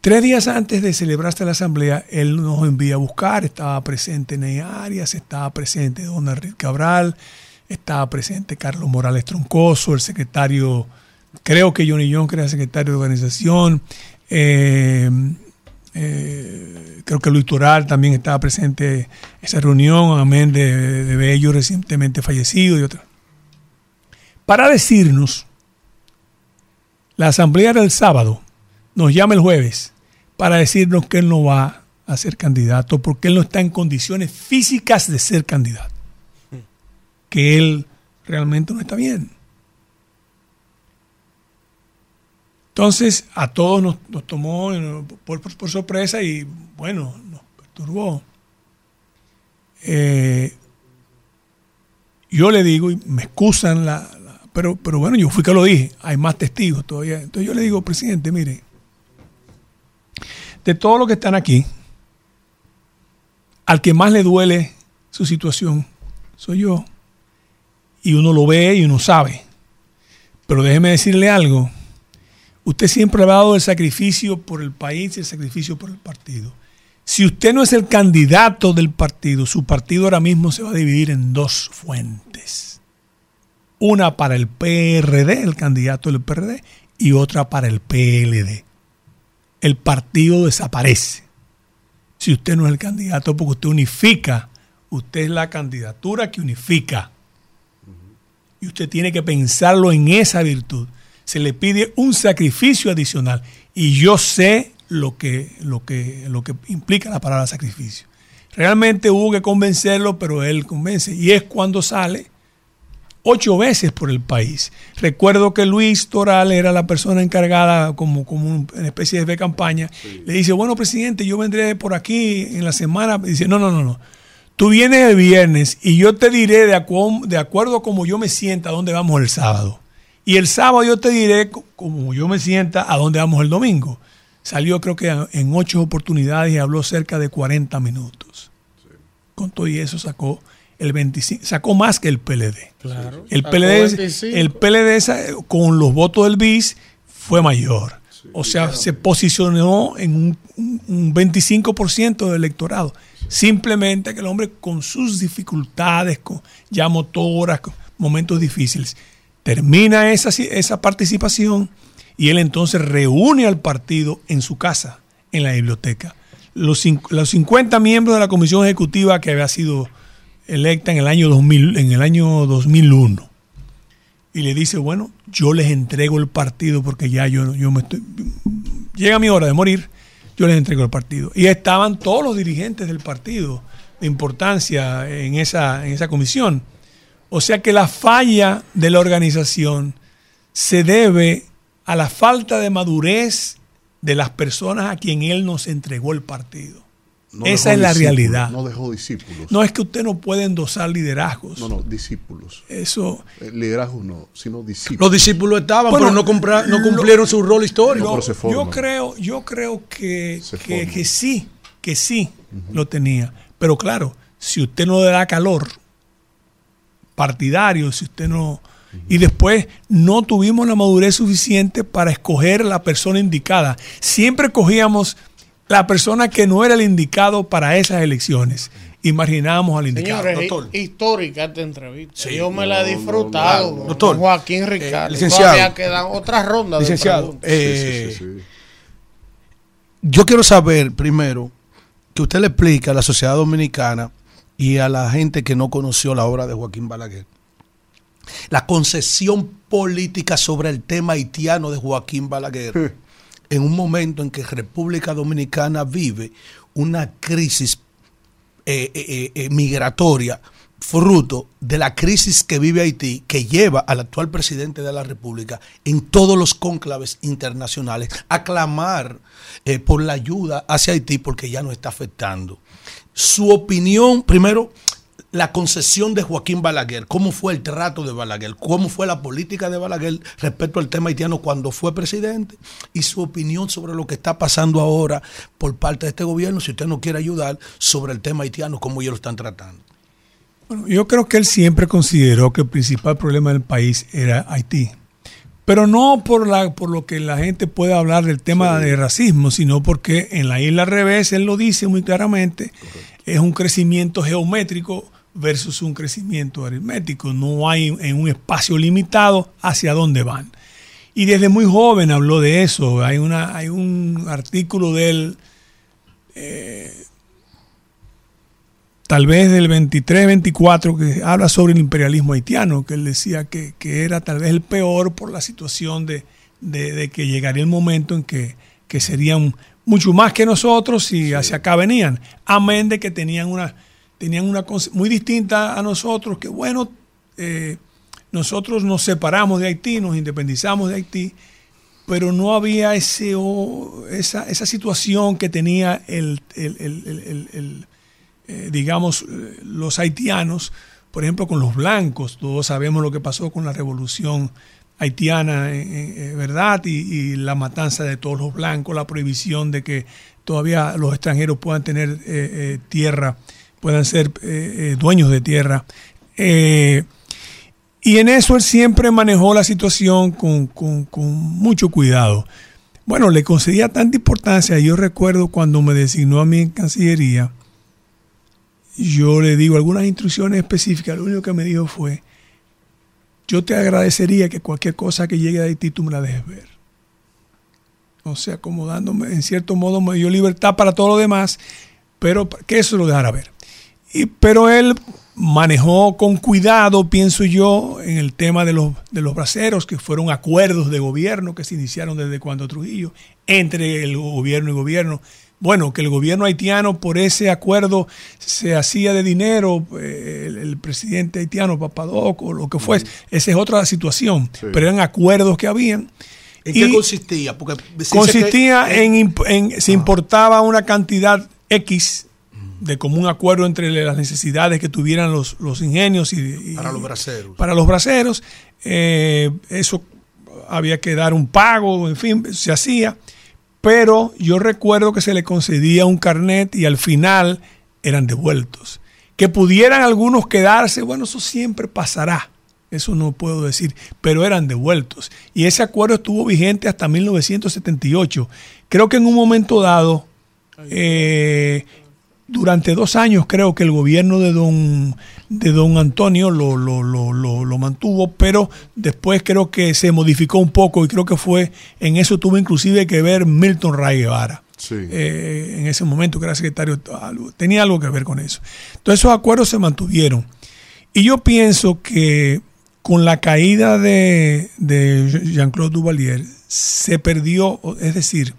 Tres días antes de celebrarse la asamblea, él nos envía a buscar, estaba presente Ney Arias, estaba presente Don Enrique Cabral, estaba presente Carlos Morales Troncoso, el secretario, creo que Johnny John, que era secretario de organización, eh, eh, creo que Luis Toral también estaba presente en esa reunión, amén de, de Bello recientemente fallecido y otra. Para decirnos, la asamblea del sábado nos llama el jueves para decirnos que él no va a ser candidato porque él no está en condiciones físicas de ser candidato. Que él realmente no está bien. Entonces, a todos nos, tomó eh, por, sorpresa y, bueno, nos perturbó. Eh, yo le digo, y me excusan, la- pero, pero bueno, yo fui que lo dije, hay más testigos todavía. Entonces yo le digo, presidente, mire, de todos los que están aquí, al que más le duele su situación soy yo. Y uno lo ve y uno sabe. Pero déjeme decirle algo. Usted siempre ha dado el sacrificio por el país y el sacrificio por el partido. Si usted no es el candidato del partido, su partido ahora mismo se va a dividir en dos fuentes. Una para el PRD, el candidato del PRD, y otra para el PLD. El partido desaparece. Si usted no es el candidato, porque usted unifica, usted es la candidatura que unifica. Y usted tiene que pensarlo en esa virtud. Se le pide un sacrificio adicional. Y yo sé lo que, lo que, lo que implica la palabra sacrificio. Realmente hubo que convencerlo, pero él convence. Y es cuando sale ocho veces por el país. Recuerdo que Luis Toral era la persona encargada como, como una especie de campaña. Le dice, bueno, presidente, yo vendré por aquí en la semana. Dice, no, no, no, no. Tú vienes el viernes y yo te diré de, acu- de acuerdo a cómo yo me sienta a dónde vamos el sábado. Y el sábado yo te diré co- como yo me sienta a dónde vamos el domingo. Salió creo que en ocho oportunidades y habló cerca de 40 minutos. Con todo y eso sacó el 25, sacó más que el PLD. Claro. El PLD, 25. el PLD esa- con los votos del BIS fue mayor. O sea, se posicionó en un, un- un 25% del electorado. Simplemente que el hombre con sus dificultades, con ya motoras, con momentos difíciles, termina esa, esa participación y él entonces reúne al partido en su casa, en la biblioteca. Los, los 50 miembros de la comisión ejecutiva que había sido electa en el año 2000, en el año 2001 y le dice, bueno, yo les entrego el partido porque ya yo, yo me estoy... Llega mi hora de morir, yo les entrego el partido. Y estaban todos los dirigentes del partido de importancia en esa, en esa comisión. O sea que la falla de la organización se debe a la falta de madurez de las personas a quien él nos entregó el partido. No Esa es la realidad. No dejó discípulos. No es que usted no puede endosar liderazgos. No, no, discípulos. Eso. Eh, liderazgos no, sino discípulos. Los discípulos estaban, Bueno, pero no, compra- no lo- cumplieron su rol histórico. No, pero se yo creo, yo creo que, que sí, que sí lo tenía. Pero claro, si usted no le da calor partidario, si usted no... Y después no tuvimos la madurez suficiente para escoger la persona indicada. Siempre cogíamos la persona que no era el indicado para esas elecciones. Y marginábamos al indicado. Señores, Doctor. hi- histórica esta entrevista. Sí. Yo me la he No, no, disfrutado no, con Doctor. Joaquín Ricardo. licenciado. Todavía quedan otras rondas Licenciado, de preguntas. eh, yo quiero saber primero que usted le explique a la sociedad dominicana y a la gente que no conoció la obra de Joaquín Balaguer la concesión política sobre el tema haitiano de Joaquín Balaguer en un momento en que República Dominicana vive una crisis eh, eh, eh, migratoria fruto de la crisis que vive Haití, que lleva al actual presidente de la República en todos los cónclaves internacionales a clamar por la ayuda hacia Haití porque ya no está afectando. Su opinión, primero, la concesión de Joaquín Balaguer, cómo fue el trato de Balaguer, cómo fue la política de Balaguer respecto al tema haitiano cuando fue presidente y su opinión sobre lo que está pasando ahora por parte de este gobierno, si usted no quiere ayudar, sobre el tema haitiano, cómo ellos lo están tratando. Bueno, yo creo que él siempre consideró que el principal problema del país era Haití. Pero no por, la, por lo que la gente puede hablar del tema de racismo, sino porque en la isla al revés, él lo dice muy claramente, es un crecimiento geométrico versus un crecimiento aritmético. No hay en un espacio limitado hacia dónde van. Y desde muy joven habló de eso. Hay, una, hay un artículo de él, eh, tal vez del 23-24, que habla sobre el imperialismo haitiano, que él decía que, era tal vez el peor por la situación de, que llegaría el momento en que, que serían mucho más que nosotros y hacia acá venían. Amén de que tenían una tenían una cosa muy distinta a nosotros, que bueno, eh, nosotros nos separamos de Haití, nos independizamos de Haití, pero no había ese, esa, esa situación que tenía el, el, eh, digamos, los haitianos, por ejemplo, con los blancos. Todos sabemos lo que pasó con la revolución haitiana, eh, ¿verdad? Y, la matanza de todos los blancos, la prohibición de que todavía los extranjeros puedan tener tierra puedan ser eh, eh, dueños de tierra. Eh, y en eso él siempre manejó la situación con, mucho cuidado. Bueno, le concedía tanta importancia. Yo recuerdo cuando me designó a mí en Cancillería, yo le digo algunas instrucciones específicas. Lo único que me dijo fue, yo te agradecería que cualquier cosa que llegue de Haití tú me la dejes ver. O sea, como dándome, en cierto modo, me dio libertad para todo lo demás, pero que eso lo dejara ver pero él manejó con cuidado, pienso yo, en el tema de los, de los braceros, que fueron acuerdos de gobierno que se iniciaron desde cuando Trujillo, entre el gobierno y gobierno. Bueno, que el gobierno haitiano por ese acuerdo se hacía de dinero, eh, el, presidente haitiano, Papadoc, o lo que fuese, esa es otra situación, pero eran acuerdos que habían. ¿En qué consistía? Porque consistía en, en, se importaba una cantidad X de común acuerdo entre las necesidades que tuvieran los, los ingenios y, para los braceros. Para los braceros, eh, eso había que dar un pago, en fin, se hacía. Pero yo recuerdo que se le concedía un carnet y al final eran devueltos. Que pudieran algunos quedarse, bueno, eso siempre pasará. Eso no puedo decir, pero eran devueltos. Y ese acuerdo estuvo vigente hasta 1978. Creo que en un momento dado, eh, durante dos años creo que el gobierno de don, de don Antonio lo, lo, lo, lo, mantuvo, pero después creo que se modificó un poco y creo que fue, en eso tuvo inclusive que ver Milton Ray Guevara. Eh, en ese momento que era secretario, tenía algo que ver con eso. Entonces esos acuerdos se mantuvieron. Y yo pienso que con la caída de, de Jean-Claude Duvalier se perdió, es decir,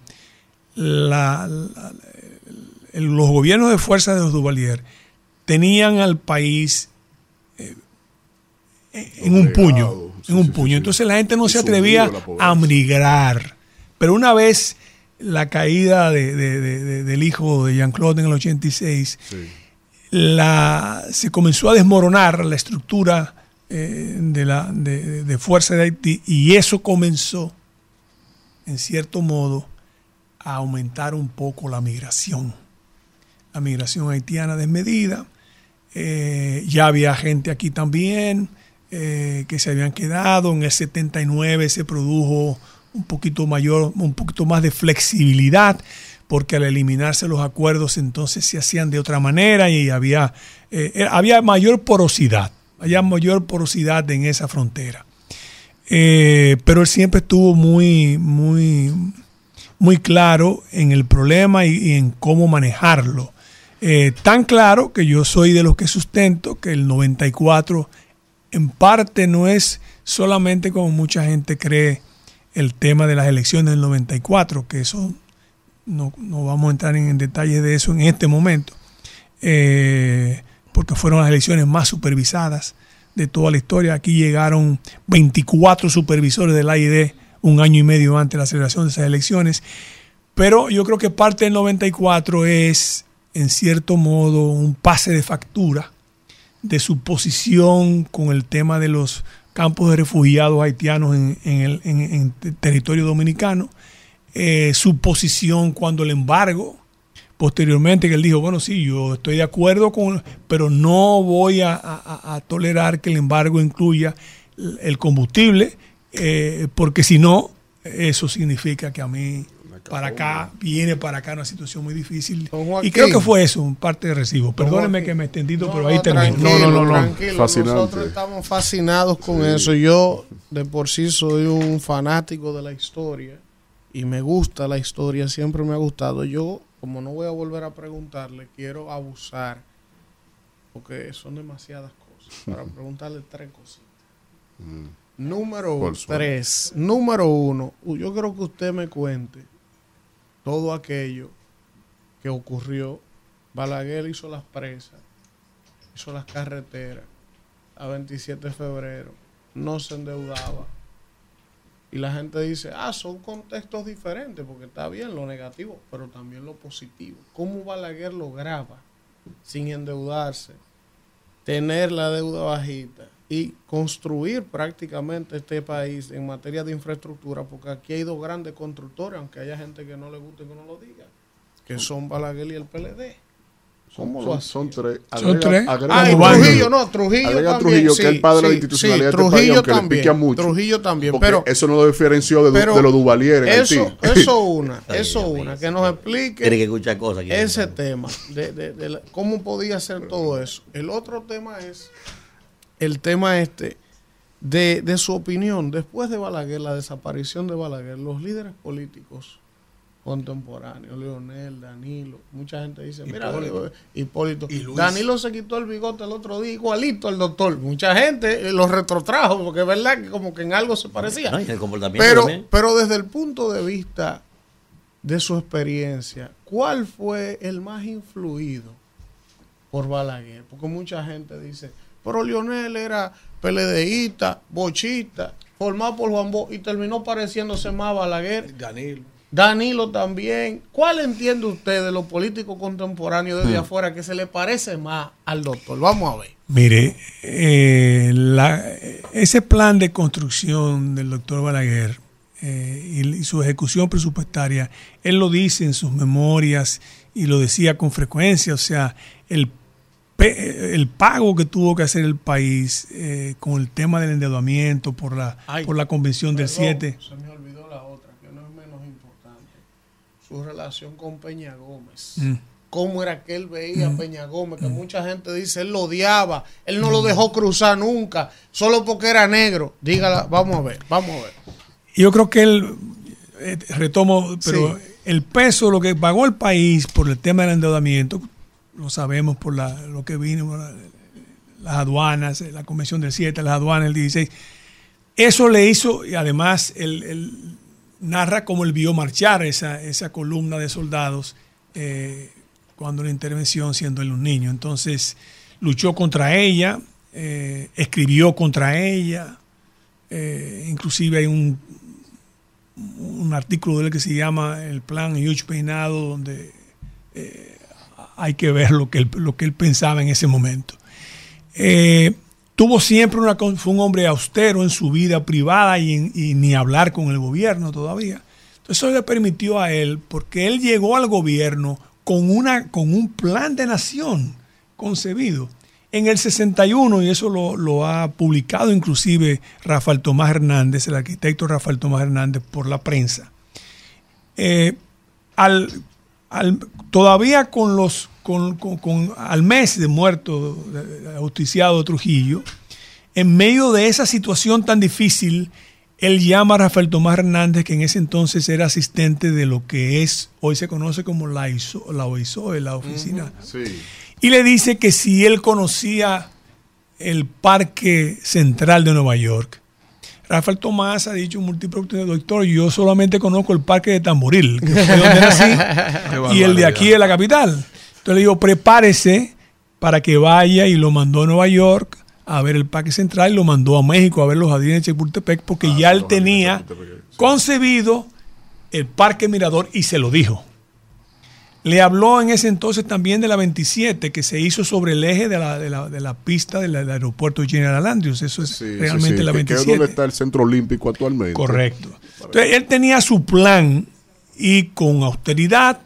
la los gobiernos de fuerza de los Duvalier tenían al país eh, en un puño, en un puño. Entonces la gente no se atrevía a migrar. Pero una vez la caída del hijo de Jean-Claude en el 86, la, se comenzó a desmoronar la estructura eh, de, la, de fuerza de Haití y eso comenzó, en cierto modo, a aumentar un poco la migración la migración haitiana desmedida. Eh, ya había gente aquí también eh, que se habían quedado. En el 79 se produjo un poquito mayor, un poquito más de flexibilidad, porque al eliminarse los acuerdos entonces se hacían de otra manera y había, eh, había mayor porosidad, había mayor porosidad en esa frontera. pero él siempre estuvo muy, muy, muy claro en el problema y en cómo manejarlo. Eh, tan claro que yo soy de los que sustento que el 94 en parte no es solamente como mucha gente cree el tema de las elecciones del 94, que eso no, no vamos a entrar en, detalles de eso en este momento, eh, porque fueron las elecciones más supervisadas de toda la historia. Aquí llegaron 24 supervisores del AID un año y medio antes de la celebración de esas elecciones. Pero yo creo que parte del 94 es, en cierto modo, un pase de factura de su posición con el tema de los campos de refugiados haitianos en, en el territorio dominicano, eh, su posición cuando el embargo, posteriormente que él dijo, bueno, sí, yo estoy de acuerdo con, pero no voy a tolerar que el embargo incluya el combustible, eh, porque si no, eso significa que a mí para acá, viene para acá una situación muy difícil. Y creo que fue eso, un parte de recibo. Perdónenme Joaquín. que me he extendido, No, pero no, ahí termino. tranquilo, No, no, no, no. tranquilo. Nosotros estamos fascinados con eso. Yo, de por sí, soy un fanático de la historia y me gusta la historia, siempre me ha gustado. Yo, como no voy a volver a preguntarle, quiero abusar porque son demasiadas cosas para preguntarle tres cositas. Número Por suerte. tres. Número uno. Yo creo que usted me cuente todo aquello que ocurrió. Balaguer hizo las presas, hizo las carreteras a 27 de febrero, no se endeudaba. Y la gente dice, ah, son contextos diferentes, porque está bien lo negativo, pero también lo positivo. ¿Cómo Balaguer lograba, sin endeudarse, tener la deuda bajita y construir prácticamente este país en materia de infraestructura? Porque aquí hay dos grandes constructores, aunque haya gente que no le guste que no lo diga, que son Balaguer y el PLD. ¿Cómo Son, tres. Son tres. agrega Ah, y Trujillo. No, Trujillo también, Trujillo, sí, que es el padre de la institucionalidad sí, de este país, Trujillo aunque le también, pique a muchos. Trujillo también, pero- eso no lo diferenció de, Pero de los Duvalier en eso, Haití. eso una, eso una, que nos explique Tiene que escuchar cosas. quiere. ese tema, de, de- de la- cómo podía ser todo eso. El otro tema es el tema este de, de su opinión. Después de Balaguer, la desaparición de Balaguer, los líderes políticos contemporáneos, Leonel, Danilo, mucha gente dice, mira, Hipólito. Hipólito, Y Luis. Danilo se quitó el bigote el otro día igualito al doctor. Mucha gente eh, lo retrotrajo porque es verdad que como que en algo se parecía. No, Pero, también. pero desde el punto de vista de su experiencia, ¿cuál fue el más influido por Balaguer? Porque mucha gente dice, pero Lionel era peledeísta, bochista, formado por Juan Bo y terminó pareciéndose más a Balaguer. Danilo. Danilo también. ¿Cuál entiende usted de los políticos contemporáneos desde Hmm. afuera que se le parece más al doctor? Vamos a ver. Mire, eh, la- ese plan de construcción del doctor Balaguer eh, y, y su ejecución presupuestaria, él lo dice en sus memorias y lo decía con frecuencia, o sea, el, el pago que tuvo que hacer el país eh, con el tema del endeudamiento por la, Ay, por la convención del perdón, 7. Se me olvidó la otra, que no es menos importante. Su relación con Peña Gómez. Mm. Cómo era que él veía a Mm. Peña Gómez, que mucha gente dice, él lo odiaba, él no lo dejó cruzar nunca, solo porque era negro. Dígala, vamos a ver, vamos a ver. Yo creo que él, eh, retomo, pero Sí. el peso, lo que pagó el país por el tema del endeudamiento, lo sabemos por lo que vino, las aduanas, eh, la convención del 7, las aduanas del 16. Eso le hizo, y además él, narra cómo él vio marchar esa, esa columna de soldados eh, cuando la intervención siendo él un niño. Entonces luchó contra ella, eh, escribió contra ella, eh, inclusive hay un, un artículo de él que se llama El plan Yuch Peinado, donde hay que ver lo que él, pensaba en ese momento. Eh, tuvo siempre una, fue un hombre austero en su vida privada y, ni hablar con el gobierno todavía. Eso le permitió a él, porque él llegó al gobierno con, un plan de nación concebido. En el 61, y eso lo, lo ha publicado inclusive Rafael Tomás Hernández, el arquitecto Rafael Tomás Hernández, por la prensa, eh, al, al- todavía con los con, con- con- al mes de muerto ajusticiado Trujillo, en medio de esa situación tan difícil, Él llama a Rafael Tomás Hernández, que en ese entonces era asistente de lo que es, hoy se conoce como la, ISO, la OISOE, la oficina. Sí. Y le dice que si él conocía el Parque Central de Nueva York. Rafael Tomás ha dicho en múltiples oportunidades, doctor, yo solamente conozco el Parque de Tamboril, que fue donde nací, y el de aquí de la capital. Entonces le digo, prepárese para que vaya y lo mandó a Nueva York a ver el Parque Central y lo mandó a México a ver los jardines de Chapultepec porque ya él tenía concebido el Parque Mirador y se lo dijo. Le habló en ese entonces también de la 27 que se hizo sobre el eje de la, de la, de la pista del, del aeropuerto General Andrews. Eso es Sí, realmente sí, sí, la que- que es 27. donde está el centro olímpico actualmente. Correcto. Entonces, él tenía su plan y con austeridad,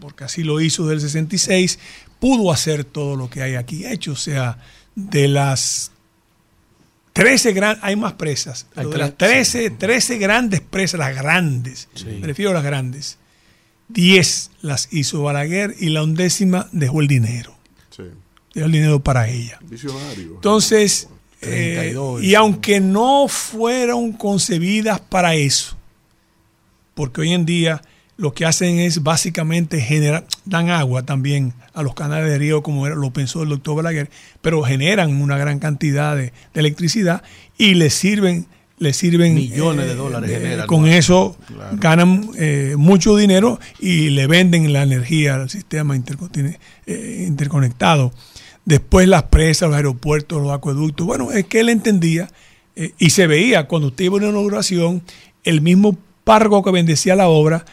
porque así lo hizo del 66, pudo hacer todo lo que hay aquí hecho. O sea, de las 13 grandes, hay más presas, pero de las 13, 13 grandes presas, las grandes, me refiero a las grandes, 10 las hizo Balaguer y la undécima dejó el dinero. Sí. Dejó el dinero para ella. Visionario. Entonces, eh, 32, y aunque no fueron concebidas para eso, porque hoy en día lo que hacen es básicamente generar, dan agua también a los canales de río, como era, lo pensó el doctor Balaguer, pero generan una gran cantidad de, de electricidad y les sirven, les sirven Millones de eh, dólares generan, Con ¿no? eso Claro. ganan eh, mucho dinero y le venden la energía al sistema eh, interconectado. Después las presas, los aeropuertos, los acueductos. Bueno, es que él entendía eh, y se veía cuando usted iba a una inauguración, el mismo párroco que bendecía la obra,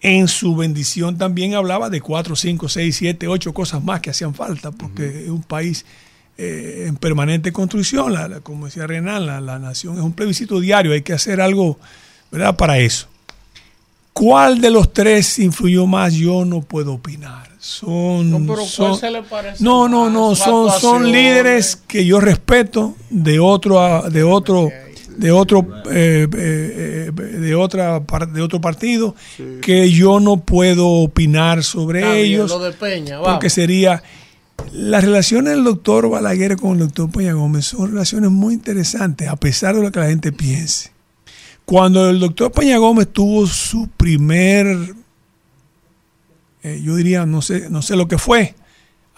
en su bendición también hablaba de cuatro, cinco, seis, siete, ocho cosas más que hacían falta, porque es un país eh, en permanente construcción, la- la- como decía Renan, la, la nación es un plebiscito diario, hay que hacer algo ¿verdad? para eso. ¿Cuál de los tres influyó más? Yo no puedo opinar. Son, No, pero ¿cuál son- se le parece no, no, no, son, son líderes que yo respeto de otro, a- de otro, de otro, eh, eh, de otra, de otro partido que yo no puedo opinar sobre Está bien, ellos lo de Peña, vamos. porque sería las relaciones del doctor Balaguer con el doctor Peña Gómez son relaciones muy interesantes, a pesar de lo que la gente piense. Cuando el doctor Peña Gómez tuvo su primer, eh, yo diría, no sé, no sé lo que fue,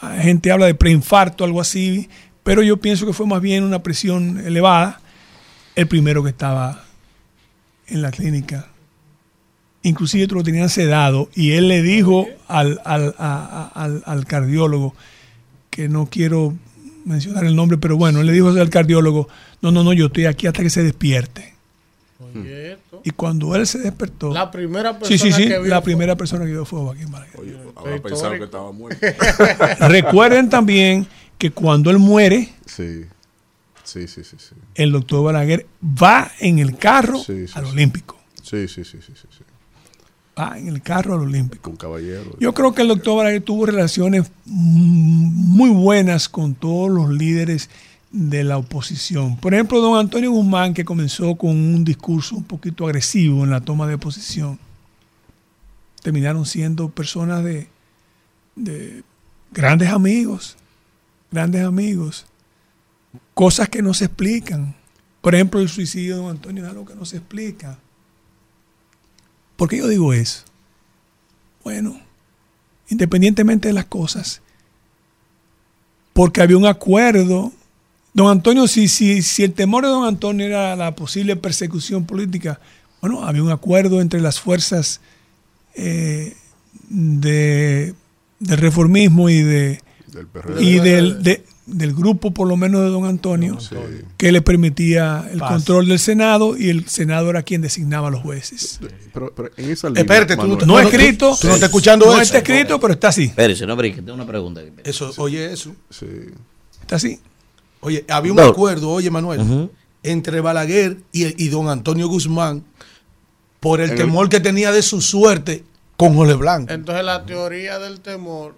la gente habla de preinfarto, algo así, pero yo pienso que fue más bien una presión elevada, el primero que estaba en la clínica. Inclusive lo tenían sedado y él le dijo al, al, al- al cardiólogo, que no quiero mencionar el nombre, pero bueno, él le dijo al cardiólogo, no, no, no, yo estoy aquí hasta que se despierte. Oye, esto. Y cuando él se despertó... La primera persona sí, sí, que vio la fue- primera persona que vio fue Joaquín Balaguer. Ahora pensaba que estaba muerto. Recuerden también que cuando él muere, Sí. Sí, sí, sí, sí. el doctor Balaguer va en el carro Sí, sí, al sí. Olímpico. Sí, sí, sí, sí, sí, Va en el carro al Olímpico. Un caballero. Yo creo que el doctor Balaguer tuvo relaciones mm, muy buenas con todos los líderes de la oposición. Por ejemplo, don Antonio Guzmán, que comenzó con un discurso un poquito agresivo en la toma de posición, terminaron siendo personas de, de grandes amigos, grandes amigos, cosas que no se explican. Por ejemplo, el suicidio de don Antonio es algo que no se explica. ¿Por qué yo digo eso? Bueno, independientemente de las cosas, porque había un acuerdo. Don Antonio, si, si, si el temor de don Antonio era la posible persecución política, bueno, había un acuerdo entre las fuerzas eh, de, del reformismo y de Del PRD. y del, de- del grupo por lo menos de don Antonio que le permitía el Paz. control del Senado y el Senado era quien designaba a los jueces. Pero, pero en esa línea, Espérate, tú no, No escrito. Tú no estás escuchando no eso. está escrito, pero está así. Espérese, no brinque, tengo una pregunta. Eso, oye, eso. Sí. Está así. Oye, había un No. acuerdo, oye, Manuel, entre Balaguer y, y don Antonio Guzmán por el En el- temor que tenía de su suerte con Jole Blanco. Entonces la teoría del temor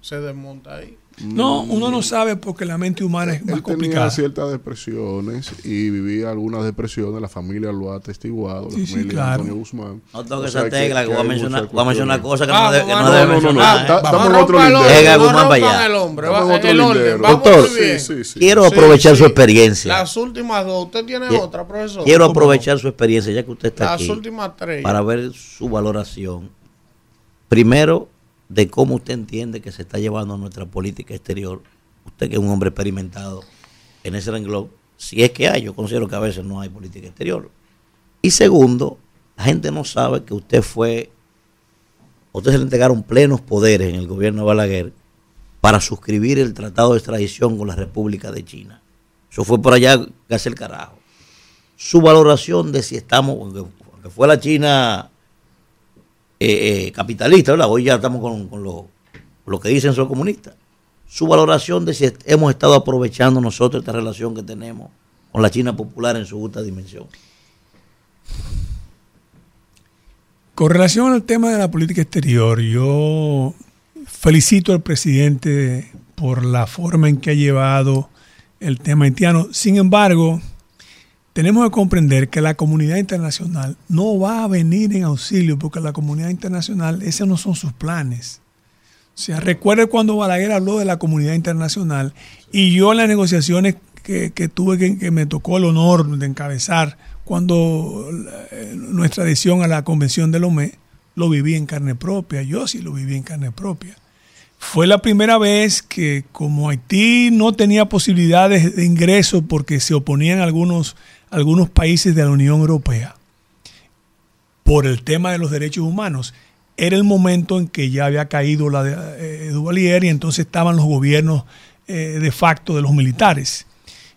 se desmonta ahí. No, uno no sabe porque la mente humana es más Él tenía complicada. ciertas depresiones y vivía algunas depresiones, la familia lo ha atestiguado, Sí, la sí, familia de claro. Antonio Guzmán. No toque O sea esa tecla, que voy a mencionar- voy a mencionar cosas que no debe- que no debe no, no, no, mencionar. está- estamos en Vamos otro lindero. No Guzmán, para allá. Doctor. Sí, sí, sí. Quiero Sí, aprovechar sí. su experiencia. Las últimas dos, ¿usted tiene otra, profesor? Quiero ¿Cómo no? aprovechar su experiencia, ya que usted está Las aquí, últimas tres. para ver su valoración. Primero, de cómo usted entiende que se está llevando nuestra política exterior. Usted que es un hombre experimentado en ese renglón, si es que hay, yo considero que a veces no hay política exterior. Y segundo, la gente no sabe que usted fue, usted se le entregaron plenos poderes en el gobierno de Balaguer para suscribir el tratado de extradición con la República de China. Eso fue por allá que hace el carajo. Su valoración de si estamos, aunque fue la China eh, eh. Hoy ya estamos con, lo, lo que dicen son comunistas. Su valoración de si hemos estado aprovechando nosotros esta relación que tenemos con la China popular en su justa dimensión. Con relación al tema de la política exterior, yo felicito al presidente por la forma en que ha llevado el tema haitiano. Sin embargo, tenemos que comprender que la comunidad internacional no va a venir en auxilio porque la comunidad internacional, esos no son sus planes. O sea, recuerde cuando Balaguer habló de la comunidad internacional y yo en las negociaciones que, que tuve, que, que me tocó el honor de encabezar cuando eh, nuestra adhesión a la convención de Lomé, lo viví en carne propia, yo sí lo viví en carne propia. Fue la primera vez que como Haití no tenía posibilidades de ingreso porque se oponían algunos, algunos países de la Unión Europea por el tema de los derechos humanos, era el momento en que ya había caído la de eh, Duvalier y entonces estaban los gobiernos eh, de facto de los militares.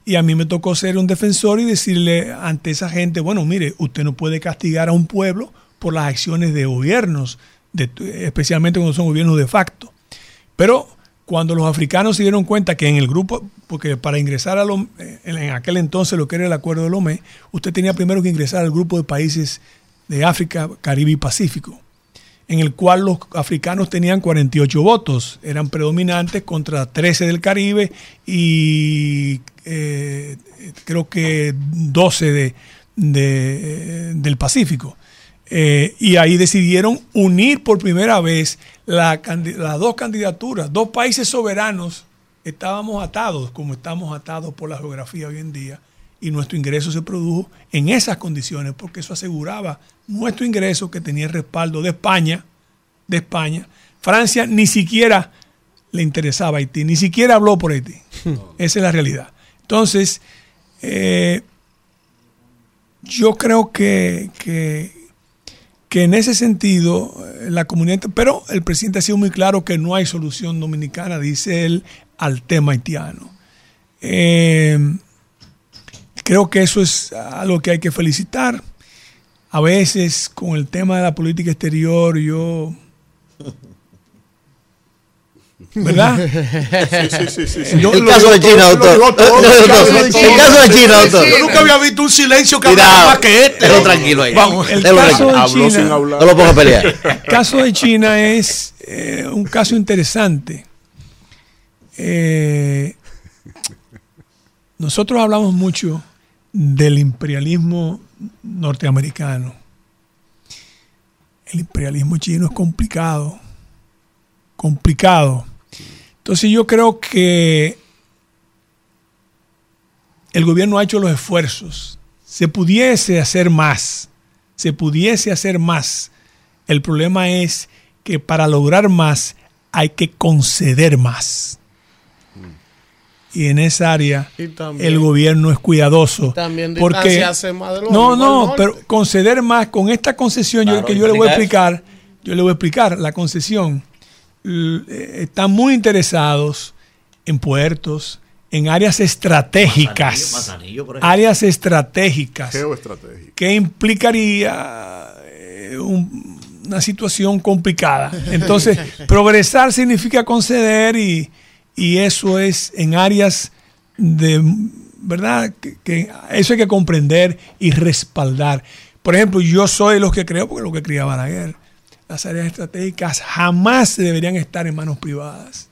Y a mí me tocó ser un defensor y decirle ante esa gente, bueno, mire, usted no puede castigar a un pueblo por las acciones de gobiernos, especialmente cuando son gobiernos de facto. Pero cuando los africanos se dieron cuenta que en el grupo, porque para ingresar a lo, en aquel entonces lo que era el acuerdo de Lomé, usted tenía primero que ingresar al grupo de países de África, Caribe y Pacífico, en el cual los africanos tenían 48 votos, eran predominantes contra 13 del Caribe y eh, creo que 12 de, de, del Pacífico. Eh, y ahí decidieron unir por primera vez la, las dos candidaturas, dos países soberanos. Estábamos atados, como estamos atados por la geografía hoy en día, y nuestro ingreso se produjo en esas condiciones, porque eso aseguraba nuestro ingreso que tenía el respaldo de España, de España. Francia ni siquiera le interesaba Haití, ni siquiera habló por Haití. Esa es la realidad. Entonces, eh, yo creo que, que, que, en ese sentido la comunidad, pero el presidente ha sido muy claro que no hay solución dominicana, dice él, al tema haitiano. Eh, creo que eso es algo que hay que felicitar. A veces con el tema de la política exterior yo ¿Verdad? Sí, sí, sí, sí. el caso de China, doctor. El caso de China, doctor. Yo nunca había visto un silencio que hablaba más que este. Déjalo tranquilo ahí. Vamos, el caso de Habló China, sin hablar. No lo ponga a pelear. el caso de China es eh, un caso interesante. Eh, nosotros hablamos mucho del imperialismo norteamericano. El imperialismo chino es complicado, complicado. Entonces yo creo que el gobierno ha hecho los esfuerzos. Se pudiese hacer más, se pudiese hacer más. El problema es que para lograr más hay que conceder más. Y en esa área también- el gobierno es cuidadoso. también porque distanciarse más de no, no, norte. pero conceder más con esta concesión yo- Claro, que yo le voy a explicar, yo le voy a explicar la concesión. Eh, Están muy interesados en puertos, en áreas estratégicas, Manzanillo, áreas estratégicas que implicaría eh, un- una situación complicada. Entonces, progresar significa conceder y, y eso es en áreas de, ¿verdad? Que, que eso hay que comprender y respaldar. Por ejemplo, yo soy de los que creo, porque lo que creía Balaguer, las áreas estratégicas jamás deberían estar en manos privadas.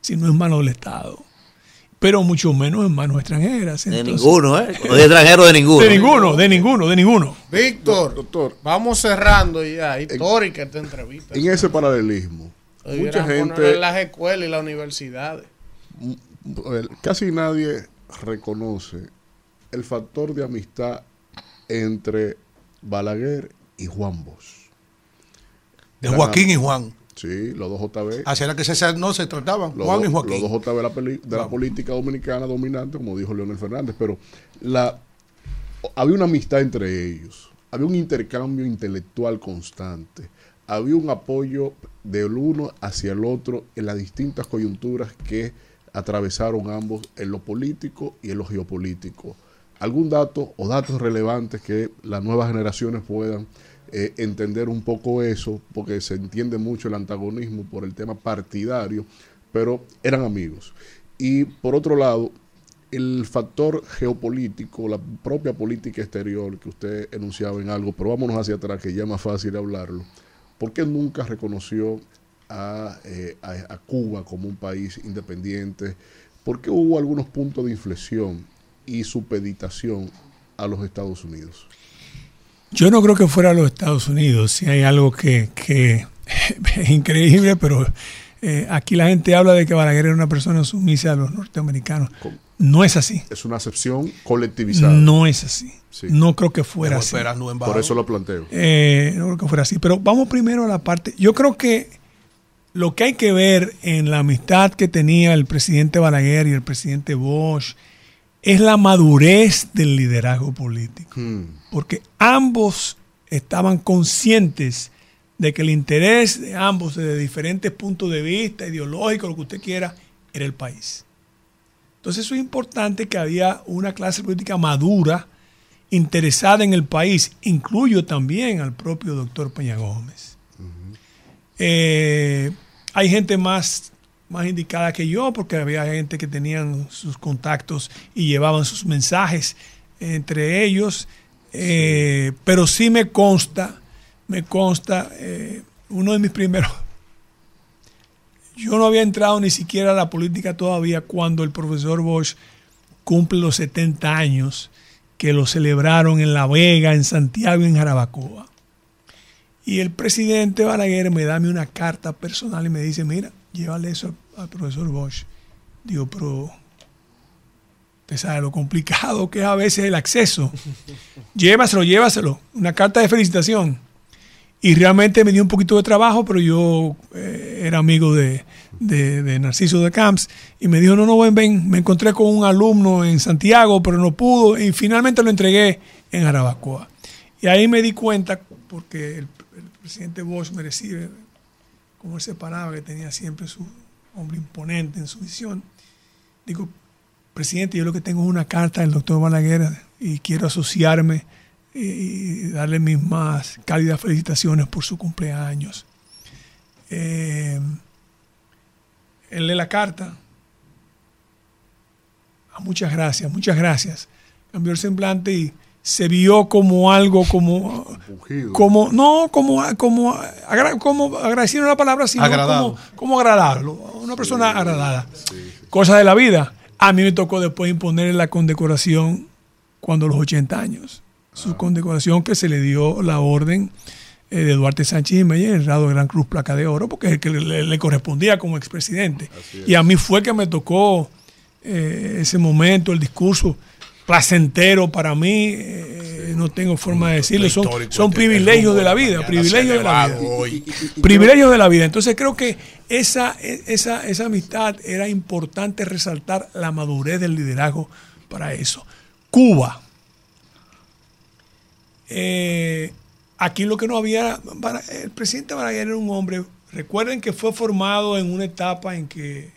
si no es mano del Estado. Pero mucho menos en manos extranjeras. De ninguno, ¿eh? Dice extranjero, de ninguno. De ninguno, de ninguno, de ninguno. Víctor, doctor, vamos cerrando ya. Histórica esta entrevista. En ese paralelismo, mucha gente, en las escuelas y las universidades. el- casi nadie reconoce el factor de amistad entre Balaguer y Juan Bosch. De Joaquín y Juan. Sí, los dos JB. Así era que se, no se trataban, Los Juan y Joaquín. Los dos JB de la, peli- de la política dominicana dominante, como dijo Leonel Fernández, pero la, había una amistad entre ellos, había un intercambio intelectual constante, había un apoyo del uno hacia el otro en las distintas coyunturas que atravesaron ambos en lo político y en lo geopolítico. ¿Algún dato o datos relevantes que las nuevas generaciones puedan eh, entender un poco eso? Porque se entiende mucho el antagonismo por el tema partidario, pero eran amigos. Y por otro lado, el factor geopolítico, la propia política exterior que usted enunciaba en algo, pero vámonos hacia atrás, que ya es más fácil hablarlo. ¿Por qué nunca reconoció a, eh, a- a Cuba como un país independiente? ¿Por qué hubo algunos puntos de inflexión y supeditación a los Estados Unidos? Yo no creo que fuera a los Estados Unidos. Si hay algo que, que es increíble, pero eh, aquí la gente habla de que Balaguer era una persona sumisa a los norteamericanos. No es así. Es una acepción colectivizada. No es así. Sí. No creo que fuera así. Por eso lo planteo. Eh, no creo que fuera así. Pero vamos primero a la parte. Yo creo que lo que hay que ver en la amistad que tenía el presidente Balaguer y el presidente Bosch es la madurez del liderazgo político. Porque ambos estaban conscientes de que el interés de ambos desde diferentes puntos de vista, ideológicos, lo que usted quiera, era el país. Entonces eso es importante que había una clase política madura, interesada en el país. Incluyo también al propio doctor Peña Gómez. Eh, hay gente más, más indicada que yo, porque había gente que tenían sus contactos y llevaban sus mensajes entre ellos. Eh, Pero sí me consta, me consta, eh, uno de mis primeros yo no había entrado ni siquiera a la política todavía cuando el profesor Bosch cumple los 70 años que lo celebraron en La Vega, en Santiago y en Jarabacoa. Y el presidente Balaguer me da una carta personal y me dice, mira, llévale eso al, profesor Bosch. Digo, pero usted sabe lo complicado que es a veces el acceso. llévaselo, llévaselo. Una carta de felicitación. Y realmente me dio un poquito de trabajo, pero yo eh, era amigo de, de- de Narciso de Camps y me dijo, no, no, ven, ven, me encontré con un alumno en Santiago, pero no pudo y finalmente lo entregué en Jarabacoa. Y ahí me di cuenta, porque el, el presidente Bosch me recibe, como él se paraba, que tenía siempre su hombre imponente en su visión. Digo, presidente, yo lo que tengo es una carta del doctor Balaguer y quiero asociarme y darle mis más cálidas felicitaciones por su cumpleaños. Eh, él lee la carta. Ah, muchas gracias, muchas gracias. Cambió el semblante y se vio como algo como como no como como agra- como agradecido la palabra sino Agradado. como, como agradable una persona agradada. cosa de la vida. A mí me tocó después imponerle la condecoración cuando los 80 años. Su condecoración que se le dio la orden eh, de Duarte Sánchez Jiménez, el grado de Gran Cruz Placa de Oro, porque es el que le, le correspondía como expresidente. Y a mí fue que me tocó eh, ese momento, el discurso placentero para mí, eh, no tengo forma de decirlo, son, este, privilegios de la vida, privilegios de la vida. Privilegios de la vida. Entonces creo que esa, esa, esa amistad era importante resaltar la madurez del liderazgo para eso. Cuba. Eh, aquí lo que no había, el presidente Balaguer era un hombre, recuerden que fue formado en una etapa en que,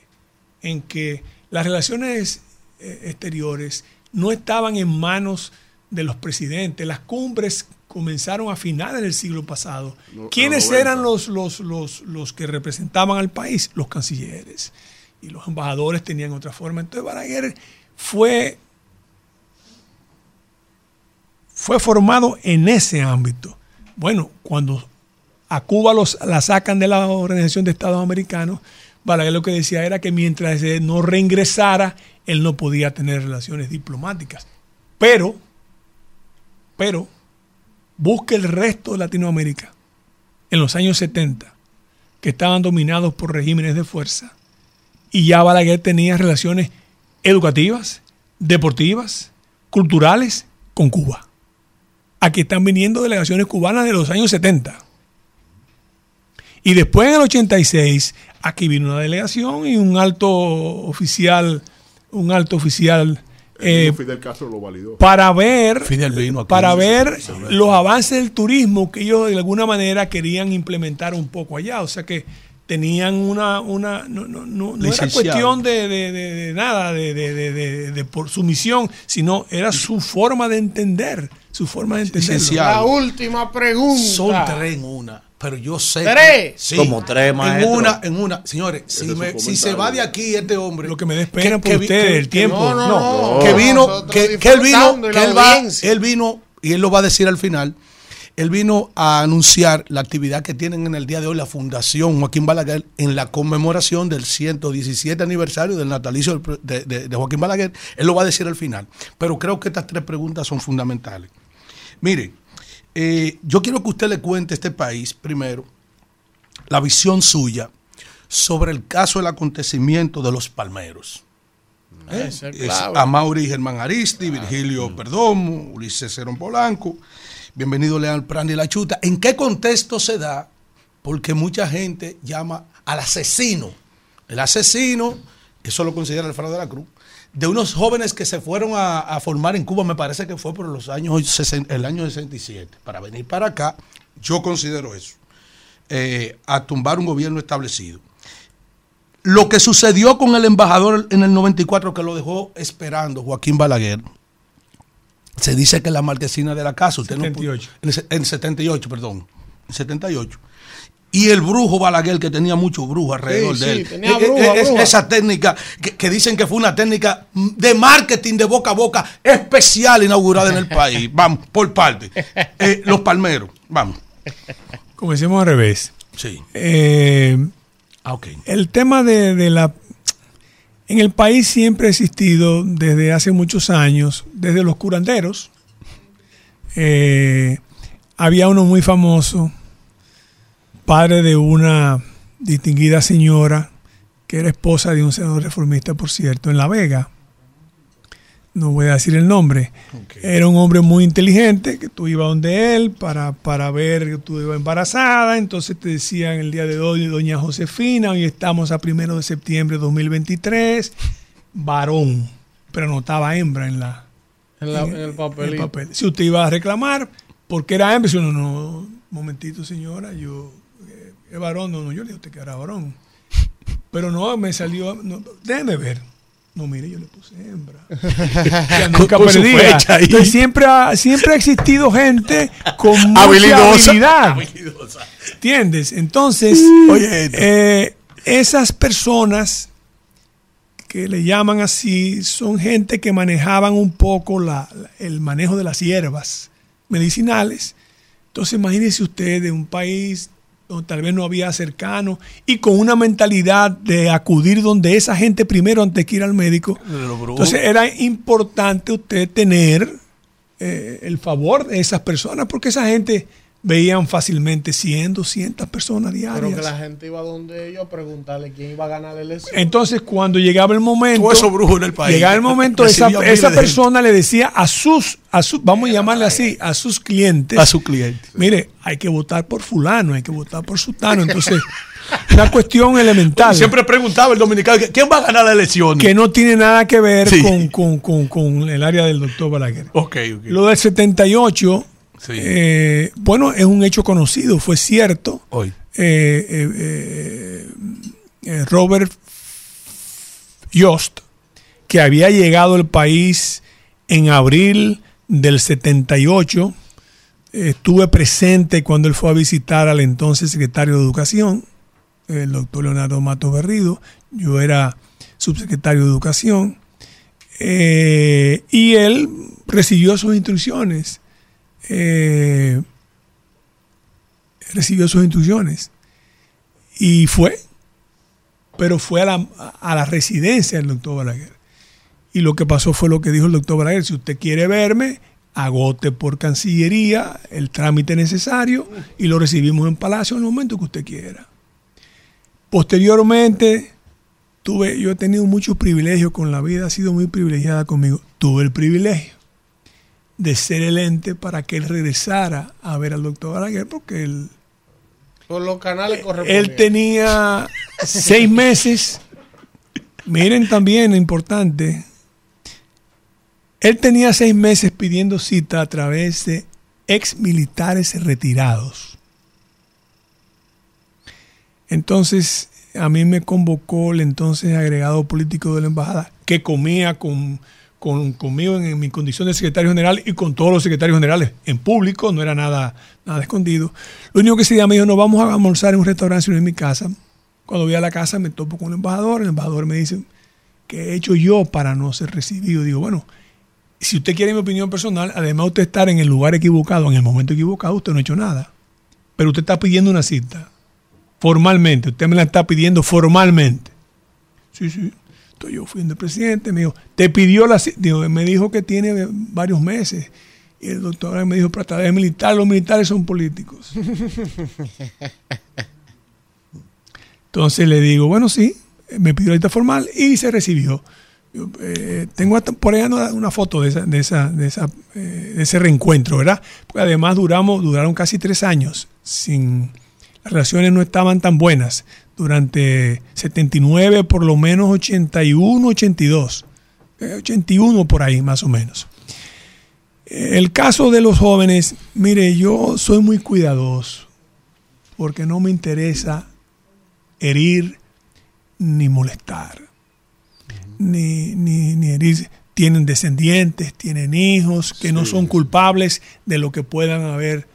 en que las relaciones eh, exteriores no estaban en manos de los presidentes, las cumbres comenzaron a finales del siglo pasado. ¿Quiénes los 90. eran los, los, los, los que representaban al país? Los cancilleres. Y los embajadores tenían otra forma. Entonces Balaguer fue fue formado en ese ámbito. Bueno, cuando a Cuba los, la sacan de la Organización de Estados Americanos, Balaguer lo que decía era que mientras él no reingresara, él no podía tener relaciones diplomáticas. Pero, pero, busque el resto de Latinoamérica en los años 70, que estaban dominados por regímenes de fuerza, y ya Balaguer tenía relaciones educativas, deportivas, culturales con Cuba. Aquí están viniendo delegaciones cubanas de los años 70. Y después en el 86, aquí vino una delegación y un alto oficial, un alto oficial eh, Fidel Castro lo validó. para ver, Fidel vino aquí. para ver los avances del turismo que ellos de alguna manera querían implementar un poco allá. O sea que tenían una, una no, no, no, no era cuestión de, de- de- de nada, de, de- de- de- de por su misión, sino era su forma de entender, su forma de entender. La última pregunta. Son tres en una. Pero yo sé. ¿Tres? que- sí, Como tres, En maestro. una, en una. Señores, si, me- se va de aquí este hombre. Lo que me da pena por ustedes, el tiempo. No, no, No, no. que vino, que, que él vino, que él va, él vino, y él lo va a decir al final, él vino a anunciar la actividad que tienen en el día de hoy la Fundación Joaquín Balaguer en la conmemoración del 117 aniversario del natalicio de Joaquín Balaguer. Él lo va a decir al final. Pero creo que estas tres preguntas son fundamentales. Mire, eh, yo quiero que usted le cuente a este país, primero, la visión suya sobre el caso del acontecimiento de los palmeros. ¿Eh? Es Es clave. Amaury Germán Aristi, Virgilio Perdomo, Ulises Cerón Polanco. Bienvenido Leal Prandi La Chuta. ¿En qué contexto se da? Porque mucha gente llama al asesino. El asesino, eso lo considera Alfredo de la Cruz, de unos jóvenes que se fueron a, a formar en Cuba, me parece que fue por los años, el año 67. Para venir para acá, yo considero eso. eh, a tumbar un gobierno establecido. Lo que sucedió con el embajador en el 94 que lo dejó esperando, Joaquín Balaguer, se dice que la marquesina de la casa, usted no pudo- 78. en, el se- en 78, perdón, en 78. Y el brujo Balaguer, que tenía mucho brujo alrededor Sí, de sí, él. tenía Eh, eh, bruja, es- bruja. Esa técnica que, que dicen que fue una técnica de marketing de boca a boca especial inaugurada en el país. Vamos, por parte. Eh, los palmeros, vamos. Comencemos al revés. Sí. Eh, Ah, ok. El tema de, de la... En el país siempre ha existido desde hace muchos años, desde los curanderos. eh, había uno muy famoso, padre de una distinguida señora, que era esposa de un senador reformista, por cierto, en La Vega. No voy a decir el nombre. Era un hombre muy inteligente, que tú ibas donde él para, para ver que tú ibas embarazada. Entonces te decían el día de hoy, doña Josefina, hoy estamos a primero de septiembre de 2023, varón, pero no estaba hembra en la, En, la- en el papel. Si usted iba a reclamar, porque era hembra, si uno no, momentito señora, yo, es varón, no, no, yo le dije a usted que era varón. Pero no, me salió, no, déjeme ver. No, mire, yo le puse hembra. Ya nunca ahí. Entonces, siempre, ha, siempre ha existido gente con mucha Habilidosa. habilidad. ¿Entiendes? Entonces, Oye, esto. eh, esas personas que le llaman así son gente que manejaban un poco la- la- el manejo de las hierbas medicinales. Entonces, imagínese usted de un país tal vez no había cercano y con una mentalidad de acudir donde esa gente primero antes que ir al médico. Entonces, era importante usted tener eh, el favor de esas personas porque esa gente veían fácilmente 100, 200 personas diarias. Pero que la gente iba donde ellos a preguntarle quién iba a ganar la elección. Entonces, cuando llegaba el momento, Todos esos brujos en el país. llegaba el momento, esa, esa persona le decía a sus, a sus, vamos a llamarle así, a sus clientes, A su cliente. mire, hay que votar por fulano, hay que votar por sutano. Entonces, una cuestión elemental Siempre preguntaba el dominicano, ¿quién va a ganar la elección? que no tiene nada que ver Sí. con, con- con- con el área del doctor Balaguer. Ok, ok. Lo del 78, Sí. eh, bueno, es un hecho conocido, fue cierto. Hoy. Eh, eh, Robert Yost, que había llegado al país en abril del 78, eh, estuve presente cuando él fue a visitar al entonces secretario de Educación, el doctor Leonardo Mato Berrido, yo era subsecretario de Educación, eh, y él recibió sus instrucciones. Eh, recibió sus instrucciones y fue pero fue a la, a la residencia del doctor Balaguer. Y lo que pasó fue lo que dijo el doctor Balaguer, si usted quiere verme, agote por Cancillería el trámite necesario y lo recibimos en Palacio en el momento que usted quiera. Posteriormente, tuve, yo he tenido muchos privilegios con la vida, ha sido muy privilegiada conmigo. Tuve el privilegio de ser el ente para que él regresara a ver al doctor Balaguer, porque él, Por los canales correspondientes. él tenía seis meses. Miren también, importante, él tenía seis meses pidiendo cita a través de ex militares retirados. Entonces, a mí me convocó el entonces agregado político de la embajada, que comía con, con- conmigo en, mi condición de secretario general y con todos los secretarios generales en público, no era nada, nada escondido. Lo único que día me dijo, nos vamos a almorzar en un restaurante sino en mi casa. Cuando voy a la casa me topo con el embajador, el embajador me dice, ¿qué he hecho yo para no ser recibido? Digo, bueno, si usted quiere mi opinión personal, además de usted estar en el lugar equivocado, en el momento equivocado, usted no ha hecho nada. Pero usted está pidiendo una cita. Formalmente. Usted me la está pidiendo formalmente. Sí, sí. Yo fui donde el presidente, me dijo, te pidió la cita. Digo, me dijo que tiene varios meses. Y el doctor me dijo, para través de militar, los militares son políticos. Entonces le digo, bueno, sí, me pidió la cita formal y se recibió. Yo, eh, tengo hasta por ahí una, una foto de, esa, de, esa, de, esa, eh, de ese reencuentro, ¿verdad? Porque además duramos, duraron casi tres años. Sin, las relaciones no estaban tan buenas. Durante 79, por lo menos 81, 82. eh, 81 por ahí, más o menos. Eh, El caso de los jóvenes, mire, yo soy muy cuidadoso porque no me interesa herir ni molestar ni, ni, ni herir. Tienen descendientes, tienen hijos que no son culpables de lo que puedan haber,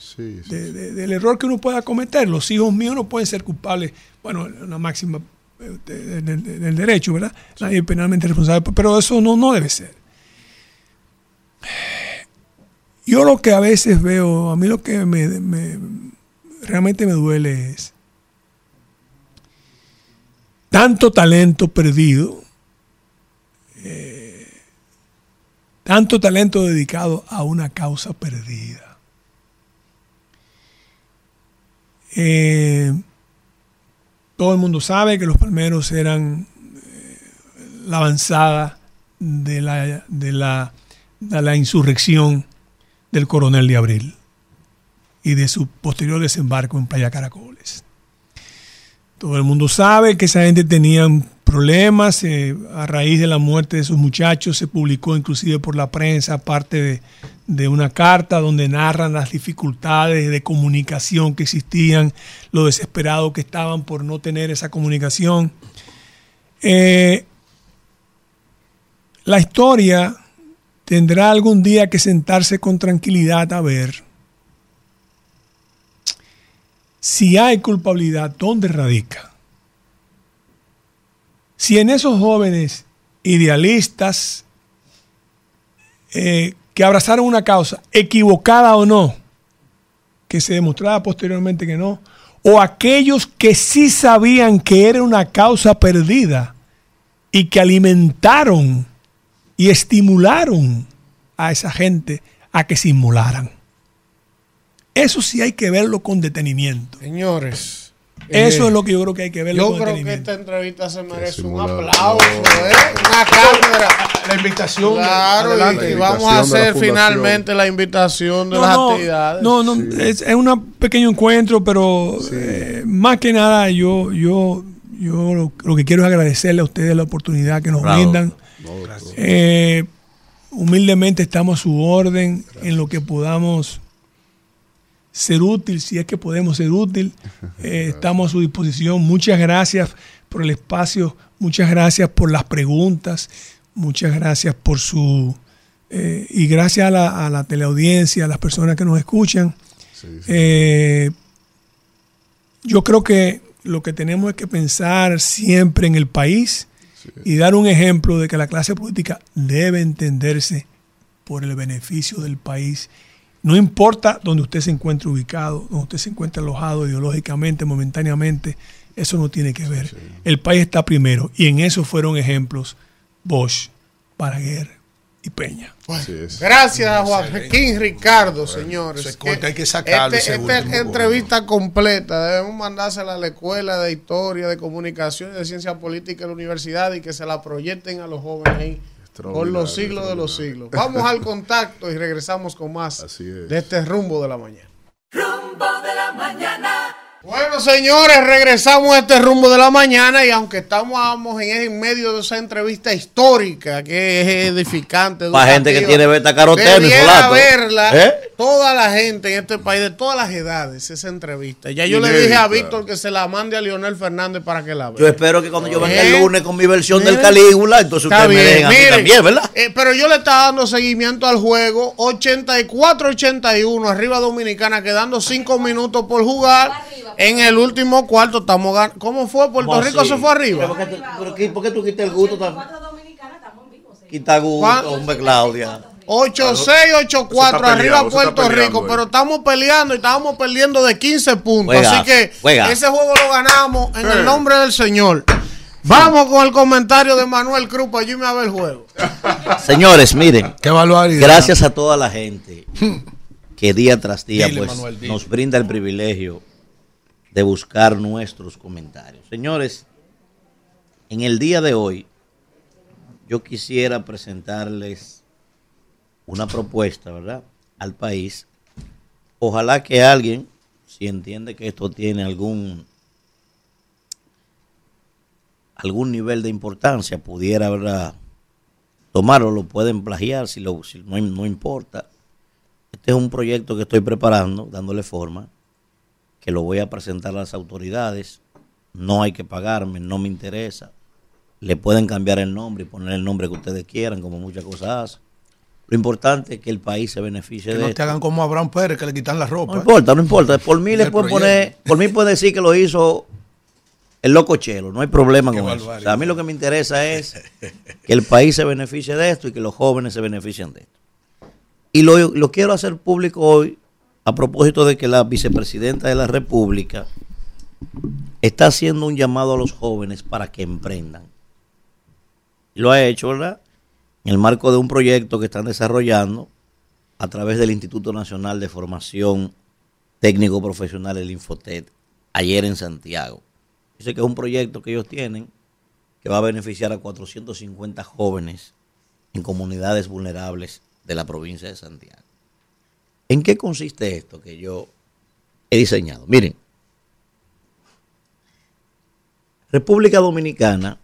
de- de- del error que uno pueda cometer. Los hijos míos no pueden ser culpables, bueno, una máxima eh, de- de- de- del derecho, ¿verdad? Nadie penalmente responsable, pero eso no, no debe ser. Yo lo que a veces veo, a mí lo que me, me- realmente me duele es tanto talento perdido, eh, tanto talento dedicado a una causa perdida. Eh, todo el mundo sabe que los palmeros eran eh, la avanzada de la, de, la, de la insurrección del coronel de Abril y de su posterior desembarco en Playa Caracoles. Todo el mundo sabe que esa gente tenía problemas eh, a raíz de la muerte de sus muchachos. Se publicó inclusive por la prensa parte de, de una carta donde narran las dificultades de comunicación que existían, lo desesperados que estaban por no tener esa comunicación. Eh, la historia tendrá algún día que sentarse con tranquilidad a ver si hay culpabilidad, ¿dónde radica? Si en esos jóvenes idealistas eh, que abrazaron una causa, equivocada o no, que se demostraba posteriormente que no, o aquellos que sí sabían que era una causa perdida y que alimentaron y estimularon a esa gente a que se inmolaran. Eso sí hay que verlo con detenimiento. Señores. Eso eh, es lo que yo creo que hay que verlo Yo creo que esta entrevista se merece un aplauso, ¿eh? una cátedra. La invitación. Claro, adelante. y, y vamos a hacer finalmente la invitación de No, las no, actividades. No, no, es, es un pequeño encuentro, pero eh, más que nada yo, yo, yo lo, lo que quiero es agradecerle a ustedes la oportunidad que nos Bravo. brindan. Eh, humildemente estamos a su orden en lo que podamos ser útil, si es que podemos ser útil. Eh, estamos a su disposición. Muchas gracias por el espacio, muchas gracias por las preguntas, muchas gracias por su... eh, y gracias a la, a la teleaudiencia, a las personas que nos escuchan. Eh, yo creo que lo que tenemos es que pensar siempre en el país y dar un ejemplo de que la clase política debe entenderse por el beneficio del país. No importa donde usted se encuentre ubicado, donde usted se encuentre alojado ideológicamente, momentáneamente, Eso no tiene que ver. El país está primero y en eso fueron ejemplos Bosch, Balaguer y Peña. Gracias a Joaquín Ricardo, señores. ese corte hay que sacarlo, Este- esta último entrevista completa debemos mandársela a la Escuela de Historia, de Comunicación y de Ciencia Política de la Universidad y que se la proyecten a los jóvenes ahí por los siglos de los siglos. Vamos al contacto y regresamos con más de este rumbo de la mañana. Rumbo de la mañana. Bueno, señores, regresamos a este rumbo de la mañana y aunque estamos vamos, en, medio de esa entrevista histórica que es edificante. Pa' gente que tiene beta caroteno y solato. verla ¿Eh? Toda la gente en este país, de todas las edades, esa entrevista. Ya yo le dije a Víctor que se la mande a Leonel Fernández para que la vea. Yo espero que cuando yo venga el ¿Eh? lunes con mi versión del Miren. Calígula, entonces Está ustedes me a mí también, ¿verdad? eh, pero yo le estaba dando seguimiento al juego 84-81, arriba Dominicana, quedando 5 minutos por jugar. En el último cuarto estamos ganando. ¿Cómo fue? ¿Puerto ¿Cómo Rico así? se fue arriba? ¿Pero por qué tú- ¿Por qué tú quitas el gusto? tan- Quita gusto, ¿Cuán- hombre, Claudia. 8-6-8-4 Eso está arriba Puerto Rico, pero estamos peleando y estábamos perdiendo de 15 puntos. Así que ese juego lo ganamos en Sí. el nombre del Señor. Vamos con el comentario de Manuel Cruz para yo irme a ver el juego. Señores, miren. Qué. Gracias a toda la gente que día tras día Dile, pues, Manuel, nos brinda el privilegio de buscar nuestros comentarios. Señores, en el día de hoy yo quisiera presentarles una propuesta, ¿verdad? Al país. Ojalá que alguien, si entiende que esto tiene algún algún nivel de importancia, pudiera, ¿verdad? tomarlo, lo pueden plagiar, si, lo, no, no importa. Este es un proyecto que estoy preparando, dándole forma, que lo voy a presentar a las autoridades. No hay que pagarme, no me interesa. Le pueden cambiar el nombre y poner el nombre que ustedes quieran, como muchas cosas hacen. Lo importante es que el país se beneficie Que de no esto. te hagan como Abraham Pérez, que le quitan la ropa. No importa, no importa. Por mí le El pueden poner, por mí puede decir que lo hizo el loco Chelo, no hay problema Qué con eso. O sea, a mí lo que me interesa es que el país se beneficie de esto y que los jóvenes se beneficien de esto. Y lo, lo quiero hacer público hoy a propósito de que la vicepresidenta de la República está haciendo un llamado a los jóvenes para que emprendan. Lo ha hecho, ¿verdad? En el marco de un proyecto que están desarrollando a través del Instituto Nacional de Formación Técnico Profesional, el Infotet, ayer en Santiago. Dice que es un proyecto que ellos tienen que va a beneficiar a 450 jóvenes en comunidades vulnerables de la provincia de Santiago. ¿En qué consiste esto que yo he diseñado? Miren, República Dominicana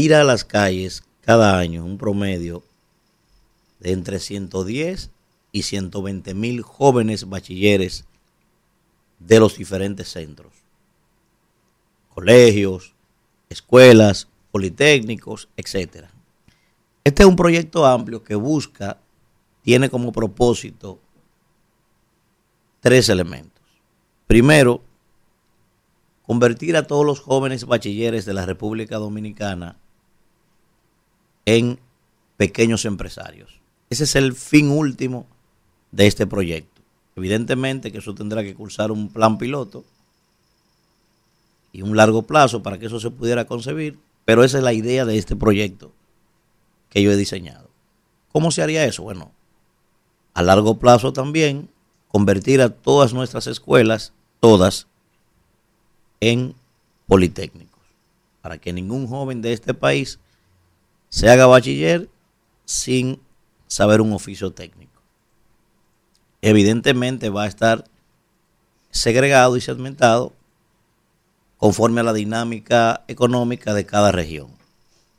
tira a las calles cada año un promedio de entre 110 y 120 mil jóvenes bachilleres de los diferentes centros, colegios, escuelas, politécnicos, etcétera. Este es un proyecto amplio que busca, tiene como propósito tres elementos. Primero, convertir a todos los jóvenes bachilleres de la República Dominicana en pequeños empresarios. Ese es el fin último de este proyecto. Evidentemente que eso tendrá que cursar un plan piloto y un largo plazo para que eso se pudiera concebir, pero esa es la idea de este proyecto que yo he diseñado. ¿Cómo se haría eso? Bueno, a largo plazo también convertir a todas nuestras escuelas, todas, en politécnicos, para que ningún joven de este país se haga bachiller sin saber un oficio técnico. Evidentemente va a estar segregado y segmentado conforme a la dinámica económica de cada región.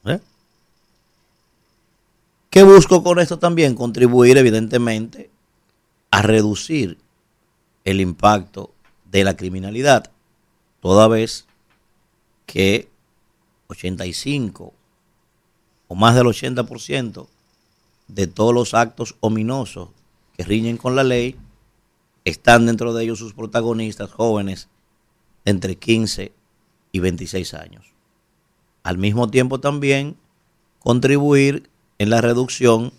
¿eh? ¿Qué busco con esto también? Contribuir evidentemente a reducir el impacto de la criminalidad, toda vez que 85 o más del 80% de todos los actos ominosos que riñen con la ley están dentro de ellos sus protagonistas jóvenes de entre 15 y 26 años. Al mismo tiempo también contribuir en la reducción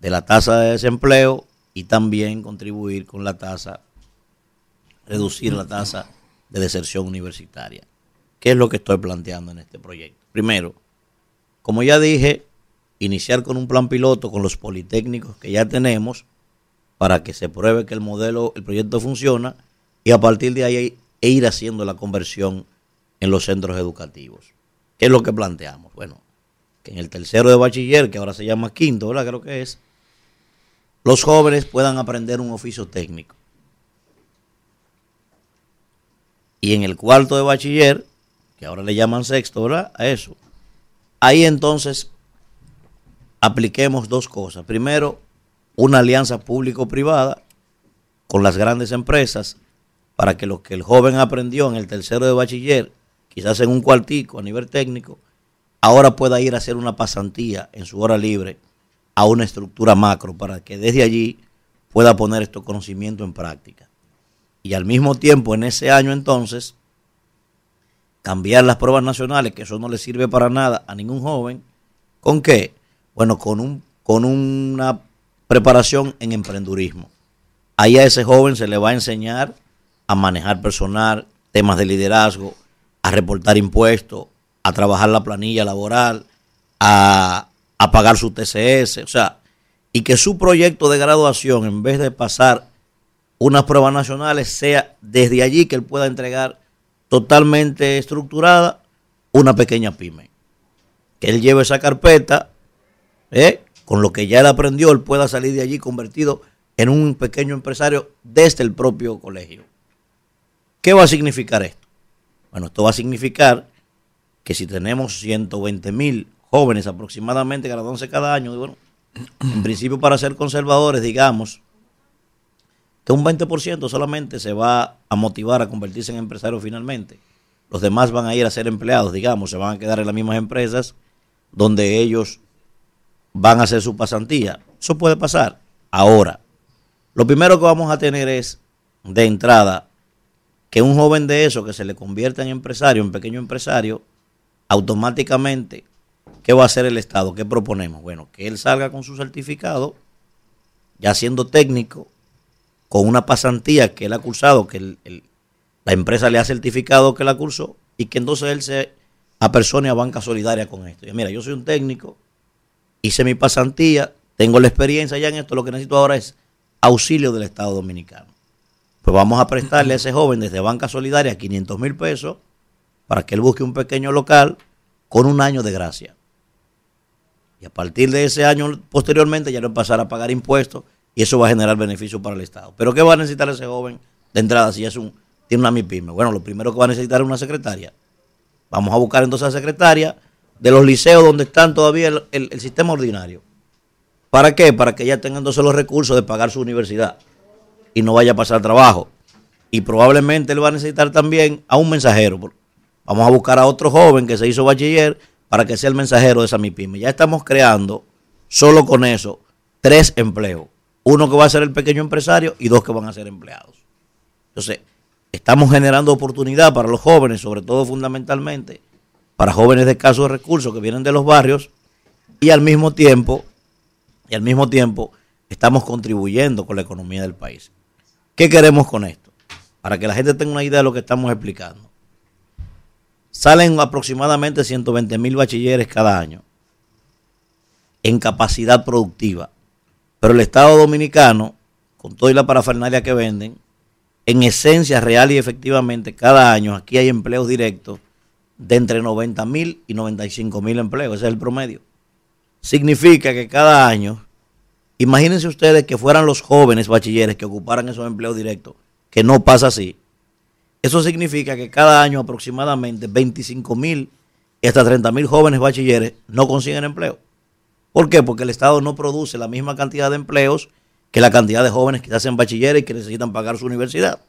de la tasa de desempleo y también contribuir con la tasa, reducir la tasa de deserción universitaria. ¿Qué es lo que estoy planteando en este proyecto? Primero, como ya dije, iniciar con un plan piloto con los politécnicos que ya tenemos para que se pruebe que el modelo, el proyecto funciona y a partir de ahí e ir haciendo la conversión en los centros educativos. ¿Qué es lo que planteamos? Bueno, que en el tercero de bachiller, que ahora se llama quinto, ¿verdad? Creo que es, los jóvenes puedan aprender un oficio técnico. Y en el cuarto de bachiller, que ahora le llaman sexto, ¿verdad? A eso. Ahí entonces apliquemos dos cosas. Primero, una alianza público-privada con las grandes empresas para que lo que el joven aprendió en el tercero de bachiller, quizás en un cuartico a nivel técnico, ahora pueda ir a hacer una pasantía en su hora libre a una estructura macro para que desde allí pueda poner estos conocimientos en práctica. Y al mismo tiempo, en ese año entonces, cambiar las pruebas nacionales, que eso no le sirve para nada a ningún joven, ¿con qué? Bueno, con, un, con una preparación en emprendurismo. Ahí a ese joven se le va a enseñar a manejar personal, temas de liderazgo, a reportar impuestos, a trabajar la planilla laboral, a, a pagar su TCS, o sea, y que su proyecto de graduación, en vez de pasar unas pruebas nacionales, sea desde allí que él pueda entregar totalmente estructurada una pequeña pyme. Que él lleve esa carpeta, ¿eh? con lo que ya él aprendió, él pueda salir de allí convertido en un pequeño empresario desde el propio colegio. ¿Qué va a significar esto? Bueno, esto va a significar que si tenemos 120 mil jóvenes aproximadamente graduándose cada año, bueno, en principio para ser conservadores, digamos que un 20% solamente se va a motivar a convertirse en empresario finalmente. Los demás van a ir a ser empleados, digamos, se van a quedar en las mismas empresas donde ellos van a hacer su pasantía. Eso puede pasar. Ahora, lo primero que vamos a tener es, de entrada, que un joven de eso que se le convierta en empresario, en pequeño empresario, automáticamente, ¿qué va a hacer el Estado? ¿Qué proponemos? Bueno, que él salga con su certificado, ya siendo técnico, con una pasantía que él ha cursado, que la empresa le ha certificado que la cursó, y que entonces él se apersone a banca solidaria con esto. Y mira, yo soy un técnico, hice mi pasantía, tengo la experiencia ya en esto, lo que necesito ahora es auxilio del Estado Dominicano pues vamos a prestarle a ese joven desde Banca Solidaria 500 mil pesos para que él busque un pequeño local con un año de gracia. Y a partir de ese año, posteriormente, ya no empezar a pagar impuestos y eso va a generar beneficio para el Estado. Pero ¿qué va a necesitar ese joven de entrada si es un, tiene una MIPYME? Bueno, lo primero que va a necesitar es una secretaria. Vamos a buscar entonces a secretaria de los liceos donde están todavía el, el sistema ordinario. ¿Para qué? Para que ella tenga entonces los recursos de pagar su universidad y no vaya a pasar trabajo. Y probablemente él va a necesitar también a un mensajero. Vamos a buscar a otro joven que se hizo bachiller para que sea el mensajero de esa MIPYME. Ya estamos creando, solo con eso, tres empleos. Uno que va a ser el pequeño empresario y dos que van a ser empleados. Entonces, estamos generando oportunidad para los jóvenes, sobre todo fundamentalmente para jóvenes de escasos recursos que vienen de los barrios y al mismo tiempo, y al mismo tiempo estamos contribuyendo con la economía del país. ¿Qué queremos con esto? Para que la gente tenga una idea de lo que estamos explicando. Salen aproximadamente 120 mil bachilleres cada año en capacidad productiva. Pero el Estado Dominicano, con toda la parafernalia que venden, en esencia real y efectivamente, cada año aquí hay empleos directos de entre 90 mil y 95 mil empleos. Ese es el promedio. Significa que cada año Imagínense ustedes que fueran los jóvenes bachilleres que ocuparan esos empleos directos, que no pasa así. Eso significa que cada año aproximadamente 25 mil y hasta 30 mil jóvenes bachilleres no consiguen empleo. ¿Por qué? Porque el Estado no produce la misma cantidad de empleos que la cantidad de jóvenes que hacen bachilleres y que necesitan pagar su universidad.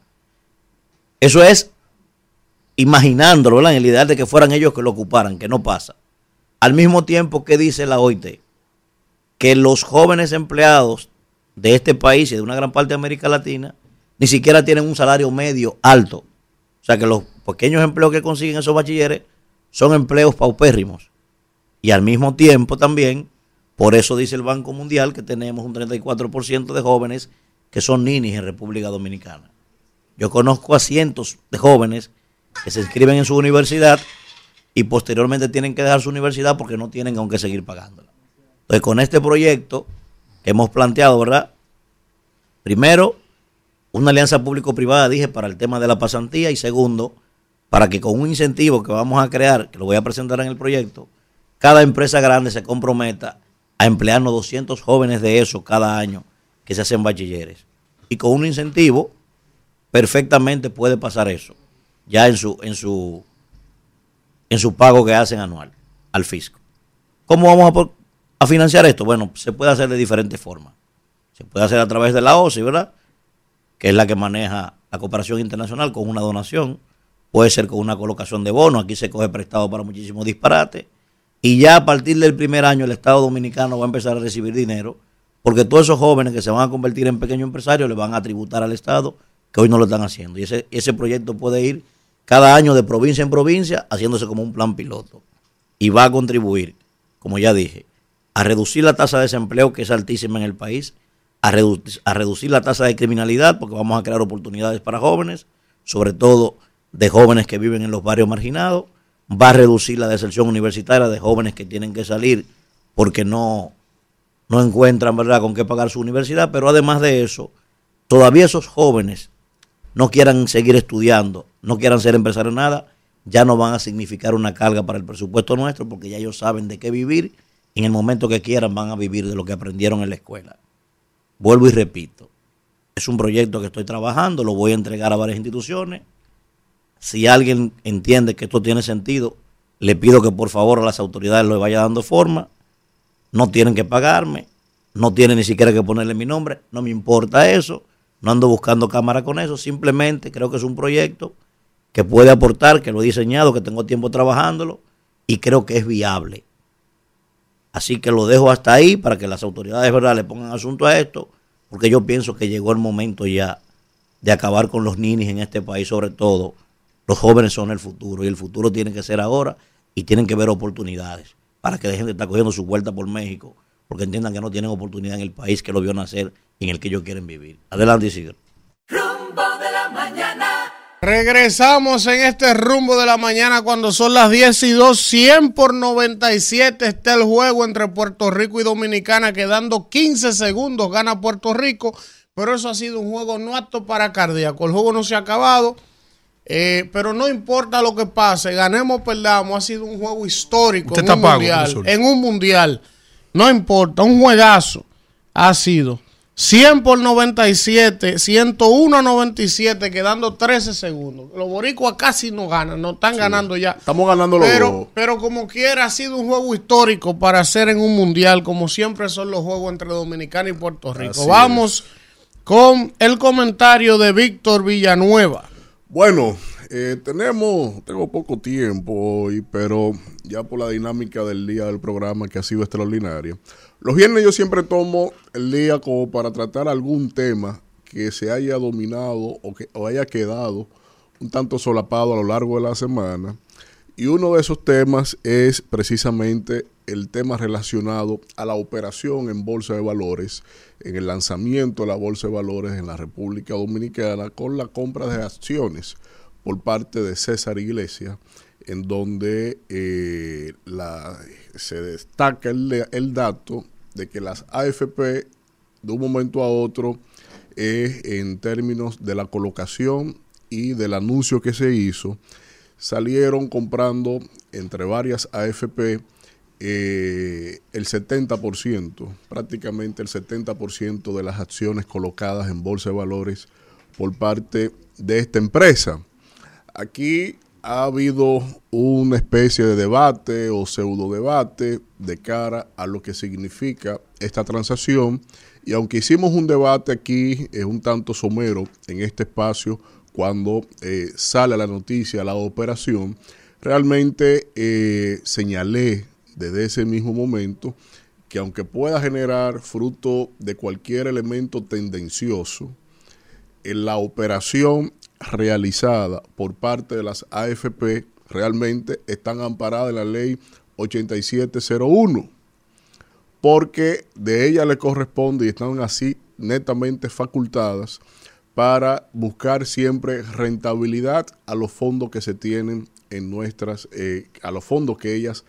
Eso es imaginándolo, ¿verdad? En el ideal de que fueran ellos que lo ocuparan, que no pasa. Al mismo tiempo, ¿qué dice la OIT? que los jóvenes empleados de este país y de una gran parte de América Latina ni siquiera tienen un salario medio alto. O sea que los pequeños empleos que consiguen esos bachilleres son empleos paupérrimos. Y al mismo tiempo también, por eso dice el Banco Mundial que tenemos un 34% de jóvenes que son ninis en República Dominicana. Yo conozco a cientos de jóvenes que se inscriben en su universidad y posteriormente tienen que dejar su universidad porque no tienen aunque seguir pagándola. Entonces, con este proyecto hemos planteado, ¿verdad? Primero, una alianza público-privada, dije, para el tema de la pasantía y segundo, para que con un incentivo que vamos a crear, que lo voy a presentar en el proyecto, cada empresa grande se comprometa a emplearnos 200 jóvenes de eso cada año que se hacen bachilleres. Y con un incentivo, perfectamente puede pasar eso, ya en su, en su, en su pago que hacen anual al fisco. ¿Cómo vamos a, a financiar esto? Bueno, se puede hacer de diferentes formas. Se puede hacer a través de la OSI, ¿verdad? Que es la que maneja la cooperación internacional con una donación. Puede ser con una colocación de bonos. Aquí se coge prestado para muchísimos disparates. Y ya a partir del primer año el Estado Dominicano va a empezar a recibir dinero. Porque todos esos jóvenes que se van a convertir en pequeños empresarios le van a tributar al Estado que hoy no lo están haciendo. Y ese, ese proyecto puede ir cada año de provincia en provincia haciéndose como un plan piloto. Y va a contribuir, como ya dije, a reducir la tasa de desempleo que es altísima en el país, a, redu- a reducir la tasa de criminalidad porque vamos a crear oportunidades para jóvenes, sobre todo de jóvenes que viven en los barrios marginados, va a reducir la deserción universitaria de jóvenes que tienen que salir porque no, no encuentran verdad con qué pagar su universidad, pero además de eso, todavía esos jóvenes no quieran seguir estudiando, no quieran ser empresarios nada, ya no van a significar una carga para el presupuesto nuestro porque ya ellos saben de qué vivir y en el momento que quieran van a vivir de lo que aprendieron en la escuela. Vuelvo y repito, es un proyecto que estoy trabajando, lo voy a entregar a varias instituciones. Si alguien entiende que esto tiene sentido, le pido que por favor a las autoridades le vaya dando forma. No tienen que pagarme, no tienen ni siquiera que ponerle mi nombre, no me importa eso, no ando buscando cámara con eso, simplemente creo que es un proyecto que puede aportar, que lo he diseñado, que tengo tiempo trabajándolo y creo que es viable. Así que lo dejo hasta ahí para que las autoridades ¿verdad? le pongan asunto a esto, porque yo pienso que llegó el momento ya de acabar con los ninis en este país, sobre todo. Los jóvenes son el futuro y el futuro tiene que ser ahora y tienen que ver oportunidades para que dejen de estar cogiendo su vuelta por México, porque entiendan que no tienen oportunidad en el país que lo vio nacer y en el que ellos quieren vivir. Adelante, Isidro. Rumbo de la mañana. Regresamos en este rumbo de la mañana cuando son las 10 y 2, 100 por 97 está el juego entre Puerto Rico y Dominicana, quedando 15 segundos, gana Puerto Rico, pero eso ha sido un juego no apto para cardíaco, el juego no se ha acabado, eh, pero no importa lo que pase, ganemos o perdamos, ha sido un juego histórico Usted en un, pago, mundial, en un mundial, no importa, un juegazo ha sido. 100 por 97, 101 a 97, quedando 13 segundos. Los boricuas casi no ganan, no están ganando ya. Estamos ganando los Pero, pero como quiera, ha sido un juego histórico para hacer en un mundial, como siempre son los juegos entre Dominicana y Puerto Rico. Así Vamos con el comentario de Víctor Villanueva. Bueno, eh, tenemos, tengo poco tiempo hoy, pero ya por la dinámica del día del programa que ha sido extraordinaria. Los viernes yo siempre tomo el día como para tratar algún tema que se haya dominado o que o haya quedado un tanto solapado a lo largo de la semana. Y uno de esos temas es precisamente el tema relacionado a la operación en Bolsa de Valores, en el lanzamiento de la Bolsa de Valores en la República Dominicana con la compra de acciones por parte de César Iglesias, en donde eh, se destaca el, el dato de que las AFP de un momento a otro eh, en términos de la colocación y del anuncio que se hizo, salieron comprando entre varias AFP eh, el 70%, prácticamente el 70% de las acciones colocadas en Bolsa de Valores por parte de esta empresa. Aquí ha habido una especie de debate o pseudo debate de cara a lo que significa esta transacción y aunque hicimos un debate aquí es un tanto somero en este espacio cuando eh, sale la noticia, la operación, realmente eh, señalé desde ese mismo momento que aunque pueda generar fruto de cualquier elemento tendencioso, en la operación realizada por parte de las AFP realmente están amparadas en la ley 8701, porque de ella le corresponde y están así netamente facultadas para buscar siempre rentabilidad a los fondos que se tienen en nuestras, eh, a los fondos que ellas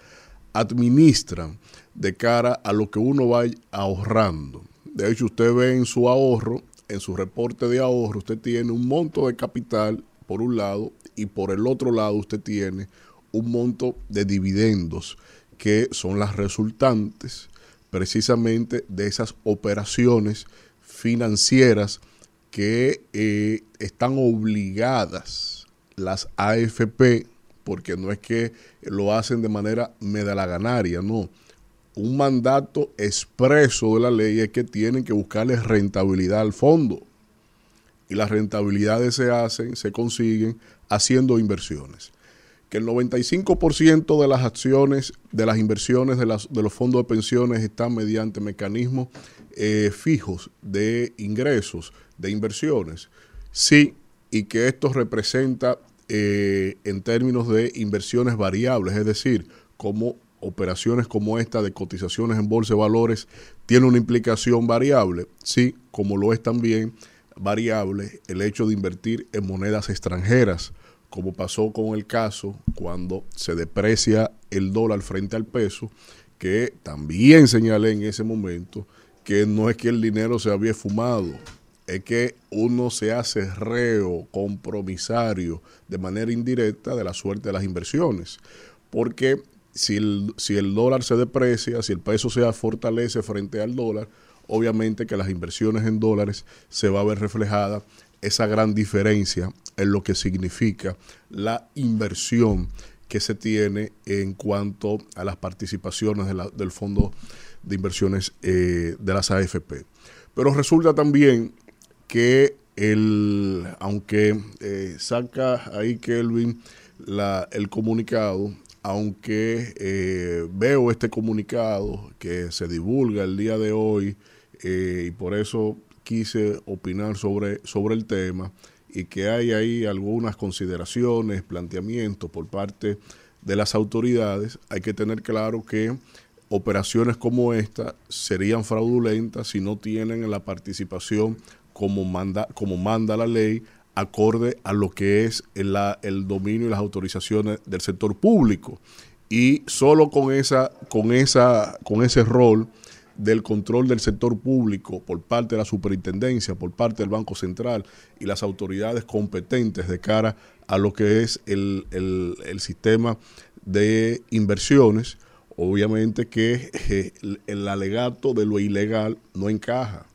administran de cara a lo que uno va ahorrando. De hecho, usted ve en su ahorro, en su reporte de ahorro, usted tiene un monto de capital por un lado y por el otro lado usted tiene un monto de dividendos que son las resultantes precisamente de esas operaciones financieras que eh, están obligadas las AFP, porque no es que lo hacen de manera medalaganaria, no. Un mandato expreso de la ley es que tienen que buscarle rentabilidad al fondo. Y las rentabilidades se hacen, se consiguen haciendo inversiones que el 95% de las acciones, de las inversiones de, los fondos de pensiones están mediante mecanismos eh, fijos de ingresos, de inversiones. Sí, y que esto representa eh, en términos de inversiones variables, es decir, como operaciones como esta de cotizaciones en bolsa de valores tiene una implicación variable, sí, como lo es también variable el hecho de invertir en monedas extranjeras como pasó con el caso cuando se deprecia el dólar frente al peso, que también señalé en ese momento que no es que el dinero se había fumado, es que uno se hace reo, compromisario, de manera indirecta de la suerte de las inversiones. Porque si el, si el dólar se deprecia, si el peso se fortalece frente al dólar, obviamente que las inversiones en dólares se va a ver reflejada esa gran diferencia en lo que significa la inversión que se tiene en cuanto a las participaciones del Fondo de Inversiones eh, de las AFP. Pero resulta también que el, aunque eh, saca ahí Kelvin la, el comunicado, aunque eh, veo este comunicado que se divulga el día de hoy y por eso quise opinar sobre, sobre el tema y que hay ahí algunas consideraciones, planteamientos por parte de las autoridades, hay que tener claro que operaciones como esta serían fraudulentas si no tienen la participación como manda, como manda la ley acorde a lo que es el, el dominio y las autorizaciones del sector público. Y solo con esa, con esa, con ese rol del control del sector público por parte de la superintendencia, por parte del Banco Central y las autoridades competentes de cara a lo que es el, sistema de inversiones, obviamente que eh, el, alegato de lo ilegal no encaja,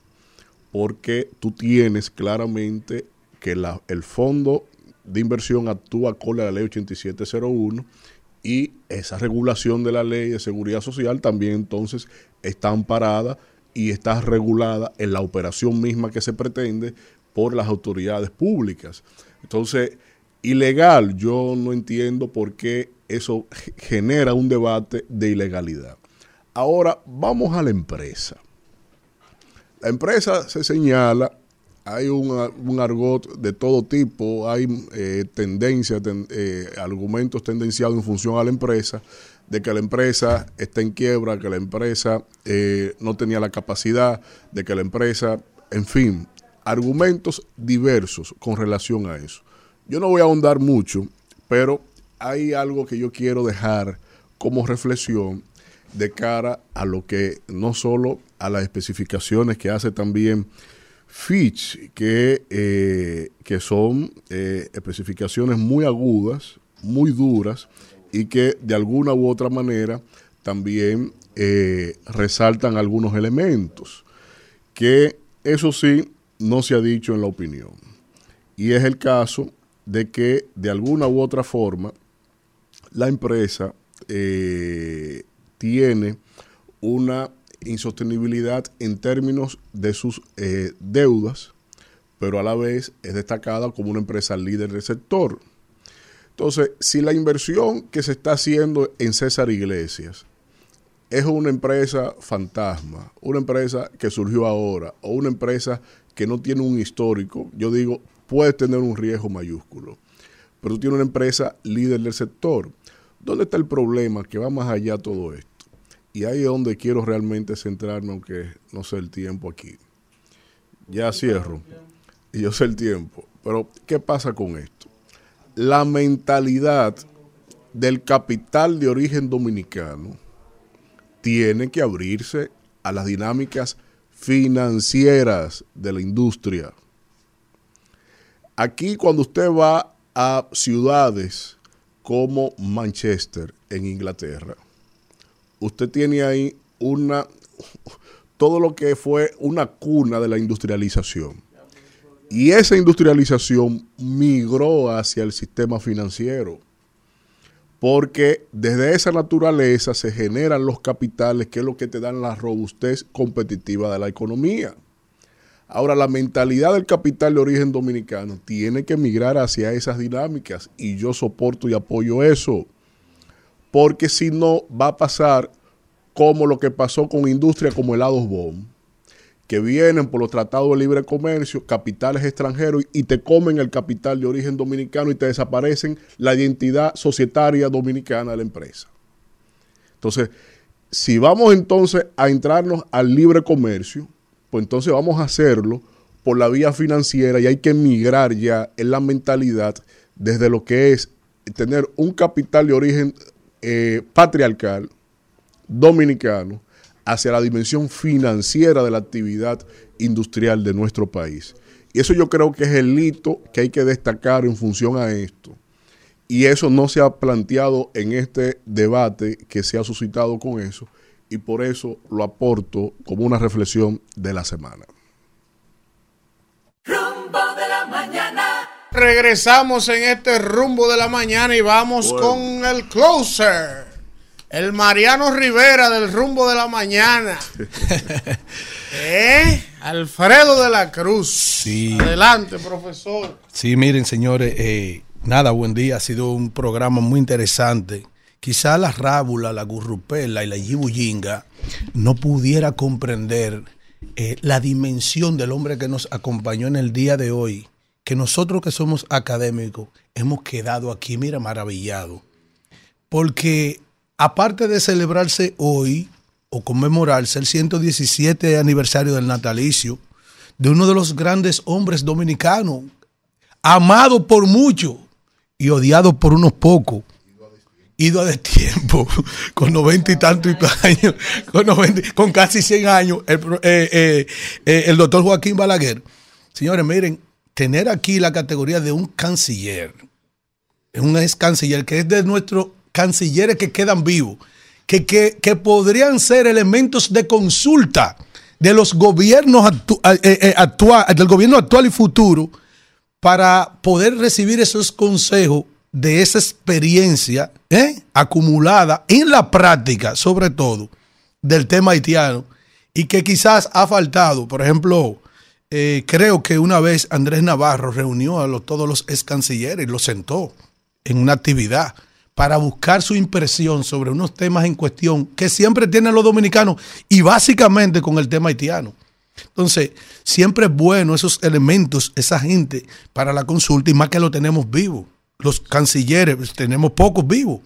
porque tú tienes claramente que la, el fondo de inversión actúa con la ley 8701 y esa regulación de la ley de seguridad social también entonces está amparada y está regulada en la operación misma que se pretende por las autoridades públicas. Entonces, ilegal, yo no entiendo por qué eso genera un debate de ilegalidad. Ahora, vamos a la empresa. La empresa se señala hay un, argot de todo tipo, hay eh, tendencias, eh, argumentos tendenciados en función a la empresa, de que la empresa está en quiebra, que la empresa eh, no tenía la capacidad, de que la empresa, en fin, argumentos diversos con relación a eso. Yo no voy a ahondar mucho, pero hay algo que yo quiero dejar como reflexión de cara a lo que no solo a las especificaciones que hace también Fitch, que, eh, que son eh, especificaciones muy agudas, muy duras, y que de alguna u otra manera también eh, resaltan algunos elementos, que eso sí no se ha dicho en la opinión. Y es el caso de que de alguna u otra forma la empresa tiene una insostenibilidad en términos de sus eh, deudas, pero a la vez es destacada como una empresa líder del sector. Entonces, si la inversión que se está haciendo en César Iglesias es una empresa fantasma, una empresa que surgió ahora, o una empresa que no tiene un histórico, yo digo, puede tener un riesgo mayúsculo. Pero tú tienes una empresa líder del sector. ¿Dónde está el problema que va más allá de todo esto? Y ahí es donde quiero realmente centrarme, aunque no sé el tiempo aquí. Ya cierro. y yo sé el tiempo, pero ¿qué pasa con esto? La mentalidad del capital de origen dominicano tiene que abrirse a las dinámicas financieras de la industria. Aquí cuando usted va a ciudades como Manchester en Inglaterra, usted tiene ahí una todo lo que fue una cuna de la industrialización. Y esa industrialización migró hacia el sistema financiero porque desde esa naturaleza se generan los capitales, que es lo que te dan la robustez competitiva de la economía. Ahora, la mentalidad del capital de origen dominicano tiene que migrar hacia esas dinámicas y yo soporto y apoyo eso, porque si no va a pasar como lo que pasó con industria como helados Bomb, que vienen por los tratados de libre comercio, capitales extranjeros, y te comen el capital de origen dominicano y te desaparecen la identidad societaria dominicana de la empresa. Entonces, si vamos entonces a entrarnos al libre comercio, pues entonces vamos a hacerlo por la vía financiera y hay que migrar ya en la mentalidad desde lo que es tener un capital de origen eh, patriarcal dominicano hacia la dimensión financiera de la actividad industrial de nuestro país. Y eso yo creo que es el hito que hay que destacar en función a esto. Y eso no se ha planteado en este debate que se ha suscitado con eso. Y por eso lo aporto como una reflexión de la semana. Regresamos en este rumbo de la mañana y vamos con el closer. El Mariano Rivera del rumbo de la mañana. ¿Eh? Alfredo de la Cruz. Sí. Adelante, profesor. Sí, miren, señores, eh, nada, buen día. Ha sido un programa muy interesante. Quizá la rábula, la gurrupela y la yibuyinga no pudiera comprender eh, la dimensión del hombre que nos acompañó en el día de hoy, que nosotros que somos académicos hemos quedado aquí, mira, maravillados. Porque aparte de celebrarse hoy o conmemorarse el 117 aniversario del natalicio de uno de los grandes hombres dominicanos, amado por muchos y odiado por unos pocos, ido a destiempo, con noventa y tantos años, con, 90 con casi 100 años, eh, eh, eh, el doctor Joaquín Balaguer. Señores, miren, tener aquí la categoría de un canciller, un ex canciller, que es de nuestros cancilleres que quedan vivos, que, que, que podrían ser elementos de consulta de los gobiernos actu- eh, eh, actual, del gobierno actual y futuro para poder recibir esos consejos de esa experiencia ¿eh? acumulada en la práctica, sobre todo, del tema haitiano, y que quizás ha faltado. Por ejemplo, eh, creo que una vez Andrés Navarro reunió a todos los ex cancilleres y los sentó en una actividad para buscar su impresión sobre unos temas en cuestión que siempre tienen los dominicanos y básicamente con el tema haitiano. Entonces, siempre es bueno esos elementos, esa gente para la consulta y más que lo tenemos vivo. Los cancilleres, pues, tenemos pocos vivos.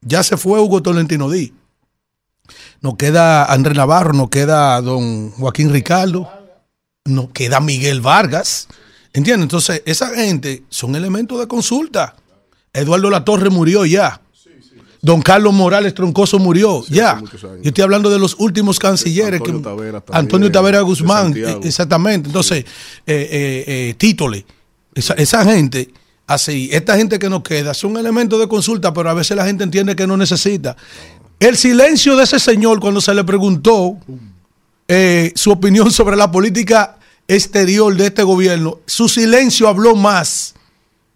Ya se fue Hugo Tolentino Díaz. Nos queda Andrés Navarro, nos queda don Joaquín Ricardo, nos queda Miguel Vargas. ¿Entiendes? Entonces, esa gente son elementos de consulta. Eduardo Latorre murió ya. Don Carlos Morales Troncoso murió ya. Yo estoy hablando de los últimos cancilleres. Antonio que- Tavera también, Antonio Tavera Guzmán, eh, exactamente. Entonces, eh, eh, eh, Títole, esa, esa gente, así, esta gente que nos queda, son elementos de consulta, pero a veces la gente entiende que no necesita. El silencio de ese señor cuando se le preguntó su opinión sobre la política exterior de este gobierno, su silencio habló más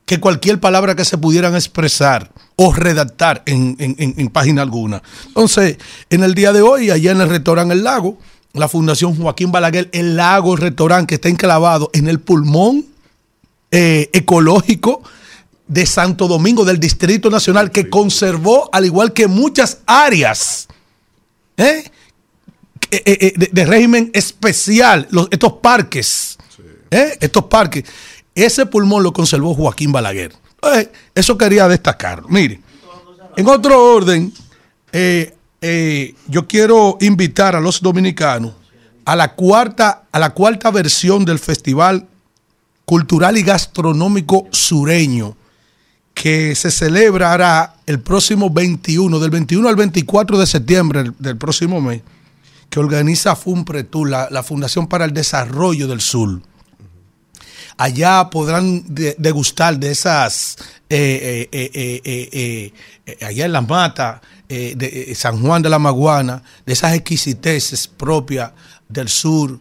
que cualquier palabra que se pudieran expresar o redactar en, en- en- en página alguna. Entonces, en el día de hoy, allá en el restaurante El Lago, la Fundación Joaquín Balaguer, El Lago, el restaurante que está enclavado en el pulmón eh, ecológico de Santo Domingo, del Distrito Nacional, que conservó, al igual que muchas áreas, ¿eh? Eh, eh, eh, de, de régimen especial, los- estos parques, estos parques, ese pulmón lo conservó Joaquín Balaguer. Eso quería destacar. Mire, en otro orden, eh, eh, yo quiero invitar a los dominicanos a la cuarta, a la cuarta versión del Festival cultural y gastronómico sureño que se celebrará el próximo 21, del 21 al 24 de septiembre del próximo mes, que organiza FUNPRETUR, la, la Fundación para el Desarrollo del Sur. Allá podrán de- degustar de esas, eh, eh, eh, allá en las matas eh, de San Juan de la Maguana, de esas exquisiteces propias del sur,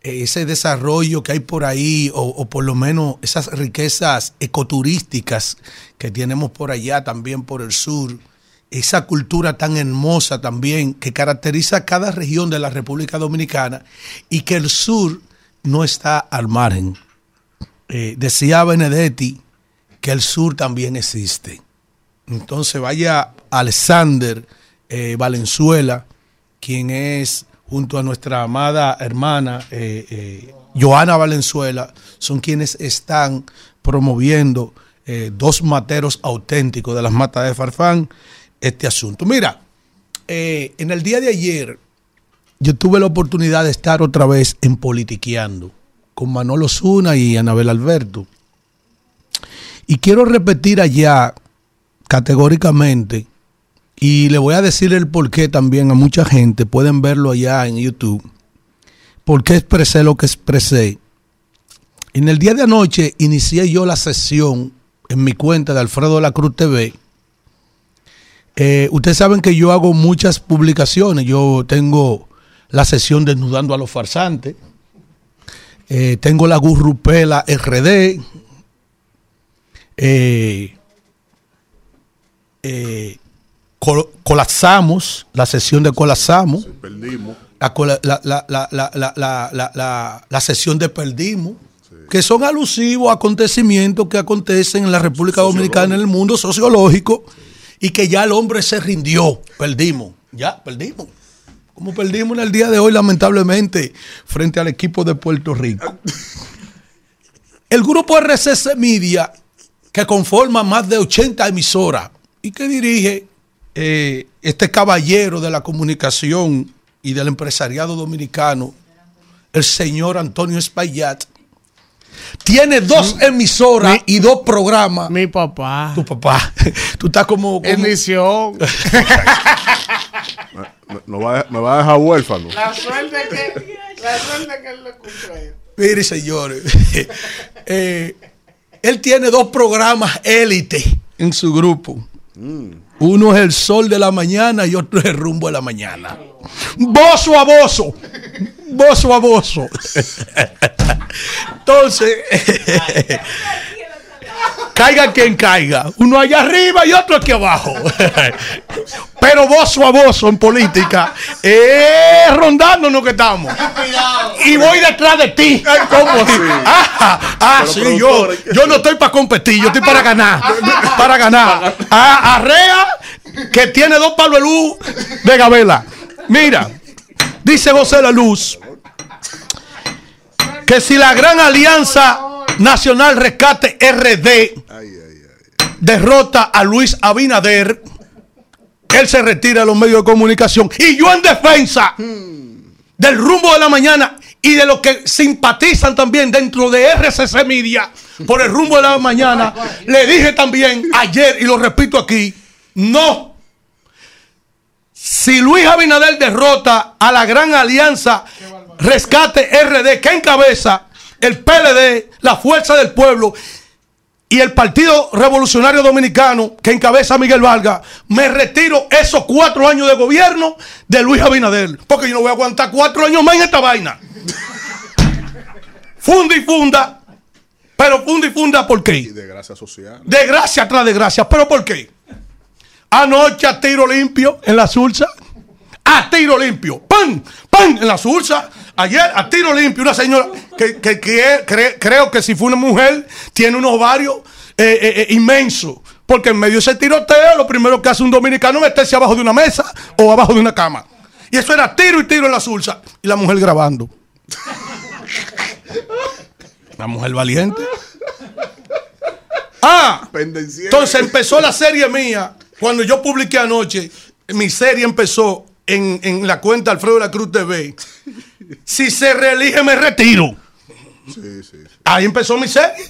ese desarrollo que hay por ahí, o por lo menos esas riquezas ecoturísticas que tenemos por allá también por el sur, esa cultura tan hermosa también que caracteriza cada región de la República Dominicana y que el sur no está al margen. Eh, decía Benedetti que el sur también existe. Entonces vaya Alexander eh, Valenzuela, quien es junto a nuestra amada hermana eh, Joana Valenzuela, son quienes están promoviendo dos materos auténticos de las matas de Farfán este asunto. Mira, eh, en el día de ayer yo tuve la oportunidad de estar otra vez en Politiqueando con Manolo Zuna y Anabel Alberto. Y quiero repetir allá categóricamente, y le voy a decir el por qué también a mucha gente, pueden verlo allá en YouTube, por qué expresé lo que expresé. En el día de anoche inicié yo la sesión en mi cuenta de Alfredo de la Cruz TV. Eh, ustedes saben que yo hago muchas publicaciones. Yo tengo la sesión Desnudando a los Farsantes. Eh, tengo la Gurrupela RD. Eh, eh, col- colapsamos, la sesión de colapsamos. Perdimos. La, cola- la, la, la, la, la, la, la, la- la sesión de Perdimos, que son alusivos a acontecimientos que acontecen en la República Dominicana, en el mundo sociológico, y que ya el hombre se rindió. Perdimos, ya, perdimos. Como perdimos en el día de hoy, lamentablemente, frente al equipo de Puerto Rico. El grupo RCC Media, que conforma más de 80 emisoras y que dirige eh, este caballero de la comunicación y del empresariado dominicano, el señor Antonio Espaillat, tiene dos emisoras y dos programas. Mi papá. Tu papá. Tú estás como. como Emisión. Me, no va a- me va a dejar huérfano. La suerte que, la suerte que él lo escuchó. Mire, señores, eh, él tiene dos programas élite en su grupo. Uno es el sol de la mañana y otro es el rumbo de la mañana. Bozo a bozo. Bozo a bozo. Entonces, caiga quien caiga. Uno allá arriba y otro aquí abajo. Pero bozo a bozo en política. Eh, rondándonos que estamos. Y voy detrás de ti. ¿Cómo? Ah, ah, sí, yo, yo no estoy para competir, yo estoy para ganar. Para ganar. A Arrea, que tiene dos palos de luz de Gabela. Mira, dice José La Luz que si la gran alianza nacional rescate RD derrota a Luis Abinader, él se retira de los medios de comunicación. Y yo en defensa del rumbo de la mañana y de los que simpatizan también dentro de RCC Media por el rumbo de la mañana, le dije también ayer y lo repito aquí, no. Si Luis Abinader derrota a la gran alianza Rescate RD que encabeza el PLD, la Fuerza del Pueblo y el Partido Revolucionario Dominicano que encabeza Miguel Vargas, me retiro esos cuatro años de gobierno de Luis Abinader, porque yo no voy a aguantar cuatro años más en esta vaina. Funda y funda, pero funda y funda, ¿por qué? Y de gracia social. De gracia tras de gracia. ¿Pero por qué? Anoche a tiro limpio en la Sursa. A tiro limpio. ¡Pam! ¡Pam! En la Sursa. Ayer a tiro limpio. Una señora que, que- que cre- creo que si fue una mujer, tiene unos ovarios eh, eh, eh, inmensos. Porque en medio de ese tiroteo, lo primero que hace un dominicano es meterse abajo de una mesa o abajo de una cama. Y eso era tiro y tiro en la Sursa. Y la mujer grabando. La mujer valiente. Ah, entonces empezó la serie mía. Cuando yo publiqué anoche, mi serie empezó en, en la cuenta Alfredo de la Cruz TV. Si se reelige, me retiro. Sí, sí, sí. Ahí empezó mi serie.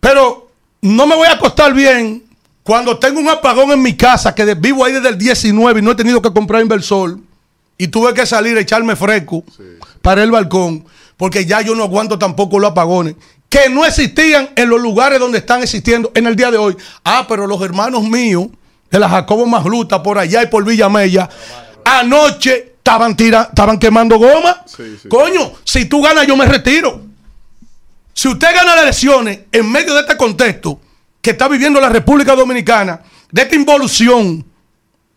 Pero no me voy a acostar bien cuando tengo un apagón en mi casa, que vivo ahí desde el 19 y no he tenido que comprar inversor, y tuve que salir a echarme fresco para el balcón, porque ya yo no aguanto tampoco los apagones, que no existían en los lugares donde están existiendo en el día de hoy. Ah, pero los hermanos míos de la Jacobo Magluta, por allá y por Villamella, anoche estaban, tira- estaban quemando goma. Coño, si tú ganas, yo me retiro. Si usted gana las elecciones en medio de este contexto que está viviendo la República Dominicana, de esta involución,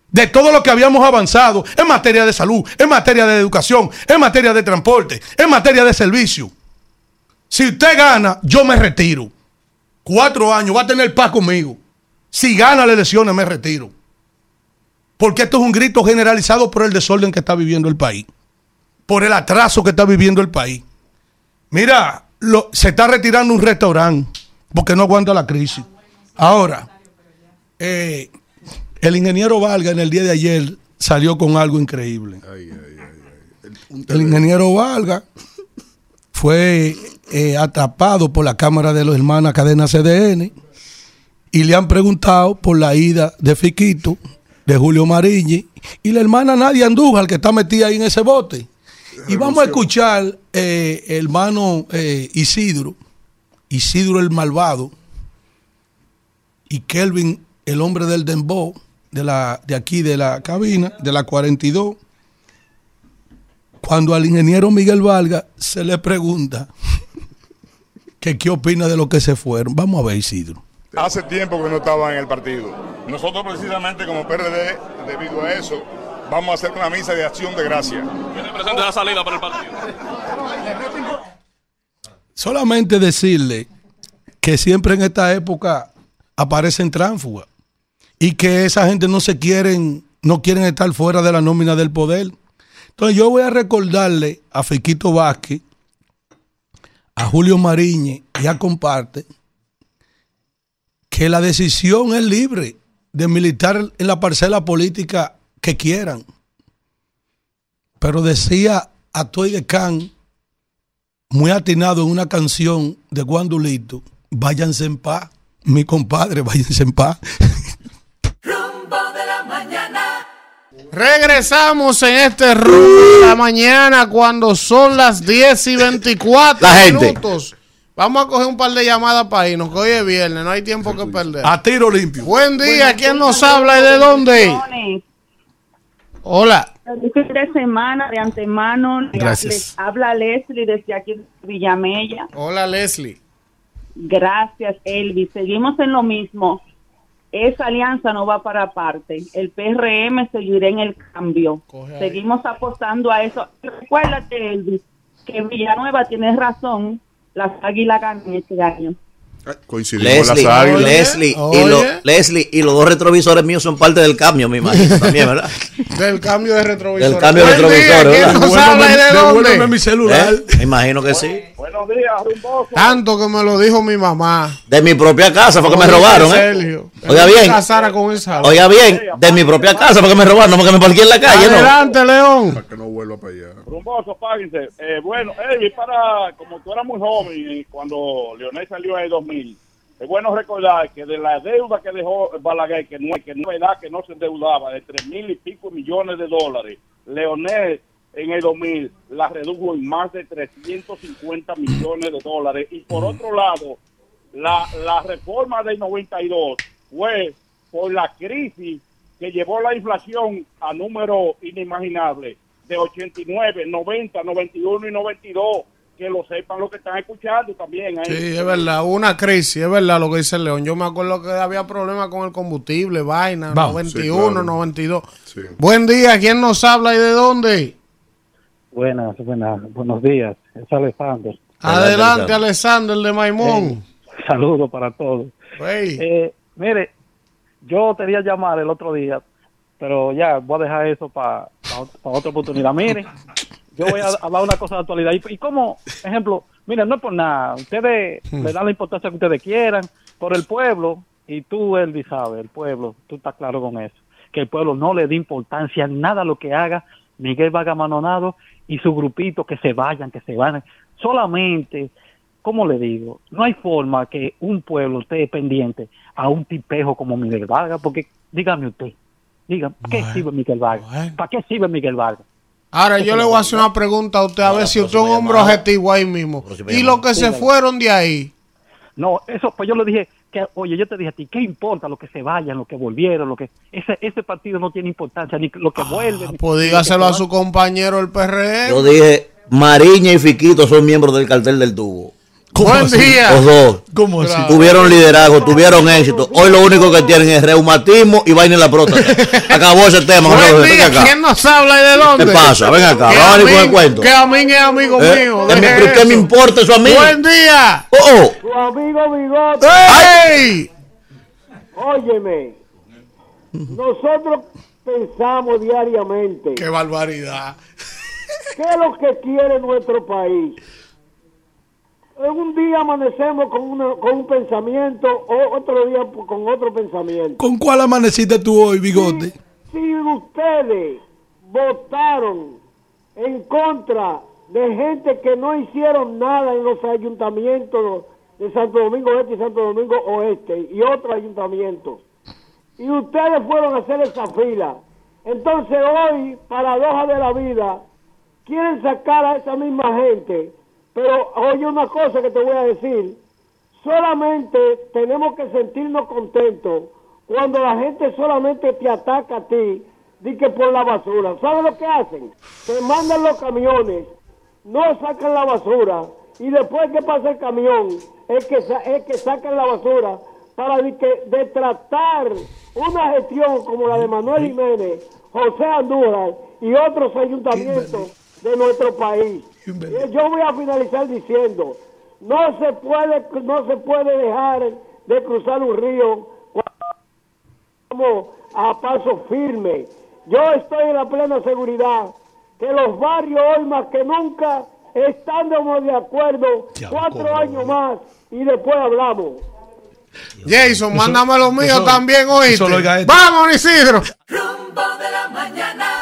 de todo lo que habíamos avanzado en materia de salud, en materia de educación, en materia de transporte, en materia de servicio. Si usted gana, yo me retiro. Cuatro años, va a tener paz conmigo. Si gana las elecciones, me retiro. Porque esto es un grito generalizado por el desorden que está viviendo el país. Por el atraso que está viviendo el país. Mira, lo- se está retirando un restaurante porque no aguanta la crisis. Ahora, eh, el ingeniero Valga en el día de ayer salió con algo increíble. El ingeniero Valga fue eh, atrapado por la Cámara de los Hermanos Cadena CDN y le han preguntado por la ida de Fiquito, de Julio Mariñi y la hermana Nadia Andújar que está metida ahí en ese bote. Y vamos a escuchar eh, hermano eh, Isidro, Isidro el malvado y Kelvin, el hombre del Dembow, de, la, de aquí de la cabina, de la 42, cuando al ingeniero Miguel Valga se le pregunta que qué opina de lo que se fueron. Vamos a ver, Isidro. Hace tiempo que no estaba en el partido. Nosotros precisamente como PRD, debido a eso, vamos a hacer una misa de acción de gracia. Presente la salida para el partido. Solamente decirle que siempre en esta época aparecen tránsfugas y que esa gente no se quieren, no quieren estar fuera de la nómina del poder. Entonces yo voy a recordarle a Fiquito Vázquez, a Julio Mariñe y a Comparte que la decisión es libre de militar en la parcela política que quieran. Pero decía a Toy Khan, muy atinado en una canción de Guandulito, váyanse en paz, mi compadre, váyanse en paz. Regresamos en este rumbo de la mañana cuando son las 10 y 24 La gente. minutos. Vamos a coger un par de llamadas para irnos, que hoy es viernes, no hay tiempo que perder. A tiro limpio. Buen día, ¿quién nos habla y de dónde? Hola. Feliz fin de semana de antemano. Gracias. les habla Leslie desde aquí de Villamella. Hola, Leslie. Gracias, Elvis. Seguimos en lo mismo. Esa alianza no va para parte. El PRM seguirá en el cambio. Seguimos apostando a eso. Recuérdate, Elvis, que Villanueva tiene razón. Las águilas ganan este año. Ah, coincidimos Leslie, las águilas. Leslie, Oye. y lo, Leslie y los dos retrovisores míos son parte del cambio, me imagino también, ¿verdad? del cambio de retrovisores. Del cambio de retrovisores, ¿verdad? Devuélveme, de mi celular. ¿Eh? Me imagino que sí. Buenos días, rumboso. Tanto que me lo dijo mi mamá. De mi propia casa fue que me robaron, ¿eh? Oiga bien. Con esa Oiga bien, de mi propia casa fue que me robaron, no porque me parqué en la calle, Adelante. León. Para que no vuelva para allá. Rumboso, páguense. Eh, bueno, Elvis, para, como tú eras muy joven, y cuando Leonel salió en 2000, es bueno recordar que de la deuda que dejó Balaguer, que no, que no era que no se endeudaba, de tres mil y pico millones de dólares, Leonel en el 2000 la redujo en más de 350 millones de dólares. Y por otro lado, la, la reforma del 92 fue por la crisis que llevó la inflación a números inimaginables de 89, 90, 91 y 92 que lo sepan los que están escuchando también. ¿eh? Sí, es verdad, hubo una crisis, es verdad lo que dice León. Yo me acuerdo que había problemas con el combustible, vaina, Vamos. 91, Sí, claro. 92. Buen día, ¿quién nos habla y de dónde? Buenas, buenas, buenos días. Es Alessandro. Adelante, Alexander de Maimón. Saludos para todos. Hey. Eh, mire, yo te quería llamar el otro día, pero ya voy a dejar eso para otra oportunidad. Mire, yo voy a hablar una cosa de actualidad. Y, y como, ejemplo, mire, no es por nada. Ustedes Hmm. le dan la importancia que ustedes quieran por el pueblo, y tú, Elvis, sabes, el pueblo, tú estás claro con eso. Que el pueblo no le dé importancia nada a lo que haga Miguel Vargas Manonado y su grupito que se vayan, que se vayan. Solamente, ¿cómo le digo? No hay forma que un pueblo esté pendiente a un tipejo como Miguel Vargas, porque dígame usted, dígame, ¿qué sirve Miguel Vargas? ¿Para qué sirve Miguel Vargas? Ahora yo le voy a hacer una pregunta a usted a ver si usted es un hombre objetivo ahí mismo. Y los que se fueron de ahí. No, eso, pues yo le dije, que, oye, yo te dije a ti, ¿qué importa lo que se vayan, lo que volvieron, lo que... Ese, ese partido no tiene importancia, ni lo que vuelve. ni- Pues dígaselo lo a su compañero el PRM. Yo dije, Mariña y Fiquito son miembros del cartel del tubo. Buen día. Los dos. ¿Cómo así? Tuvieron liderazgo, tuvieron éxito. Hoy lo único que tienen es reumatismo y vaina en la próstata. Acabó ese tema. Buen día. acá. ¿Quién nos habla y de dónde? ¿Qué pasa? Ven acá, Que vamos a venir con mí- el cuento. Que a mí es amigo ¿Eh? mío. ¿Qué me- deje pero qué me importa eso a mí? Buen día. Oh, oh. Tu amigo Bigote. ¡Ey! Óyeme, nosotros pensamos diariamente ¡Qué barbaridad! qué es lo que quiere nuestro país. Un día amanecemos con, una- con un pensamiento, o otro día con otro pensamiento. ¿Con cuál amaneciste tú hoy, bigote? Si ustedes votaron en contra de gente que no hicieron nada en los ayuntamientos de Santo Domingo Este y Santo Domingo Oeste y otros ayuntamientos, y ustedes fueron a hacer esa fila, entonces hoy, paradoja de la vida, quieren sacar a esa misma gente, pero oye una cosa que te voy a decir, solamente tenemos que sentirnos contentos cuando la gente solamente te ataca a ti, di que por la basura. ¿Sabes lo que hacen? Te mandan los camiones, no sacan la basura, y después que pasa el camión, es que, es que sacan la basura para di que, de tratar una gestión como la de Manuel Jiménez, José Andújar y otros ayuntamientos de nuestro país. Yo voy a finalizar diciendo, no se puede, no se puede dejar de cruzar un río vamos a paso firme. Yo estoy en la plena seguridad que los barrios hoy más que nunca estamos de acuerdo cuatro años más y después hablamos. Jason, mándame lo mío eso- también, oíste. este. Vamos, Isidro. Rumbo de la mañana.